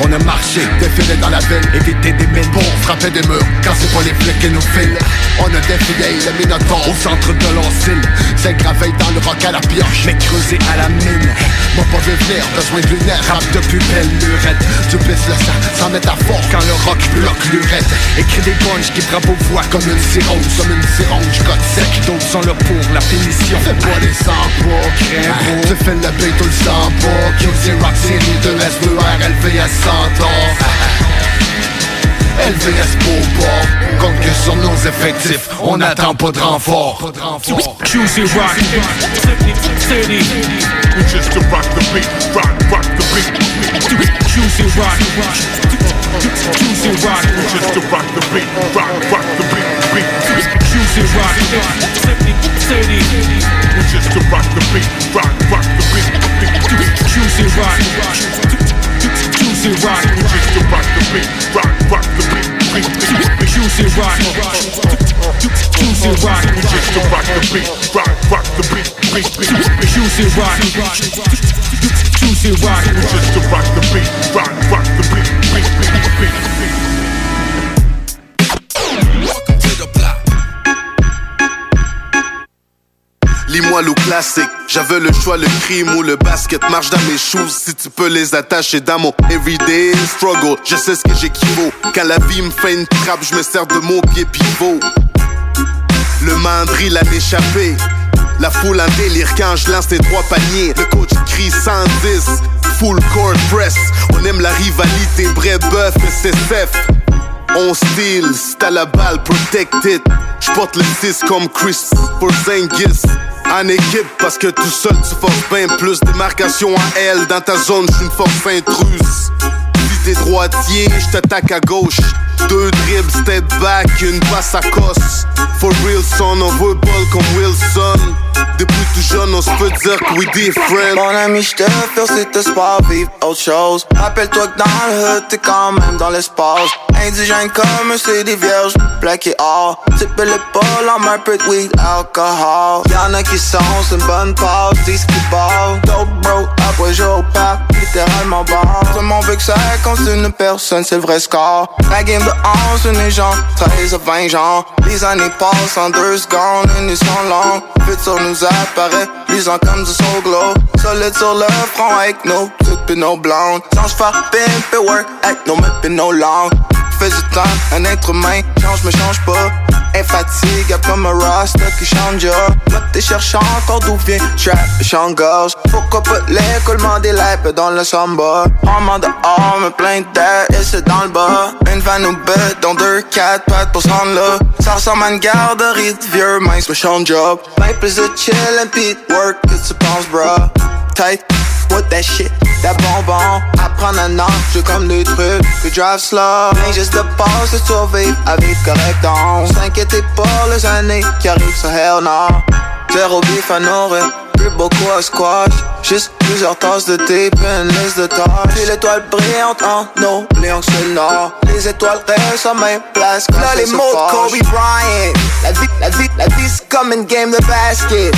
On a marché, défilé dans la ville, éviter des mines pour frapper des murs, quand c'est pas les flics qui nous filent. On a défilé le minotaure au centre de l'Ancile, c'est gravé dans le roc à la pioche, mais creusé à la mine. Moi pas vu venir, besoin de lunettes, rap depuis belle lurette. Tu pisses le sang, sans métaphore, quand le rock bloque l'urette. Écris des punches qui frappent aux voix comme une cirrhose, comme une cironge, code sec, d'autres sont là pour la finition. Fais-moi des sans pas, crains Tu fais le beat, tout le sang QC Rock City de l'Est élevé à 100 ans. LVS pour bord. Compte que sur nos effectifs On n'attend pas de renfort. QC Rock City We just to rock the beat? Rock, rock the beat. QC Rock QC Rock just to rock the beat? Rock, rock the beat, beat Rock City We just to rock the beat? Rock, rock the beat, beat QC Rock QC Rock We just to rock the beat Rock, rock the beat, beat, beat QC Rock QC Rock We just to rock the beat Rock, rock the beat, beat, beat, beat QC Rock QC Rock We just to rock the beat Rock, rock the beat, beat, beat, beat, beat Lis-moi l'eau classique, j'avais le choix, le crime ou le basket. Marche dans mes shoes Si tu peux les attacher dans mon everyday struggle. Je sais ce que j'équivaut. Quand la vie me fait une trappe, je me sers de mon pied pivot. Le mandril a échappé La foule en délire quand je lance les trois paniers. Le coach crie 110 Full court press. On aime la rivalité, vrai bœuf, c'est on style, c'est à la balle, protected. J'porte le 6 comme Chris Porzingis. En équipe, parce que tout seul tu forces bien plus. Démarcation à L, dans ta zone, j'suis une force intruse. T'es droitier, j't'attaque à gauche. Deux dribbles, step back, une passe à cosse. For real son, on veut ball comme Wilson. Depuis tout jeune, on se peut dire que we different. Mon ami, j'te fais c'était sport, vivre autre chose. Rappelle-toi que dans le hood, t'es quand même dans l'espace. Indigène comme c'est des vierges, plaqué or. Type l'épaule en un peu de weed, alcool. Y'en a qui sont, c'est une bonne passe, disent qu'ils. Dope bro, après jour au littéralement bar. Tout le monde veut que ça une personne, c'est le vrai score. La game de 11, une gens 13 à 20 gens. Les années passent en deux secondes, et nous sont longues. Sur nous apparaît, luisant comme du soul glow. Solide sur le front avec nos toutes pis nos blondes. Sans faire pimp et work avec nos meufs et nos langues. Fais du temps, un être humain, change mais change pas. Infatigable comme un rasta qui change ya. Moi t'es cherchant encore d'où vient trap chante-gorge. Pourquoi pas l'écoulement des lapes dans le samba? En dehors, me plein d'air et c'est dans le bas. Une van ou bête dans deux, quatre pattes pour se. Ça ressemble à une garderie de vieux mince, me change job. Ben plus de chill and beat work que tu penses, bro. Tight, what that shit, that bonbon. Apprendre un ange comme des trucs, que drive slow. Rien juste de passe, de survivre à vivre correct. On s'inquiétez pas les années qui arrivent, ça hell no. Zéro bif à nourrir, plus beaucoup à squash. Juste plusieurs tasses de thé, puis une liste de tâches. Puis l'étoile brillante en nos lions sur le nord. Les étoiles restent à même place. Là, les mots de Kobe Bryant. La vie, la vie, la vie, c'est comme une game de basket.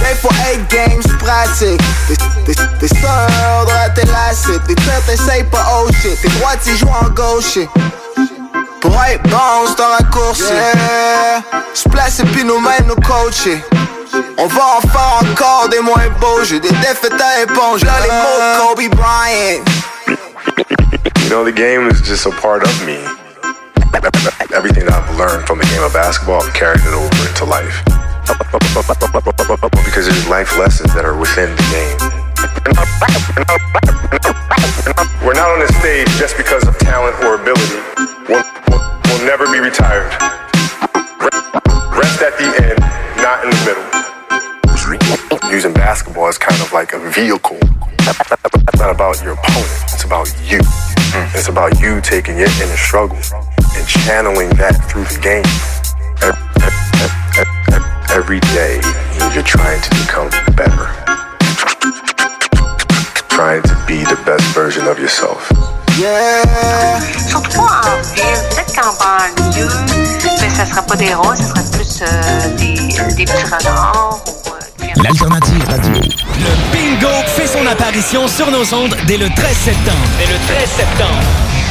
Play for 8 games, pratique. T'es, sûr de tes lacets. T'es tête, t'essayes pas oh shit. T'es droitier, joue en gauche. Pour être bon, c'est un raccourci. Yeah. Splash et puis nous-mêmes nous coacher. On va en faire encore des moins beaux. J'ai des défaites à éponge. Là, les mots uh. Kobe Bryant. You know, the game is just a part of me. Everything that I've learned from the game of basketball, I've carried it over into life. Because there's life lessons that are within the game. We're not on this stage just because of talent or ability. We'll, we'll, we'll never be retired. Rest at the end, not in the middle. Using basketball is kind of like a vehicle. It's not about your opponent, it's about you. It's about you taking your inner struggle and channeling that through the game. Every day, you're trying to become better. Trying to be the best version of yourself. Yeah. Surtout en ville, peut-être qu'en banlieue, ben, ça sera pas des roses, ça sera plus euh, des, des petits renards. L'alternative radio. Le bingo fait son apparition sur nos ondes dès le 13 septembre. Dès le 13 septembre.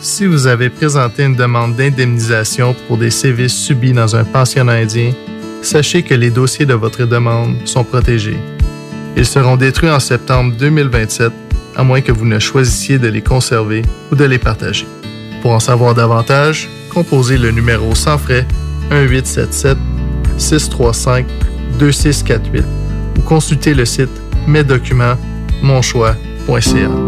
Si vous avez présenté une demande d'indemnisation pour des sévices subis dans un pensionnat indien, sachez que les dossiers de votre demande sont protégés. Ils seront détruits en septembre 2027, à moins que vous ne choisissiez de les conserver ou de les partager. Pour en savoir davantage, composez le numéro sans frais 1877 635 2648 ou consultez le site mesdocuments.monchoix.ca.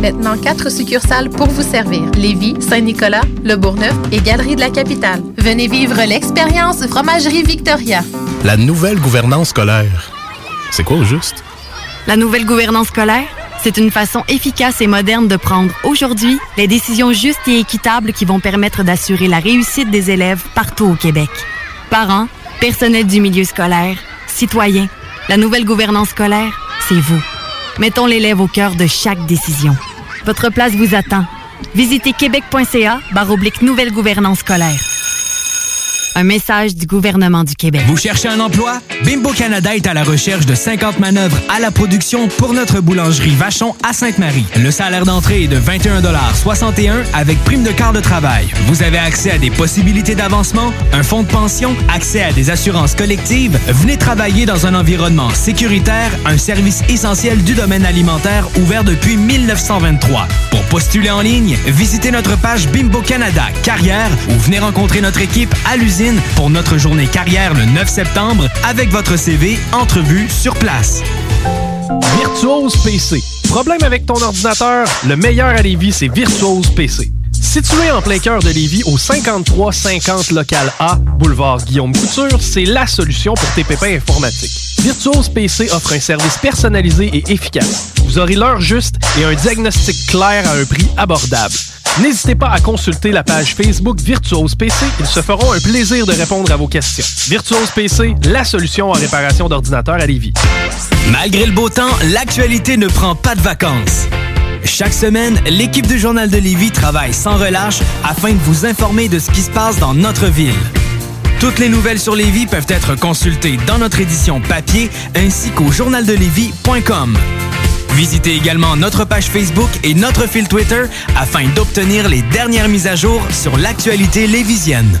Maintenant, quatre succursales pour vous servir. Lévis, Saint-Nicolas, Le Bourgneuf et Galerie de la Capitale. Venez vivre l'expérience Fromagerie Victoria. La nouvelle gouvernance scolaire. C'est quoi au juste? La nouvelle gouvernance scolaire, c'est une façon efficace et moderne de prendre aujourd'hui les décisions justes et équitables qui vont permettre d'assurer la réussite des élèves partout au Québec. Parents, personnel du milieu scolaire, citoyens, la nouvelle gouvernance scolaire, c'est vous. Mettons l'élève au cœur de chaque décision. Votre place vous attend. Visitez québec.ca barre nouvelle gouvernance scolaire. Un message du gouvernement du Québec. Vous cherchez un emploi? Bimbo Canada est à la recherche de 50 manœuvres à la production pour notre boulangerie Vachon à Sainte-Marie. Le salaire d'entrée est de 21,61 avec prime de quart de travail. Vous avez accès à des possibilités d'avancement, un fonds de pension, accès à des assurances collectives. Venez travailler dans un environnement sécuritaire, un service essentiel du domaine alimentaire ouvert depuis 1923. Pour postuler en ligne, visitez notre page Bimbo Canada Carrière ou venez rencontrer notre équipe à l'usine pour notre journée carrière le 9 septembre avec votre CV, entrevue sur place. Virtuose PC. Problème avec ton ordinateur? Le meilleur à Lévis, c'est Virtuose PC. Situé en plein cœur de Lévis, au 5350 local A, boulevard Guillaume Couture, c'est la solution pour tes pépins informatiques. Virtuose PC offre un service personnalisé et efficace. Vous aurez l'heure juste et un diagnostic clair à un prix abordable. N'hésitez pas à consulter la page Facebook Virtuose PC. Ils se feront un plaisir de répondre à vos questions. Virtuose PC, la solution en réparation d'ordinateurs à Lévis. Malgré le beau temps, l'actualité ne prend pas de vacances. Chaque semaine, l'équipe du Journal de Lévis travaille sans relâche afin de vous informer de ce qui se passe dans notre ville. Toutes les nouvelles sur Lévis peuvent être consultées dans notre édition papier ainsi qu'au journaldelevis.com. Visitez également notre page Facebook et notre fil Twitter afin d'obtenir les dernières mises à jour sur l'actualité lévisienne.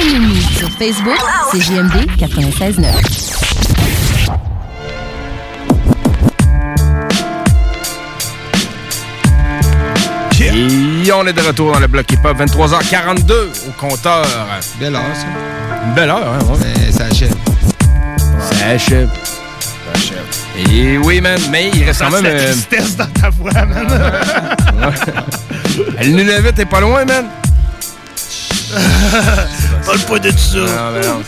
Ennemi sur Facebook, c'est JMD 96.9. Et on est de retour dans le bloc hip-hop, 23h42 au compteur. Belle heure, ça. Une belle heure, hein, ouais. Mais ça achève. Ça achève. Ça achève. Et oui, man, mais il reste quand même... la euh, tristesse dans ta voix, man. Le Nunavut est pas loin, man. Parle pas de ça. Non, mais non.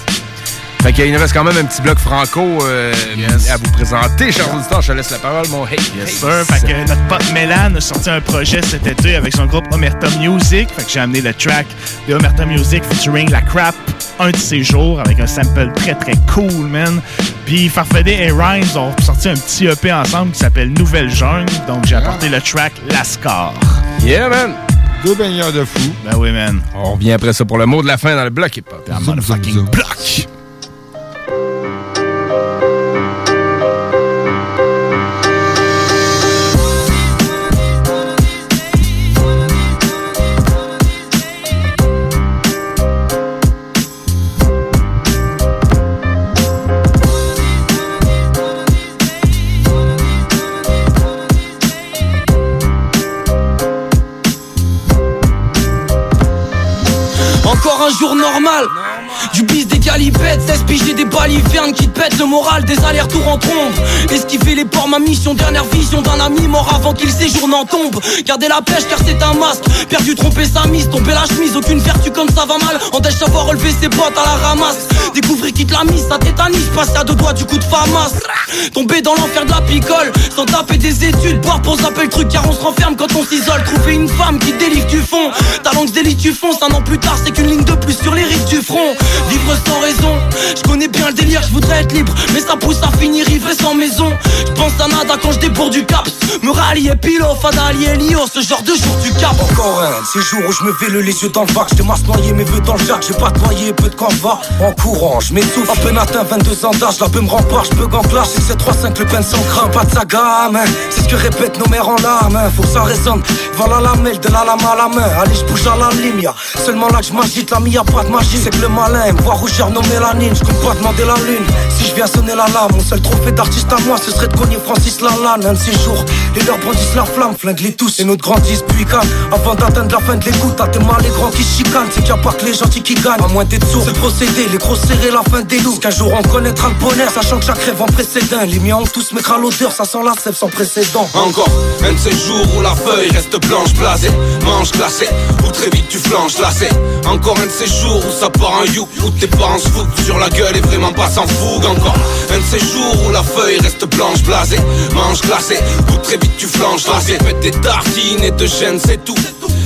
Fait qu'il nous reste quand même un petit bloc franco euh, à vous présenter, chers auditeurs. Je te laisse la parole, mon hey. Yes, sir. Fait que notre pote Mélan a sorti un projet cet été avec son groupe Omerta Music. Fait que j'ai amené le track de Omerta Music featuring La Crap un de ces jours avec un sample très très cool, man. Puis Farfadet et Rhymes ont sorti un petit EP ensemble qui s'appelle Nouvelle Jungle. Donc j'ai apporté le track Lascar. Yeah, man. Deux baigneurs de fou. Ben oui, man. On revient après ça pour le mot de la fin dans le bloc hip-hop. motherfucking bloc. Du bis des galipettes, 16 piger des balivernes qui te pètent le moral des allers-retours en trombe. Esquiver les ports, ma mission, dernière vision d'un ami mort avant qu'il séjourne en tombe. Garder la pêche car c'est un masque. Perdu, tromper sa mise, tomber la chemise, aucune vertu comme ça va mal. Empêche savoir relever ses bottes à la ramasse. Découvrir qui te la mise, ça tétanise, passer à deux doigts du coup de famas. Tomber dans l'enfer de la picole, sans taper des études, boire pour zapper le truc car on se renferme quand on s'isole. Trouver une femme qui délivre du fond, ta langue se délie, tu fonces. Un an plus tard, c'est qu'une ligne de plus sur les rives du front. Vivre sans raison, je connais bien le délire, je voudrais être libre, mais ça pousse à finir ivre sans maison. Je pense à nada quand je débourde du cap, me rallier pilo, fada allier lio, ce genre de jour du cap. Encore un ces jours où je me véle les yeux dans le bac, je masse noyer mes vœux dans le jack, j'ai pas noyé peu de va En courant, je m'étouffe, à peine atteint 22 ans d'âge, la me rempart, je peux en clash, c'est 3-5 le peine sans craint, pas de sa gamme, hein. c'est ce que répètent nos mères en larmes, hein. faut que ça résonne, voilà la lamelle de la lame à la main, allez je bouge à la y'a seulement là que je m'agite, la mia pas de magie, c'est que le malin me voit rougir nos mélanines, je compte pas demander la lune, si je viens sonner la lame, mon seul trophée d'artiste à moi, ce serait de cogner Francis Lalanne, un de ces jours, les leurs brandissent la flamme, flingue les tous, et notre grandissent puis avant d'atteindre la fin de l'écoute, à tes mal les grands qui chicanent, c'est qu'il n'y a pas que les gentils qui gagnent, à moins d'être sourd, c'est procédé, les gros serrés, la fin des loups, qu'un jour on connaîtra le bonheur, sachant que chaque rêve en précédent, les miens ont tous mettre à l'odeur, ça sent la sève sans précédent. Encore un de ces jours où la feuille reste blanche blasée. Mange glacée, ou très vite tu flanches lacé Encore un de ces jours où ça part un you Où tes parents se foutent sur la gueule et vraiment pas s'en foutent Encore. Un de ces jours où la feuille reste blanche blasée. Mange glacée, ou très vite tu flanches. Lacé Faites des tartines et de chaînes c'est tout.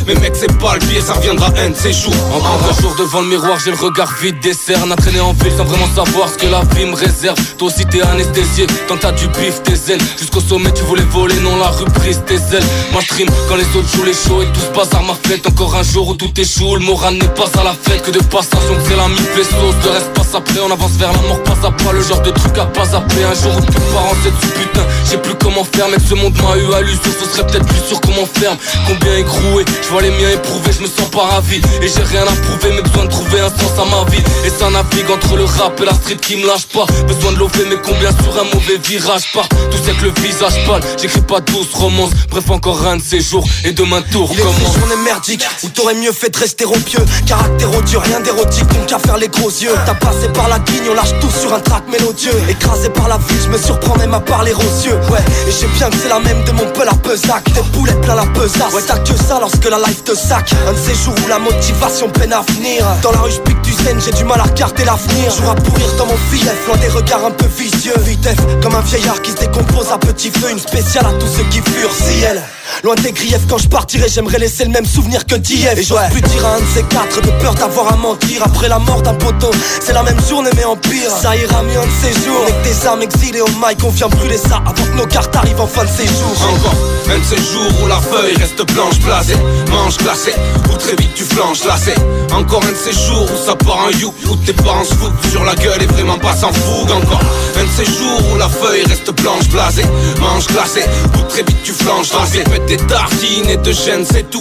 Mais mec c'est pas le pied, ça reviendra un de ces jours. Encore un jour devant le miroir, j'ai le regard vide des cernes. À en ville sans vraiment savoir ce que la vie me réserve. Toi aussi t'es anesthésié, quand t'as du bif tes ailes. Jusqu'au sommet tu voulais voler, non la rue tes ailes. Moi je quand les autres jouent les shows et tout se passe à ma fête Encore un jour où tout échoue, le moral n'est pas à la fête. Que de passation, c'est la mi sauce De reste passe après, on avance vers la mort, passe à pas Le genre de truc à pas appeler. Un jour où tes parents c'est du putain. J'ai plus comment faire, mec ce monde m'a eu à l'usure Ce serait peut-être plus sûr comment ferme Combien écroué, je vois les miens éprouvés, je me sens pas ravi. Et j'ai rien à prouver, mais besoin de trouver un sens à ma vie. Et ça navigue entre le rap et la street qui me lâche pas. Besoin de lever, mais combien sur un mauvais virage part? Tout c'est que le visage pâle, j'écris pas douce romance. Bref encore un de ces jours et demain tour commence. est journée merdique. Où t'aurais mieux fait de rester au pieu Caractère odieux, rien d'érotique donc qu'à faire les gros yeux. T'as passé par la guigne, on lâche tout sur un track mélodieux. Écrasé par la vie, je me surprends même à parler aux yeux. Ouais, et j'ai bien que c'est la même de mon peu la pesac. Tes boulettes plein la pesace Ouais t'as que ça lorsque la life te sac. Un de ces jours où la motivation peine à venir. Dans la rue je pique du zen, j'ai du mal à regarder l'avenir. Jour à pourrir dans mon fief, loin des regards un peu vicieux. Vitef, comme un vieillard qui se décompose à petit feu. Une spéciale à tous ceux qui furent si elle Loin des griefs quand je partirai j'aimerais laisser le même souvenir que d'hier. Et j'ose plus dire à un de ces quatre de peur d'avoir à mentir. Après la mort d'un poteau c'est la même journée mais en pire. Ça ira mieux un de ces jours. Avec des armes exilées au mic on vient brûler ça Avant que nos cartes arrivent en fin de séjour. Encore un de ces jours où la feuille reste blanche blasée. Mange glacée, ou très vite tu flanches lacé Encore un de ces jours où ça part un you Où tes parents se foutent sur la gueule et vraiment pas s'en foutent. Encore un de ces jours où la feuille reste blanche blasée. Mange glacée, ou très vite tu flanches lacé Des tartines et de chaînes c'est tout.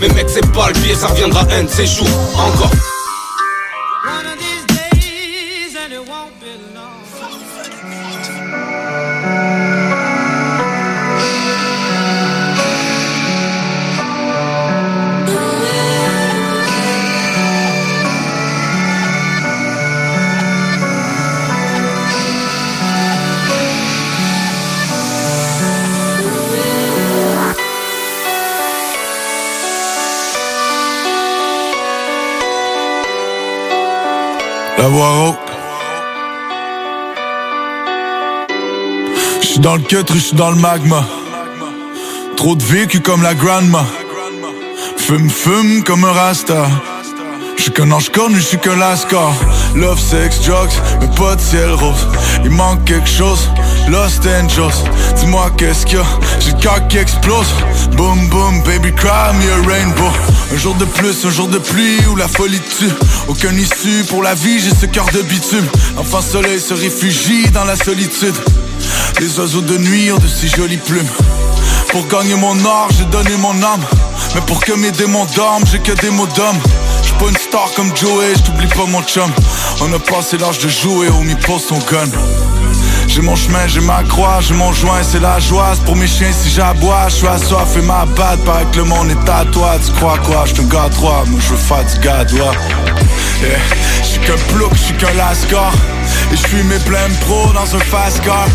Mais mec c'est pas le pied, ça reviendra un de ces jours. Encore La voix rauque. J'suis dans le cut, j'suis dans le magma. Trop de vécu comme la grandma. Fume, fume comme un rasta. J'suis qu'un ange connu, j'suis qu'un lascar. Love, sex, drugs, mais pas de ciel rose. Il manque quelque chose, Lost Angels. Dis-moi qu'est-ce qu'il y a, j'ai le cœur qui explose. Boom, boom, baby, cry me a rainbow. Un jour de plus, un jour de pluie où la folie tue. Aucune issue pour la vie, j'ai ce cœur de bitume. Enfin, soleil se réfugie dans la solitude. Les oiseaux de nuit ont de si jolies plumes. Pour gagner mon or, j'ai donné mon âme. Mais pour que mes démons dorment, j'ai que des mots d'homme. J'suis pas une star comme Joey, j't'oublie pas mon chum. On a passé l'âge de jouer, on m'y pose ton gun. J'ai mon chemin, j'ai ma croix, j'ai mon joint, c'est la joie. Pour mes chiens si j'aboie, je suis assoiffé ma batte. Paraît que le monde est à toi, tu crois quoi? Je te droit, moi je veux faire du gadois. Yeah. Je suis qu'un plouc, je suis qu'un lascar. Et je suis mes blêmes pro dans un fast car.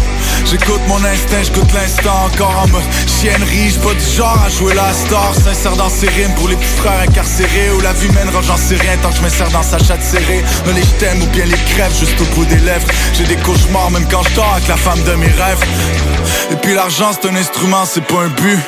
J'écoute mon instinct, j'écoute l'instant encore en mode chiennerie. J'suis pas du genre à jouer la star. Sincère dans ses rimes pour les petits frères incarcérés. Où la vie mènera, j'en sais rien tant que je m'insère dans sa chatte serrée. Me les j't'aime ou bien les crèves juste au bout des lèvres. J'ai des cauchemars même quand je avec la femme de mes rêves. Et puis l'argent c'est un instrument, c'est pas un but.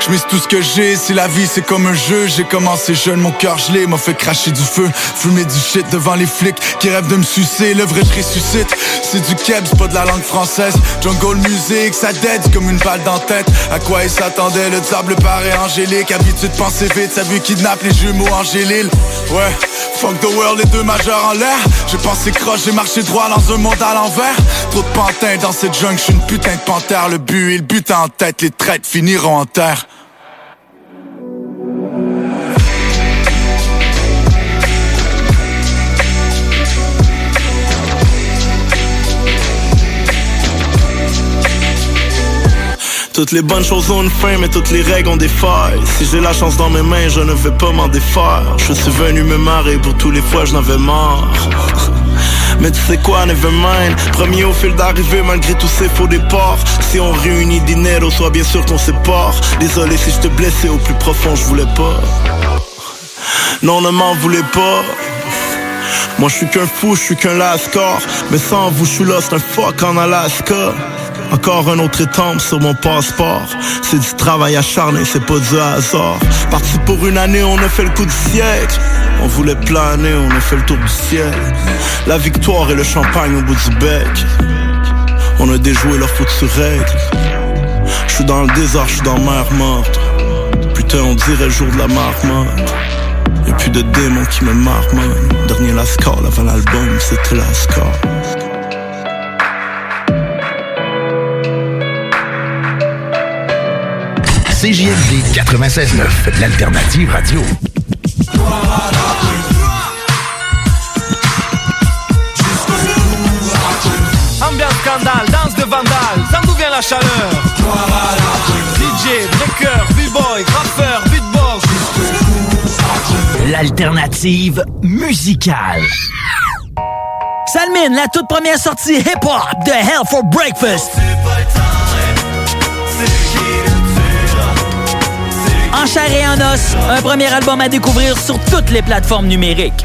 Je tout ce que j'ai, si la vie c'est comme un jeu. J'ai commencé jeune, mon cœur gelé m'a fait cracher du feu. Fumer du shit devant les flics qui rêvent de me sucer. Le vrai je ressuscite, c'est du kebs, pas de la langue française. Jungle music, ça dead comme une balle dans tête. À quoi il s'attendait, le diable paraît angélique. Habitude de penser vite, ça vu kidnappe les jumeaux Angélil Ouais, fuck the world, les deux majeurs en l'air. J'ai pensé croche, j'ai marché droit dans un monde à l'envers. Trop de pantins dans cette jungle, j'suis une putain de panthère. Le but et le but en tête, les traites finiront en terre toutes les bonnes choses ont une fin, mais toutes les règles ont des failles. Si j'ai la chance dans mes mains, je ne vais pas m'en défaire. Je suis venu me marrer pour tous les fois je n'avais marre. Mais tu sais quoi, never mind. Premier au fil d'arrivée malgré tous ces faux départs. Si on réunit dinero, sois bien sûr qu'on sépare. Désolé si je te blessais au plus profond, je voulais pas. Non, ne m'en voulez pas. Moi je suis qu'un fou, je suis qu'un lascar. Mais sans vous, je suis lost un fuck en Alaska encore un autre étampe sur mon passeport. C'est du travail acharné, c'est pas du hasard. Parti pour une année, on a fait le coup du siècle. On voulait planer, on a fait le tour du ciel. La victoire et le champagne au bout du bec. On a déjoué leur faute sur règle. Je suis dans le désert, je suis dans mer morte. Putain, on dirait le jour de la marmotte. Et puis de démons qui me marmonnent. Dernier Lascar avant l'album, c'était Lascar. CJMD 96.9, l'alternative radio. Ambiance scandale, danse de vandale, ça d'où vient la chaleur DJ, breaker, b-boy, graffeur, beatbox L'alternative musicale. Salmine, la toute première sortie hip-hop de Hell for Breakfast. En chair et en os, un premier album à découvrir sur toutes les plateformes numériques.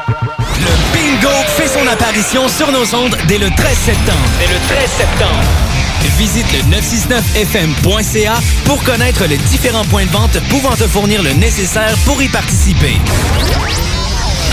Le bingo fait son apparition sur nos ondes dès le 13 septembre. Dès le 13 septembre. Visite le 969fm.ca pour connaître les différents points de vente pouvant te fournir le nécessaire pour y participer.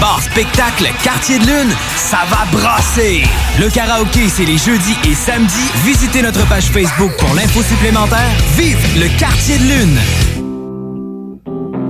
Bar spectacle Quartier de Lune, ça va brasser! Le karaoké, c'est les jeudis et samedis. Visitez notre page Facebook pour l'info supplémentaire. Vive le Quartier de Lune!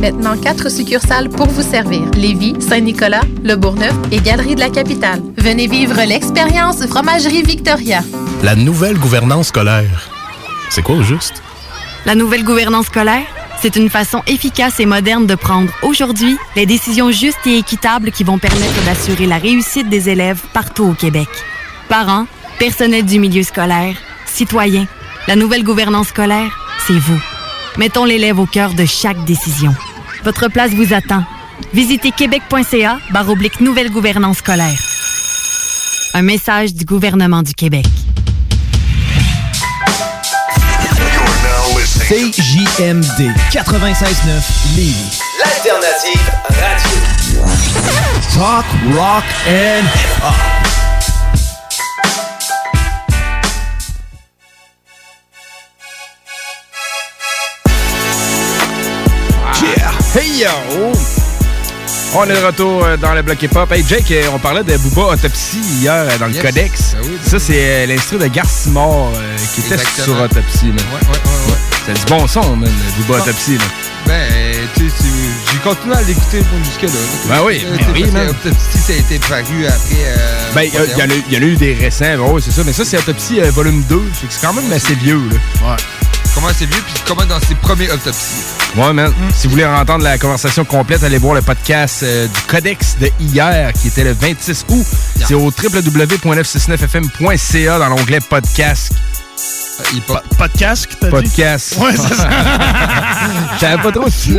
Maintenant, quatre succursales pour vous servir. Lévis, Saint-Nicolas, Le Bourgneuf et Galerie de la Capitale. Venez vivre l'expérience Fromagerie Victoria. La nouvelle gouvernance scolaire. C'est quoi au juste? La nouvelle gouvernance scolaire, c'est une façon efficace et moderne de prendre aujourd'hui les décisions justes et équitables qui vont permettre d'assurer la réussite des élèves partout au Québec. Parents, personnel du milieu scolaire, citoyens, la nouvelle gouvernance scolaire, c'est vous. Mettons l'élève au cœur de chaque décision. Votre place vous attend. Visitez québec.ca barre oblique nouvelle gouvernance scolaire. Un message du gouvernement du Québec. CJMD 96.9 Lévis. L'alternative radio. Talk, rock and hip-hop. Hey yo! On est de retour euh, dans le bloc hip-hop. Hey Jake, euh, on parlait de Booba Autopsy hier euh, dans le Yes. Codex. Ben oui, ben ça, c'est l'instru de Garcimore euh, qui était sur Autopsy. man. Ouais, ouais, ouais, ouais. C'est du bon son, man, Booba Ah. Autopsy. là. Ben, tu sais, j'ai continué à l'écouter jusque-là. là. Ben oui, ben oui, man. Autopsy, ça a été paru après. euh, Ben, il y, a- en eu des récents, ben oui, c'est ça. Mais ça, c'est Autopsy euh, volume 2. Fait que C'est quand même assez vieux, là. Ouais. Comment c'est vieux, puis comment dans ses premiers autopsies? Ouais, man. Si vous voulez entendre la conversation complète, allez voir le podcast euh, du Codex de hier, qui était le 26 août. C'est au www.969fm.ca dans l'onglet podcast. Podcast, t'as dit? Podcast. Ouais, c'est ça. Je savais pas trop si tu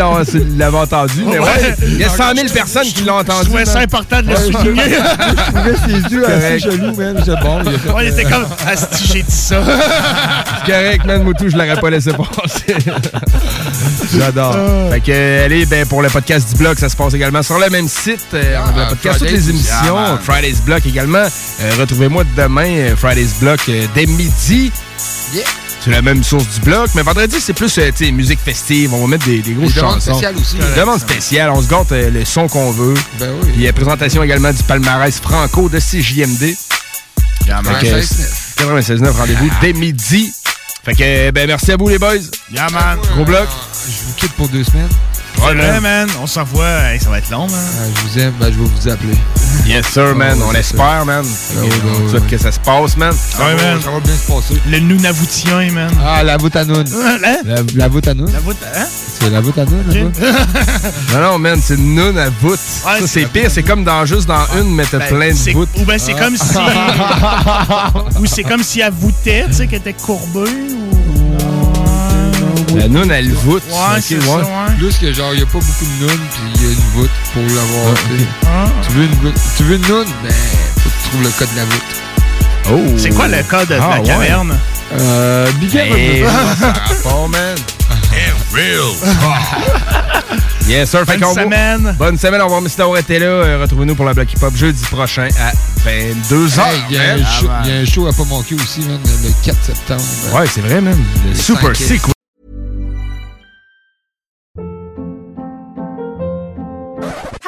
l'avais entendu, mais ouais. Il y a 100 000 personnes qui l'ont entendu. Je trouvais ça man. important de le Ouais, je- souligner. Je trouvais ses yeux assez man. C'est bon. il a fait- Ouais, il était comme, Asti, j'ai dit ça. C'est correct, man, Moutou, je l'aurais pas laissé passer. J'adore. Fait que, allez, ben, pour le podcast du blog, ça se passe également sur le même site. euh, Ah, le podcast, toutes les Fridays, émissions. ah. Friday's Block également. Euh, Retrouvez-moi demain, euh, Friday's Block, euh, dès midi. Yeah. C'est la même source du bloc. Mais vendredi, c'est plus euh, tu sais, musique festive. On va mettre des, des grosses Des demandes chansons. spéciales aussi. Des demandes spéciales. On se gâte euh, le son qu'on veut. Ben oui. Puis euh, présentation également du palmarès franco de CJMD. man. Fait que, 96.9. 96.9, rendez-vous dès midi. Fait que, ben, merci à vous, les boys. Yeah, man. Gros bloc. Je vous quitte pour deux semaines. Vrai, man. man. On s'en voit. Hey, ça va être long, man. Ah, je vous aime, ben, je vais vous appeler. Yes, sir, man. Ouais, on c'est l'espère, man. Ouais, on souhaite que ça se passe, man. Ça, Ouais, va, man. ça va bien se passer. Le Nunavutien, man. Ah, la voûte à noun. Hein? La, la voûte à noun. La voûte, hein? C'est la voûte à noun, là-bas? Non, non, man, c'est une noun à voûte. Ouais, ça, c'est pire. C'est comme dans juste dans une, mais t'as Ben, plein de voûtes. Ou ben c'est comme si. ou c'est comme si elle voûtait, tu sais, qu'elle était courbée. Ou... La noun, elle voûte. Ouais, c'est ça, ouais. Plus que genre, il n'y a pas beaucoup de nounes, puis il y a une voûte pour l'avoir. tu sais. Hein? Tu veux une voûte- Tu veux une noune, ben, faut que tu trouves le code de la voûte. Oh. C'est quoi le code de Ah, la ouais. caverne? Euh, Big Up, Hey, rapport, man. Yes, sir. Fait Bonne qu'on va- semaine. Bonne semaine. Au revoir, merci d'avoir été là. Euh, Retrouvez-nous pour la Block Hip Hop jeudi prochain à 22h. Hey, Il y, a un show- il y a un show à pas manquer aussi, man, le 4 septembre. Ouais, c'est vrai, man. Le Super cinq-